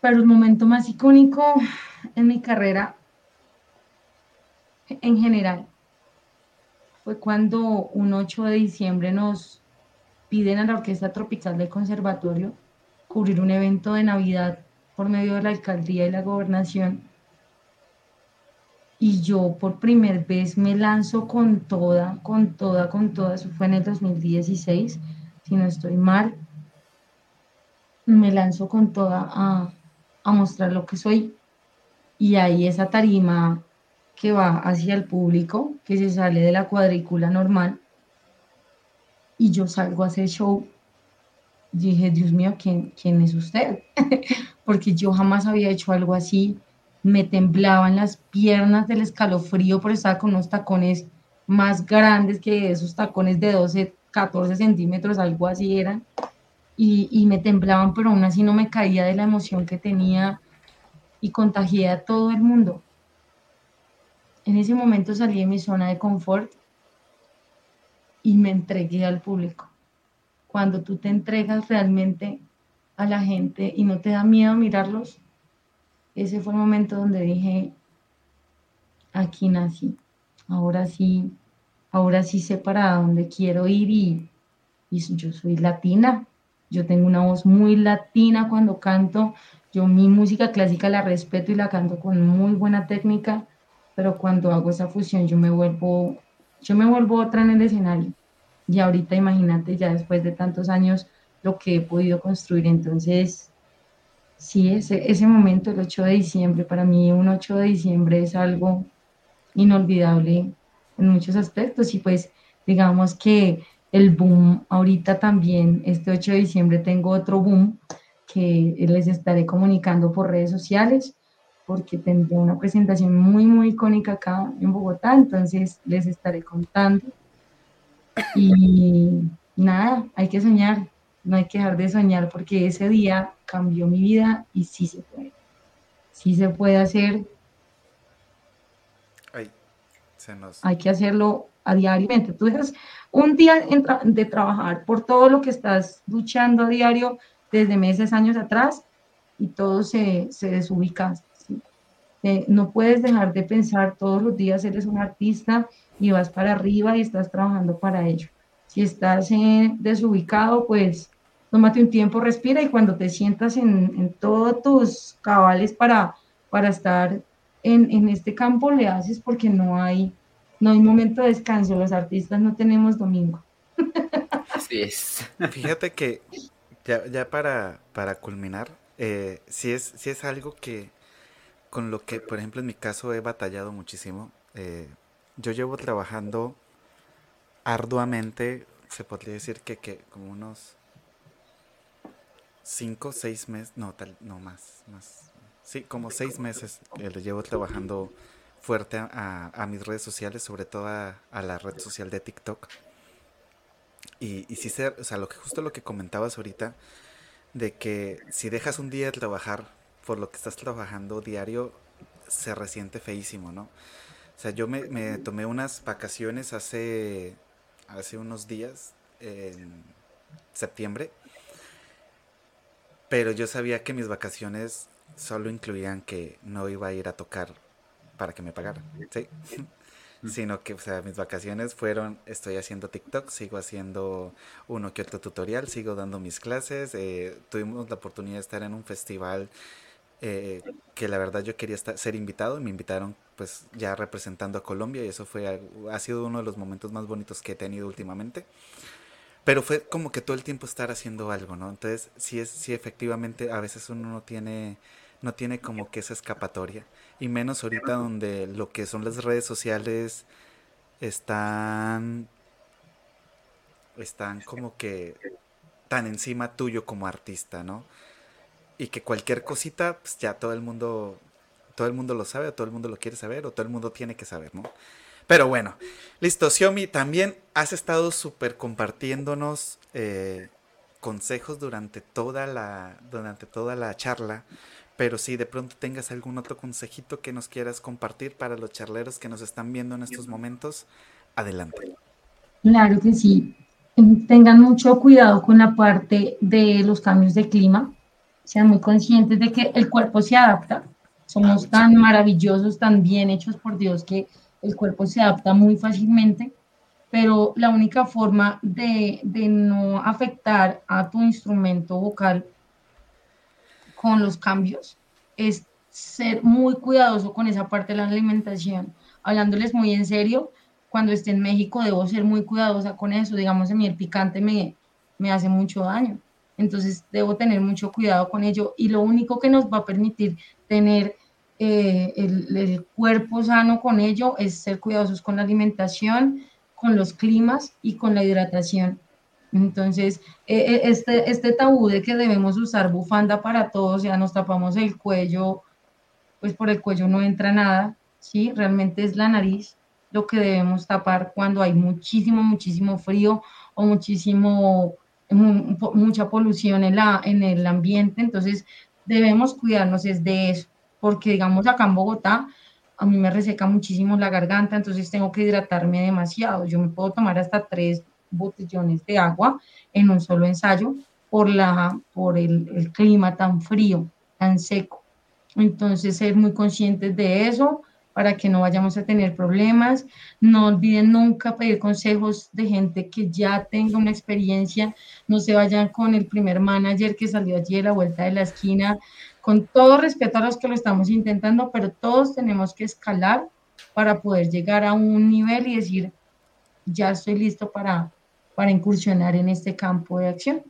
pero el momento más icónico en mi carrera en general fue cuando un 8 de diciembre nos piden a la Orquesta Tropical del Conservatorio cubrir un evento de Navidad por medio de la alcaldía y la gobernación. Y yo por primera vez me lanzo con toda, con toda, con toda, eso fue en el 2016, si no estoy mal, me lanzo con toda a, a mostrar lo que soy y ahí esa tarima que va hacia el público, que se sale de la cuadrícula normal y yo salgo a hacer show. dije, Dios mío, ¿quién, quién es usted? Porque yo jamás había hecho algo así me temblaban las piernas del escalofrío por estar con unos tacones más grandes que esos tacones de 12, 14 centímetros, algo así eran, y, y me temblaban, pero aún así no me caía de la emoción que tenía y contagié a todo el mundo. En ese momento salí de mi zona de confort y me entregué al público. Cuando tú te entregas realmente a la gente y no te da miedo mirarlos, ese fue el momento donde dije, aquí nací, ahora sí, ahora sí sé para dónde quiero ir y, yo soy latina, yo tengo una voz muy latina cuando canto, yo mi música clásica la respeto y la canto con muy buena técnica, pero cuando hago esa fusión yo me vuelvo, yo me vuelvo otra en el escenario. Y ahorita imagínate ya después de tantos años lo que he podido construir, entonces sí, ese, ese momento, el 8 de diciembre, para mí un 8 de diciembre es algo inolvidable en muchos aspectos. Y pues digamos que el boom ahorita también, este 8 de diciembre tengo otro boom que les estaré comunicando por redes sociales porque tendré una presentación muy, muy icónica acá en Bogotá, entonces les estaré contando. Y nada, hay que soñar, no hay que dejar de soñar porque ese día cambió mi vida y sí se puede. Sí se puede hacer. Hay que hacerlo a diariamente. Tú dejas un día de trabajar por todo lo que estás luchando a diario desde meses, años atrás y todo se, se desubica. Eh, no puedes dejar de pensar todos los días, eres un artista y vas para arriba y estás trabajando para ello. Si estás eh, desubicado, pues tómate un tiempo, respira y cuando te sientas en, todos tus cabales para, para estar en, este campo, le haces porque no hay, no hay momento de descanso. Los artistas no tenemos domingo. Así es. Fíjate que ya, para, para culminar, eh, si, es, si es algo que con lo que, por ejemplo, en mi caso he batallado muchísimo. Eh, yo llevo trabajando arduamente, se podría decir que, que como unos cinco, seis meses, no, tal, no más, más, sí, como seis meses le llevo trabajando fuerte a, mis redes sociales, sobre todo a, la red social de TikTok. Y, y sí, ser, o sea, lo que, justo lo que comentabas ahorita, de que si dejas un día de trabajar por lo que estás trabajando diario, se resiente feísimo, ¿no? O sea, yo me, me tomé unas vacaciones hace, hace unos días, en septiembre, pero yo sabía que mis vacaciones solo incluían que no iba a ir a tocar para que me pagaran, ¿sí? Sino que, o sea, mis vacaciones fueron, estoy haciendo TikTok, sigo haciendo uno que otro tutorial, sigo dando mis clases, eh, tuvimos la oportunidad de estar en un festival eh, que la verdad yo quería estar, ser invitado y me invitaron pues ya representando a Colombia y eso fue, ha sido uno de los momentos más bonitos que he tenido últimamente. Pero fue como que todo el tiempo estar haciendo algo, ¿no? Entonces, sí, es, sí efectivamente, a veces uno no tiene no tiene como que esa escapatoria. Y menos ahorita donde lo que son las redes sociales están, están como que tan encima tuyo como artista, ¿no? Y que cualquier cosita, pues ya todo el mundo, todo el mundo lo sabe, o todo el mundo lo quiere saber, o todo el mundo tiene que saber, ¿no? Pero bueno, listo, Xiaomi, también has estado súper compartiéndonos eh, consejos durante toda la, durante toda la charla. Pero si de pronto tengas algún otro consejito que nos quieras compartir para los charleros que nos están viendo en estos momentos, adelante. Claro que sí. Tengan mucho cuidado con la parte de los cambios de clima. Sean muy conscientes de que el cuerpo se adapta. Somos tan maravillosos, tan bien hechos por Dios que el cuerpo se adapta muy fácilmente. Pero la única forma de, de no afectar a tu instrumento vocal con los cambios es ser muy cuidadoso con esa parte de la alimentación. Hablándoles muy en serio, cuando esté en México debo ser muy cuidadosa con eso. Digamos, a mí picante me, me hace mucho daño. Entonces debo tener mucho cuidado con ello. Y lo único que nos va a permitir tener eh, el, el, cuerpo sano con ello es ser cuidadosos con la alimentación, con los climas y con la hidratación. Entonces, e, e, este, este tabú de que debemos usar bufanda para todos, ya nos tapamos el cuello, pues por el cuello no entra nada, ¿sí? Realmente es la nariz lo que debemos tapar cuando hay muchísimo, muchísimo frío o muchísimo, mucha polución en, la, en el ambiente. Entonces, debemos cuidarnos es de eso, porque digamos acá en Bogotá, a mí me reseca muchísimo la garganta, entonces tengo que hidratarme demasiado. Yo me puedo tomar hasta tres botellones de agua en un solo ensayo por, la, por el, el clima tan frío, tan seco. Entonces, ser muy conscientes de eso para que no vayamos a tener problemas. No olviden nunca pedir consejos de gente que ya tenga una experiencia. No se vayan con el primer manager que salió allí de la vuelta de la esquina. Con todo respeto a los que lo estamos intentando, pero todos tenemos que escalar para poder llegar a un nivel y decir, ya estoy listo para, para incursionar en este campo de acción.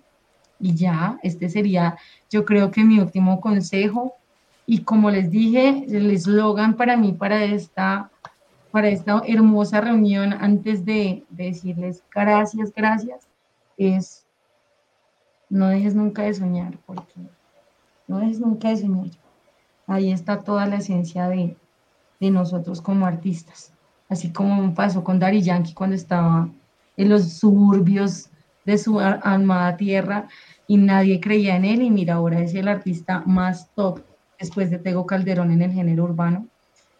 Y ya, este sería, yo creo que mi último consejo. Y como les dije, el eslogan para mí, para esta, para esta hermosa reunión, antes de, de decirles gracias, gracias, es no dejes nunca de soñar, porque no dejes nunca de soñar. Ahí está toda la esencia de, de nosotros como artistas. Así como pasó con Dari Yankee cuando estaba en los suburbios de su amada tierra y nadie creía en él y mira, ahora es el artista más top después de Tego Calderón en el género urbano.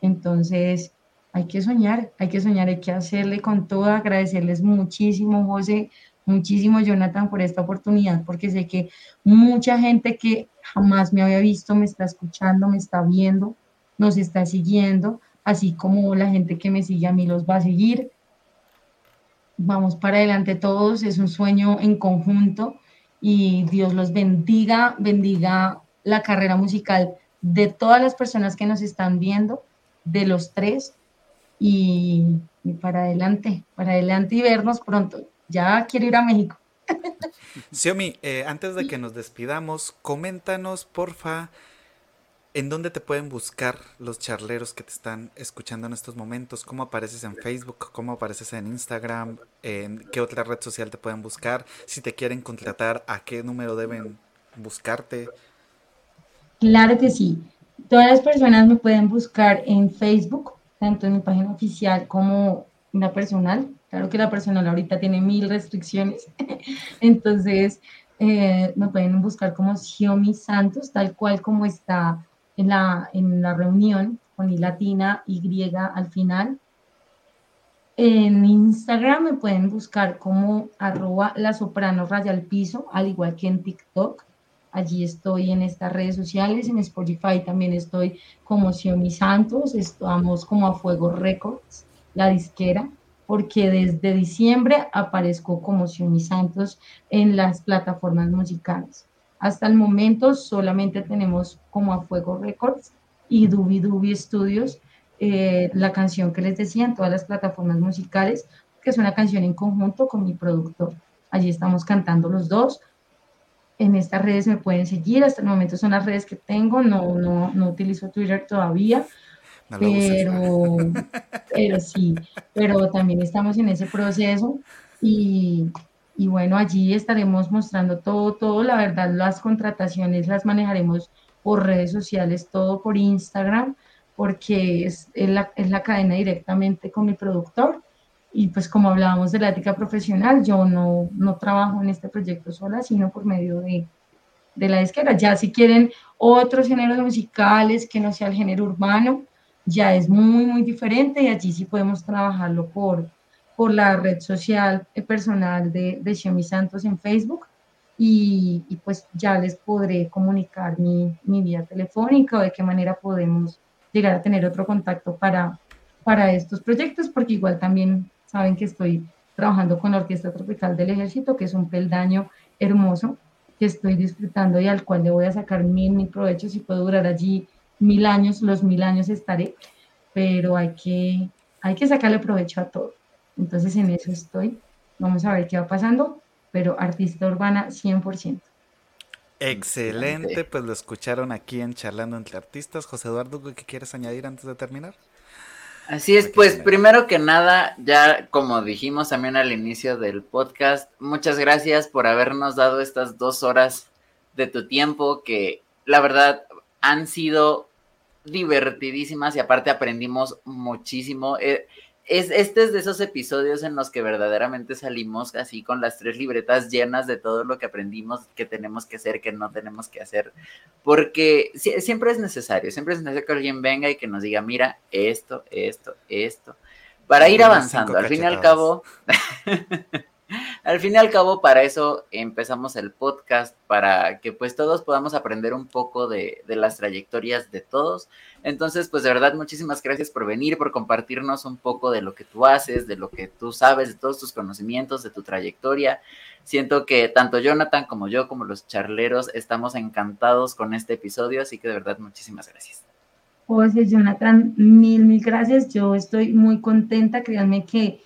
Entonces, hay que soñar, hay que soñar, hay que hacerle con todo, agradecerles muchísimo, José, muchísimo, Jonathan, por esta oportunidad, porque sé que mucha gente que jamás me había visto me está escuchando, me está viendo, nos está siguiendo, así como la gente que me sigue a mí los va a seguir vamos para adelante todos, es un sueño en conjunto y Dios los bendiga, bendiga la carrera musical de todas las personas que nos están viendo, de los tres, y, para adelante, para adelante y vernos pronto. Ya quiero ir a México. Xiaomi, eh, antes de que nos despidamos, coméntanos, porfa, ¿En dónde te pueden buscar los charleros que te están escuchando en estos momentos? ¿Cómo apareces en Facebook? ¿Cómo apareces en Instagram? ¿En qué otra red social te pueden buscar? Si te quieren contratar, ¿a qué número deben buscarte? Claro que sí. Todas las personas me pueden buscar en Facebook, tanto en mi página oficial como una personal, Claro que la personal ahorita tiene mil restricciones, entonces eh, me pueden buscar como Xiomi Santos, tal cual como está en la, en la reunión con I latina, Y al final. En Instagram me pueden buscar como arroba la soprano raya al piso, al igual que en TikTok. Allí estoy en estas redes sociales, en Spotify también estoy como Xiomi Santos, estamos como a Fuego Records, la disquera porque desde diciembre aparezco como Xioni Santos en las plataformas musicales. Hasta el momento solamente tenemos como a Fuego Records y Dubi Dubi Studios eh, la canción que les decía en todas las plataformas musicales, que es una canción en conjunto con mi productor. Allí estamos cantando los dos. En estas redes me pueden seguir, hasta el momento son las redes que tengo, no, no, no utilizo Twitter todavía, pero, pero sí, pero también estamos en ese proceso y, y, bueno, allí estaremos mostrando todo, todo, la verdad, las contrataciones las manejaremos por redes sociales, todo por Instagram, porque es, es, la, es la cadena directamente con mi productor. Y pues como hablábamos de la ética profesional, yo no, no trabajo en este proyecto sola, sino por medio de, de la disquera. Ya si quieren otros géneros musicales que no sea el género urbano, ya es muy, muy diferente y allí sí podemos trabajarlo por, por la red social personal de, de Xiaomi Santos en Facebook y, y, pues ya les podré comunicar mi, mi vía telefónica o de qué manera podemos llegar a tener otro contacto para, para estos proyectos, porque igual también saben que estoy trabajando con la Orquesta Tropical del Ejército, que es un peldaño hermoso que estoy disfrutando y al cual le voy a sacar mil, mil provechos y puedo durar allí mil años, los mil años estaré, pero hay que, hay que sacarle provecho a todo. Entonces en eso estoy. Vamos a ver qué va pasando, pero artista urbana 100%. Excelente, pues lo escucharon aquí en Charlando entre Artistas. José Eduardo, ¿qué quieres añadir antes de terminar? Así es, pues primero que nada, ya como dijimos también al inicio del podcast, muchas gracias por habernos dado estas dos horas de tu tiempo que la verdad han sido divertidísimas y aparte aprendimos muchísimo. Eh, es, este es de esos episodios en los que verdaderamente salimos así con las tres libretas llenas de todo lo que aprendimos, que tenemos que hacer, que no tenemos que hacer, porque siempre es necesario, siempre es necesario que alguien venga y que nos diga, mira, esto, esto, esto, para ir avanzando. Al fin y al cabo, al fin y al cabo, para eso empezamos el podcast, para que pues todos podamos aprender un poco de, de, las trayectorias de todos. Entonces, pues de verdad, muchísimas gracias por venir, por compartirnos un poco de lo que tú haces, de lo que tú sabes, de todos tus conocimientos, de tu trayectoria. Siento que tanto Jonathan como yo, como los charleros, estamos encantados con este episodio, así que de verdad, muchísimas gracias. José, Jonathan, mil, mil gracias. Yo estoy muy contenta, créanme que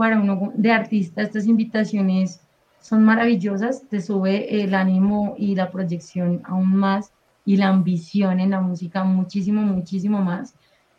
para uno de artista estas invitaciones son maravillosas, te sube el ánimo y la proyección aún más y la ambición en la música muchísimo, muchísimo más.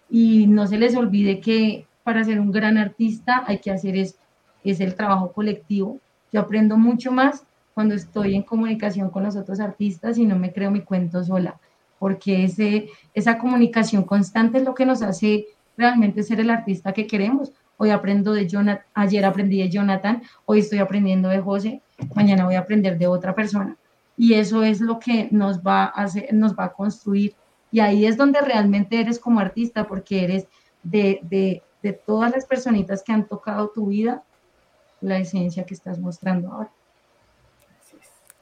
Y no se les olvide que para ser un gran artista hay que hacer es, es el trabajo colectivo. Yo aprendo mucho más cuando estoy en comunicación con los otros artistas y no me creo mi cuento sola, porque ese, esa comunicación constante es lo que nos hace realmente ser el artista que queremos hoy aprendo de Jonathan, ayer aprendí de Jonathan, hoy estoy aprendiendo de José, mañana voy a aprender de otra persona. Y eso es lo que nos va a hacer, nos va a construir. Y ahí es donde realmente eres como artista, porque eres de, de, de todas las personitas que han tocado tu vida, la esencia que estás mostrando ahora.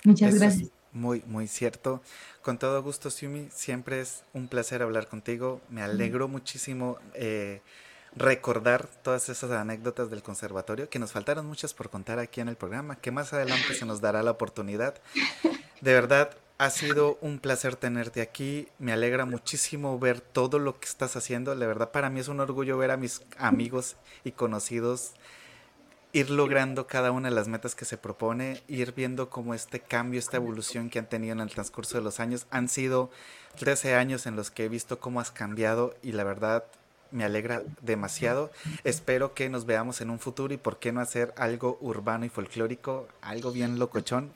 Muchas eso gracias. muy, muy cierto. Con todo gusto, Sumi, siempre es un placer hablar contigo. Me alegro muchísimo. Eh, recordar todas esas anécdotas del conservatorio, que nos faltaron muchas por contar aquí en el programa, que más adelante se nos dará la oportunidad. De verdad, ha sido un placer tenerte aquí. Me alegra muchísimo ver todo lo que estás haciendo. De verdad, para mí es un orgullo ver a mis amigos y conocidos ir logrando cada una de las metas que se propone, ir viendo cómo este cambio, esta evolución que han tenido en el transcurso de los años. Han sido 13 años en los que he visto cómo has cambiado y la verdad me alegra demasiado. Espero que nos veamos en un futuro y por qué no hacer algo urbano y folclórico, algo bien locochón.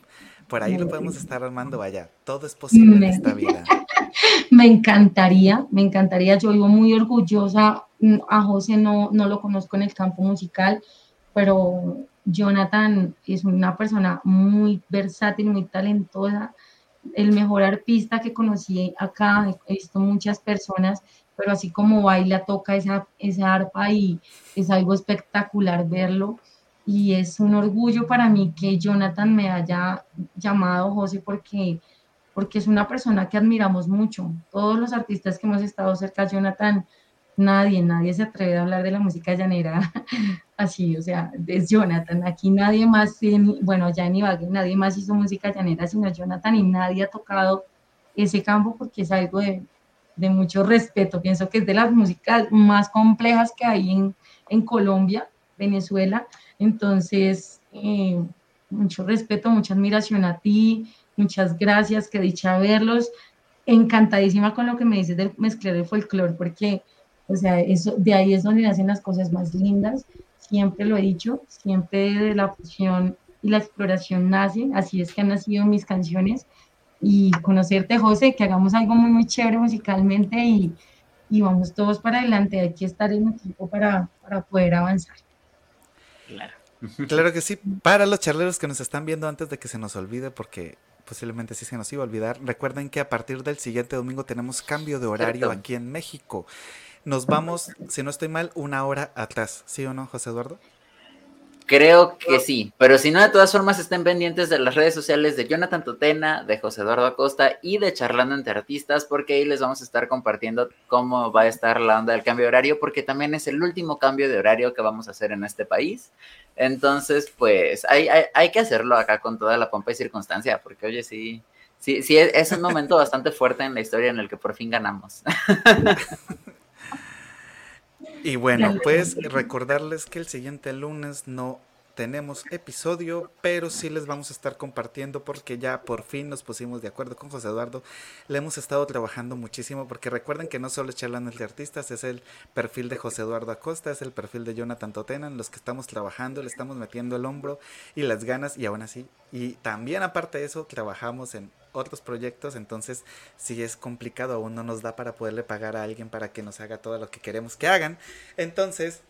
Por ahí lo podemos estar armando, vaya, todo es posible en esta vida. Me encantaría, me encantaría. Yo vivo muy orgullosa. A José no, no lo conozco en el campo musical, pero Jonathan es una persona muy versátil, muy talentosa, el mejor artista que conocí acá, he visto muchas personas, pero así como baila, toca esa, esa arpa y es algo espectacular verlo. Y es un orgullo para mí que Jonathan me haya llamado José porque, porque es una persona que admiramos mucho. Todos los artistas que hemos estado cerca de Jonathan, nadie, nadie se atreve a hablar de la música llanera así, o sea, es Jonathan. Aquí nadie más, bueno, ya en Ibagué, nadie más hizo música llanera sino Jonathan y nadie ha tocado ese campo porque es algo de, de mucho respeto. Pienso que es de las músicas más complejas que hay en, en Colombia, Venezuela. Entonces, eh, mucho respeto, mucha admiración a ti, muchas gracias, que dicha verlos. Encantadísima con lo que me dices del mezclar el folclore, porque o sea, eso, de ahí es donde nacen las cosas más lindas. Siempre lo he dicho, siempre de la fusión y la exploración nace. Así es que han nacido mis canciones. Y conocerte, José, que hagamos algo muy, muy chévere musicalmente y, y vamos todos para adelante. Hay que estar en equipo para, para poder avanzar. Claro. Claro que sí. Para los charleros que nos están viendo antes de que se nos olvide, porque posiblemente sí se nos iba a olvidar, recuerden que a partir del siguiente domingo tenemos cambio de horario aquí en México nos vamos, si no estoy mal, una hora atrás, ¿sí o no, José Eduardo? Creo que sí, pero si no, de todas formas estén pendientes de las redes sociales de Jonathan Totena, de José Eduardo Acosta y de Charlando entre Artistas, porque ahí les vamos a estar compartiendo cómo va a estar la onda del cambio de horario, porque también es el último cambio de horario que vamos a hacer en este país. Entonces, pues hay, hay, que hacerlo acá con toda la pompa y circunstancia, porque oye, sí, sí, sí, es un momento bastante fuerte en la historia en el que por fin ganamos. Y bueno, pues recordarles que el siguiente lunes no tenemos episodio, pero sí les vamos a estar compartiendo porque ya por fin nos pusimos de acuerdo con José Eduardo. Le hemos estado trabajando muchísimo porque recuerden que no solo es charlando de artistas, es el perfil de José Eduardo Acosta, es el perfil de Jonathan Totenan, los que estamos trabajando, le estamos metiendo el hombro y las ganas y aún así. Y también aparte de eso, trabajamos en otros proyectos, entonces si es complicado, aún no nos da para poderle pagar a alguien para que nos haga todo lo que queremos que hagan. Entonces,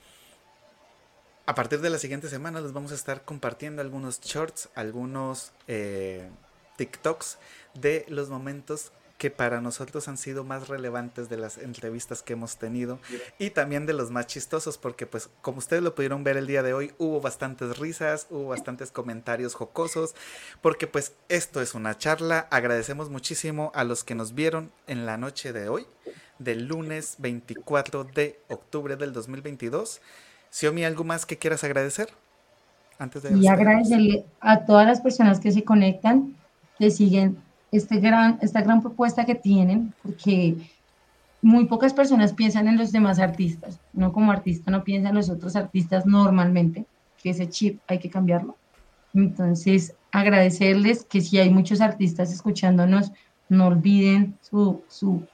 a partir de la siguiente semana les vamos a estar compartiendo algunos shorts, algunos eh, TikToks de los momentos que para nosotros han sido más relevantes de las entrevistas que hemos tenido y también de los más chistosos porque pues como ustedes lo pudieron ver el día de hoy hubo bastantes risas, hubo bastantes comentarios jocosos porque pues esto es una charla, agradecemos muchísimo a los que nos vieron en la noche de hoy del lunes 24 de octubre del 2022. Xiaomi, ¿algo más que quieras agradecer? Antes de y agradecerle a todas las personas que se conectan, que siguen este gran, esta gran propuesta que tienen, porque muy pocas personas piensan en los demás artistas, no como artista, no piensan en los otros artistas normalmente, que ese chip hay que cambiarlo. Entonces, agradecerles que si hay muchos artistas escuchándonos, no olviden su, su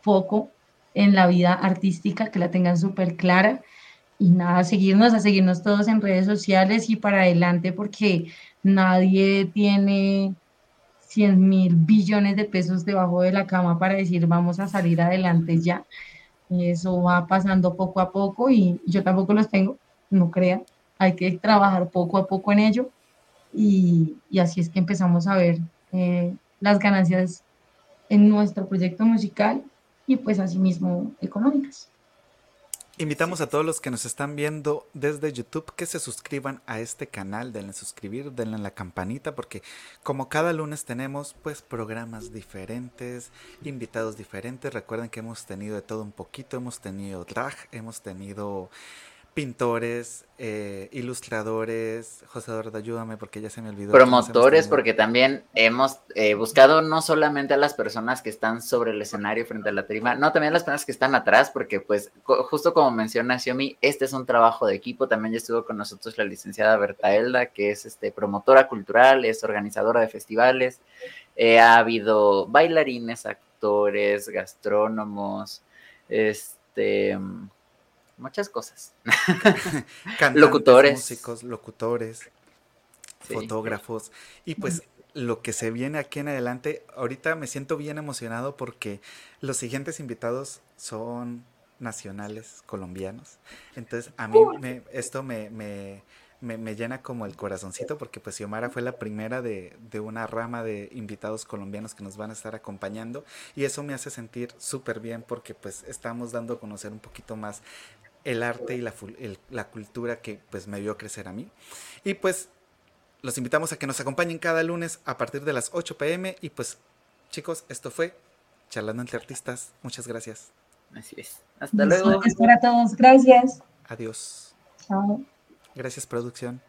foco en la vida artística, que la tengan súper clara. Y nada, seguirnos, a seguirnos todos en redes sociales y para adelante, porque nadie tiene 100 mil billones de pesos debajo de la cama para decir vamos a salir adelante ya. Eso va pasando poco a poco y yo tampoco los tengo, no crean. Hay que trabajar poco a poco en ello y, y así es que empezamos a ver eh, las ganancias en nuestro proyecto musical y pues asimismo económicas. Invitamos a todos los que nos están viendo desde YouTube que se suscriban a este canal, denle suscribir, denle la campanita porque como cada lunes tenemos pues programas diferentes, invitados diferentes. Recuerden que hemos tenido de todo un poquito, hemos tenido drag, hemos tenido pintores, eh, ilustradores, José Eduardo, ayúdame porque ya se me olvidó. Promotores, porque también hemos eh, buscado no solamente a las personas que están sobre el escenario frente a la trima, no, también a las personas que están atrás, porque pues justo como menciona Xiomi, este es un trabajo de equipo, también ya estuvo con nosotros la licenciada Bertaelda, que es este, promotora cultural, es organizadora de festivales, eh, ha habido bailarines, actores, gastrónomos, este muchas cosas. locutores. Músicos, locutores, fotógrafos. Y pues lo que se viene aquí en adelante, ahorita me siento bien emocionado porque los siguientes invitados son nacionales colombianos. Entonces, a mí me, esto me, me, me, llena como el corazoncito porque pues Xiomara fue la primera de, de, una rama de invitados colombianos que nos van a estar acompañando y eso me hace sentir súper bien porque pues estamos dando a conocer un poquito más el arte y la, la cultura que pues me vio crecer a mí. Y pues los invitamos a que nos acompañen cada lunes a partir de las 8 pm y pues chicos, esto fue Charlando entre Artistas. Muchas gracias. Así es. Hasta luego. Gracias para todos. Gracias. Adiós. Chao. Gracias, producción.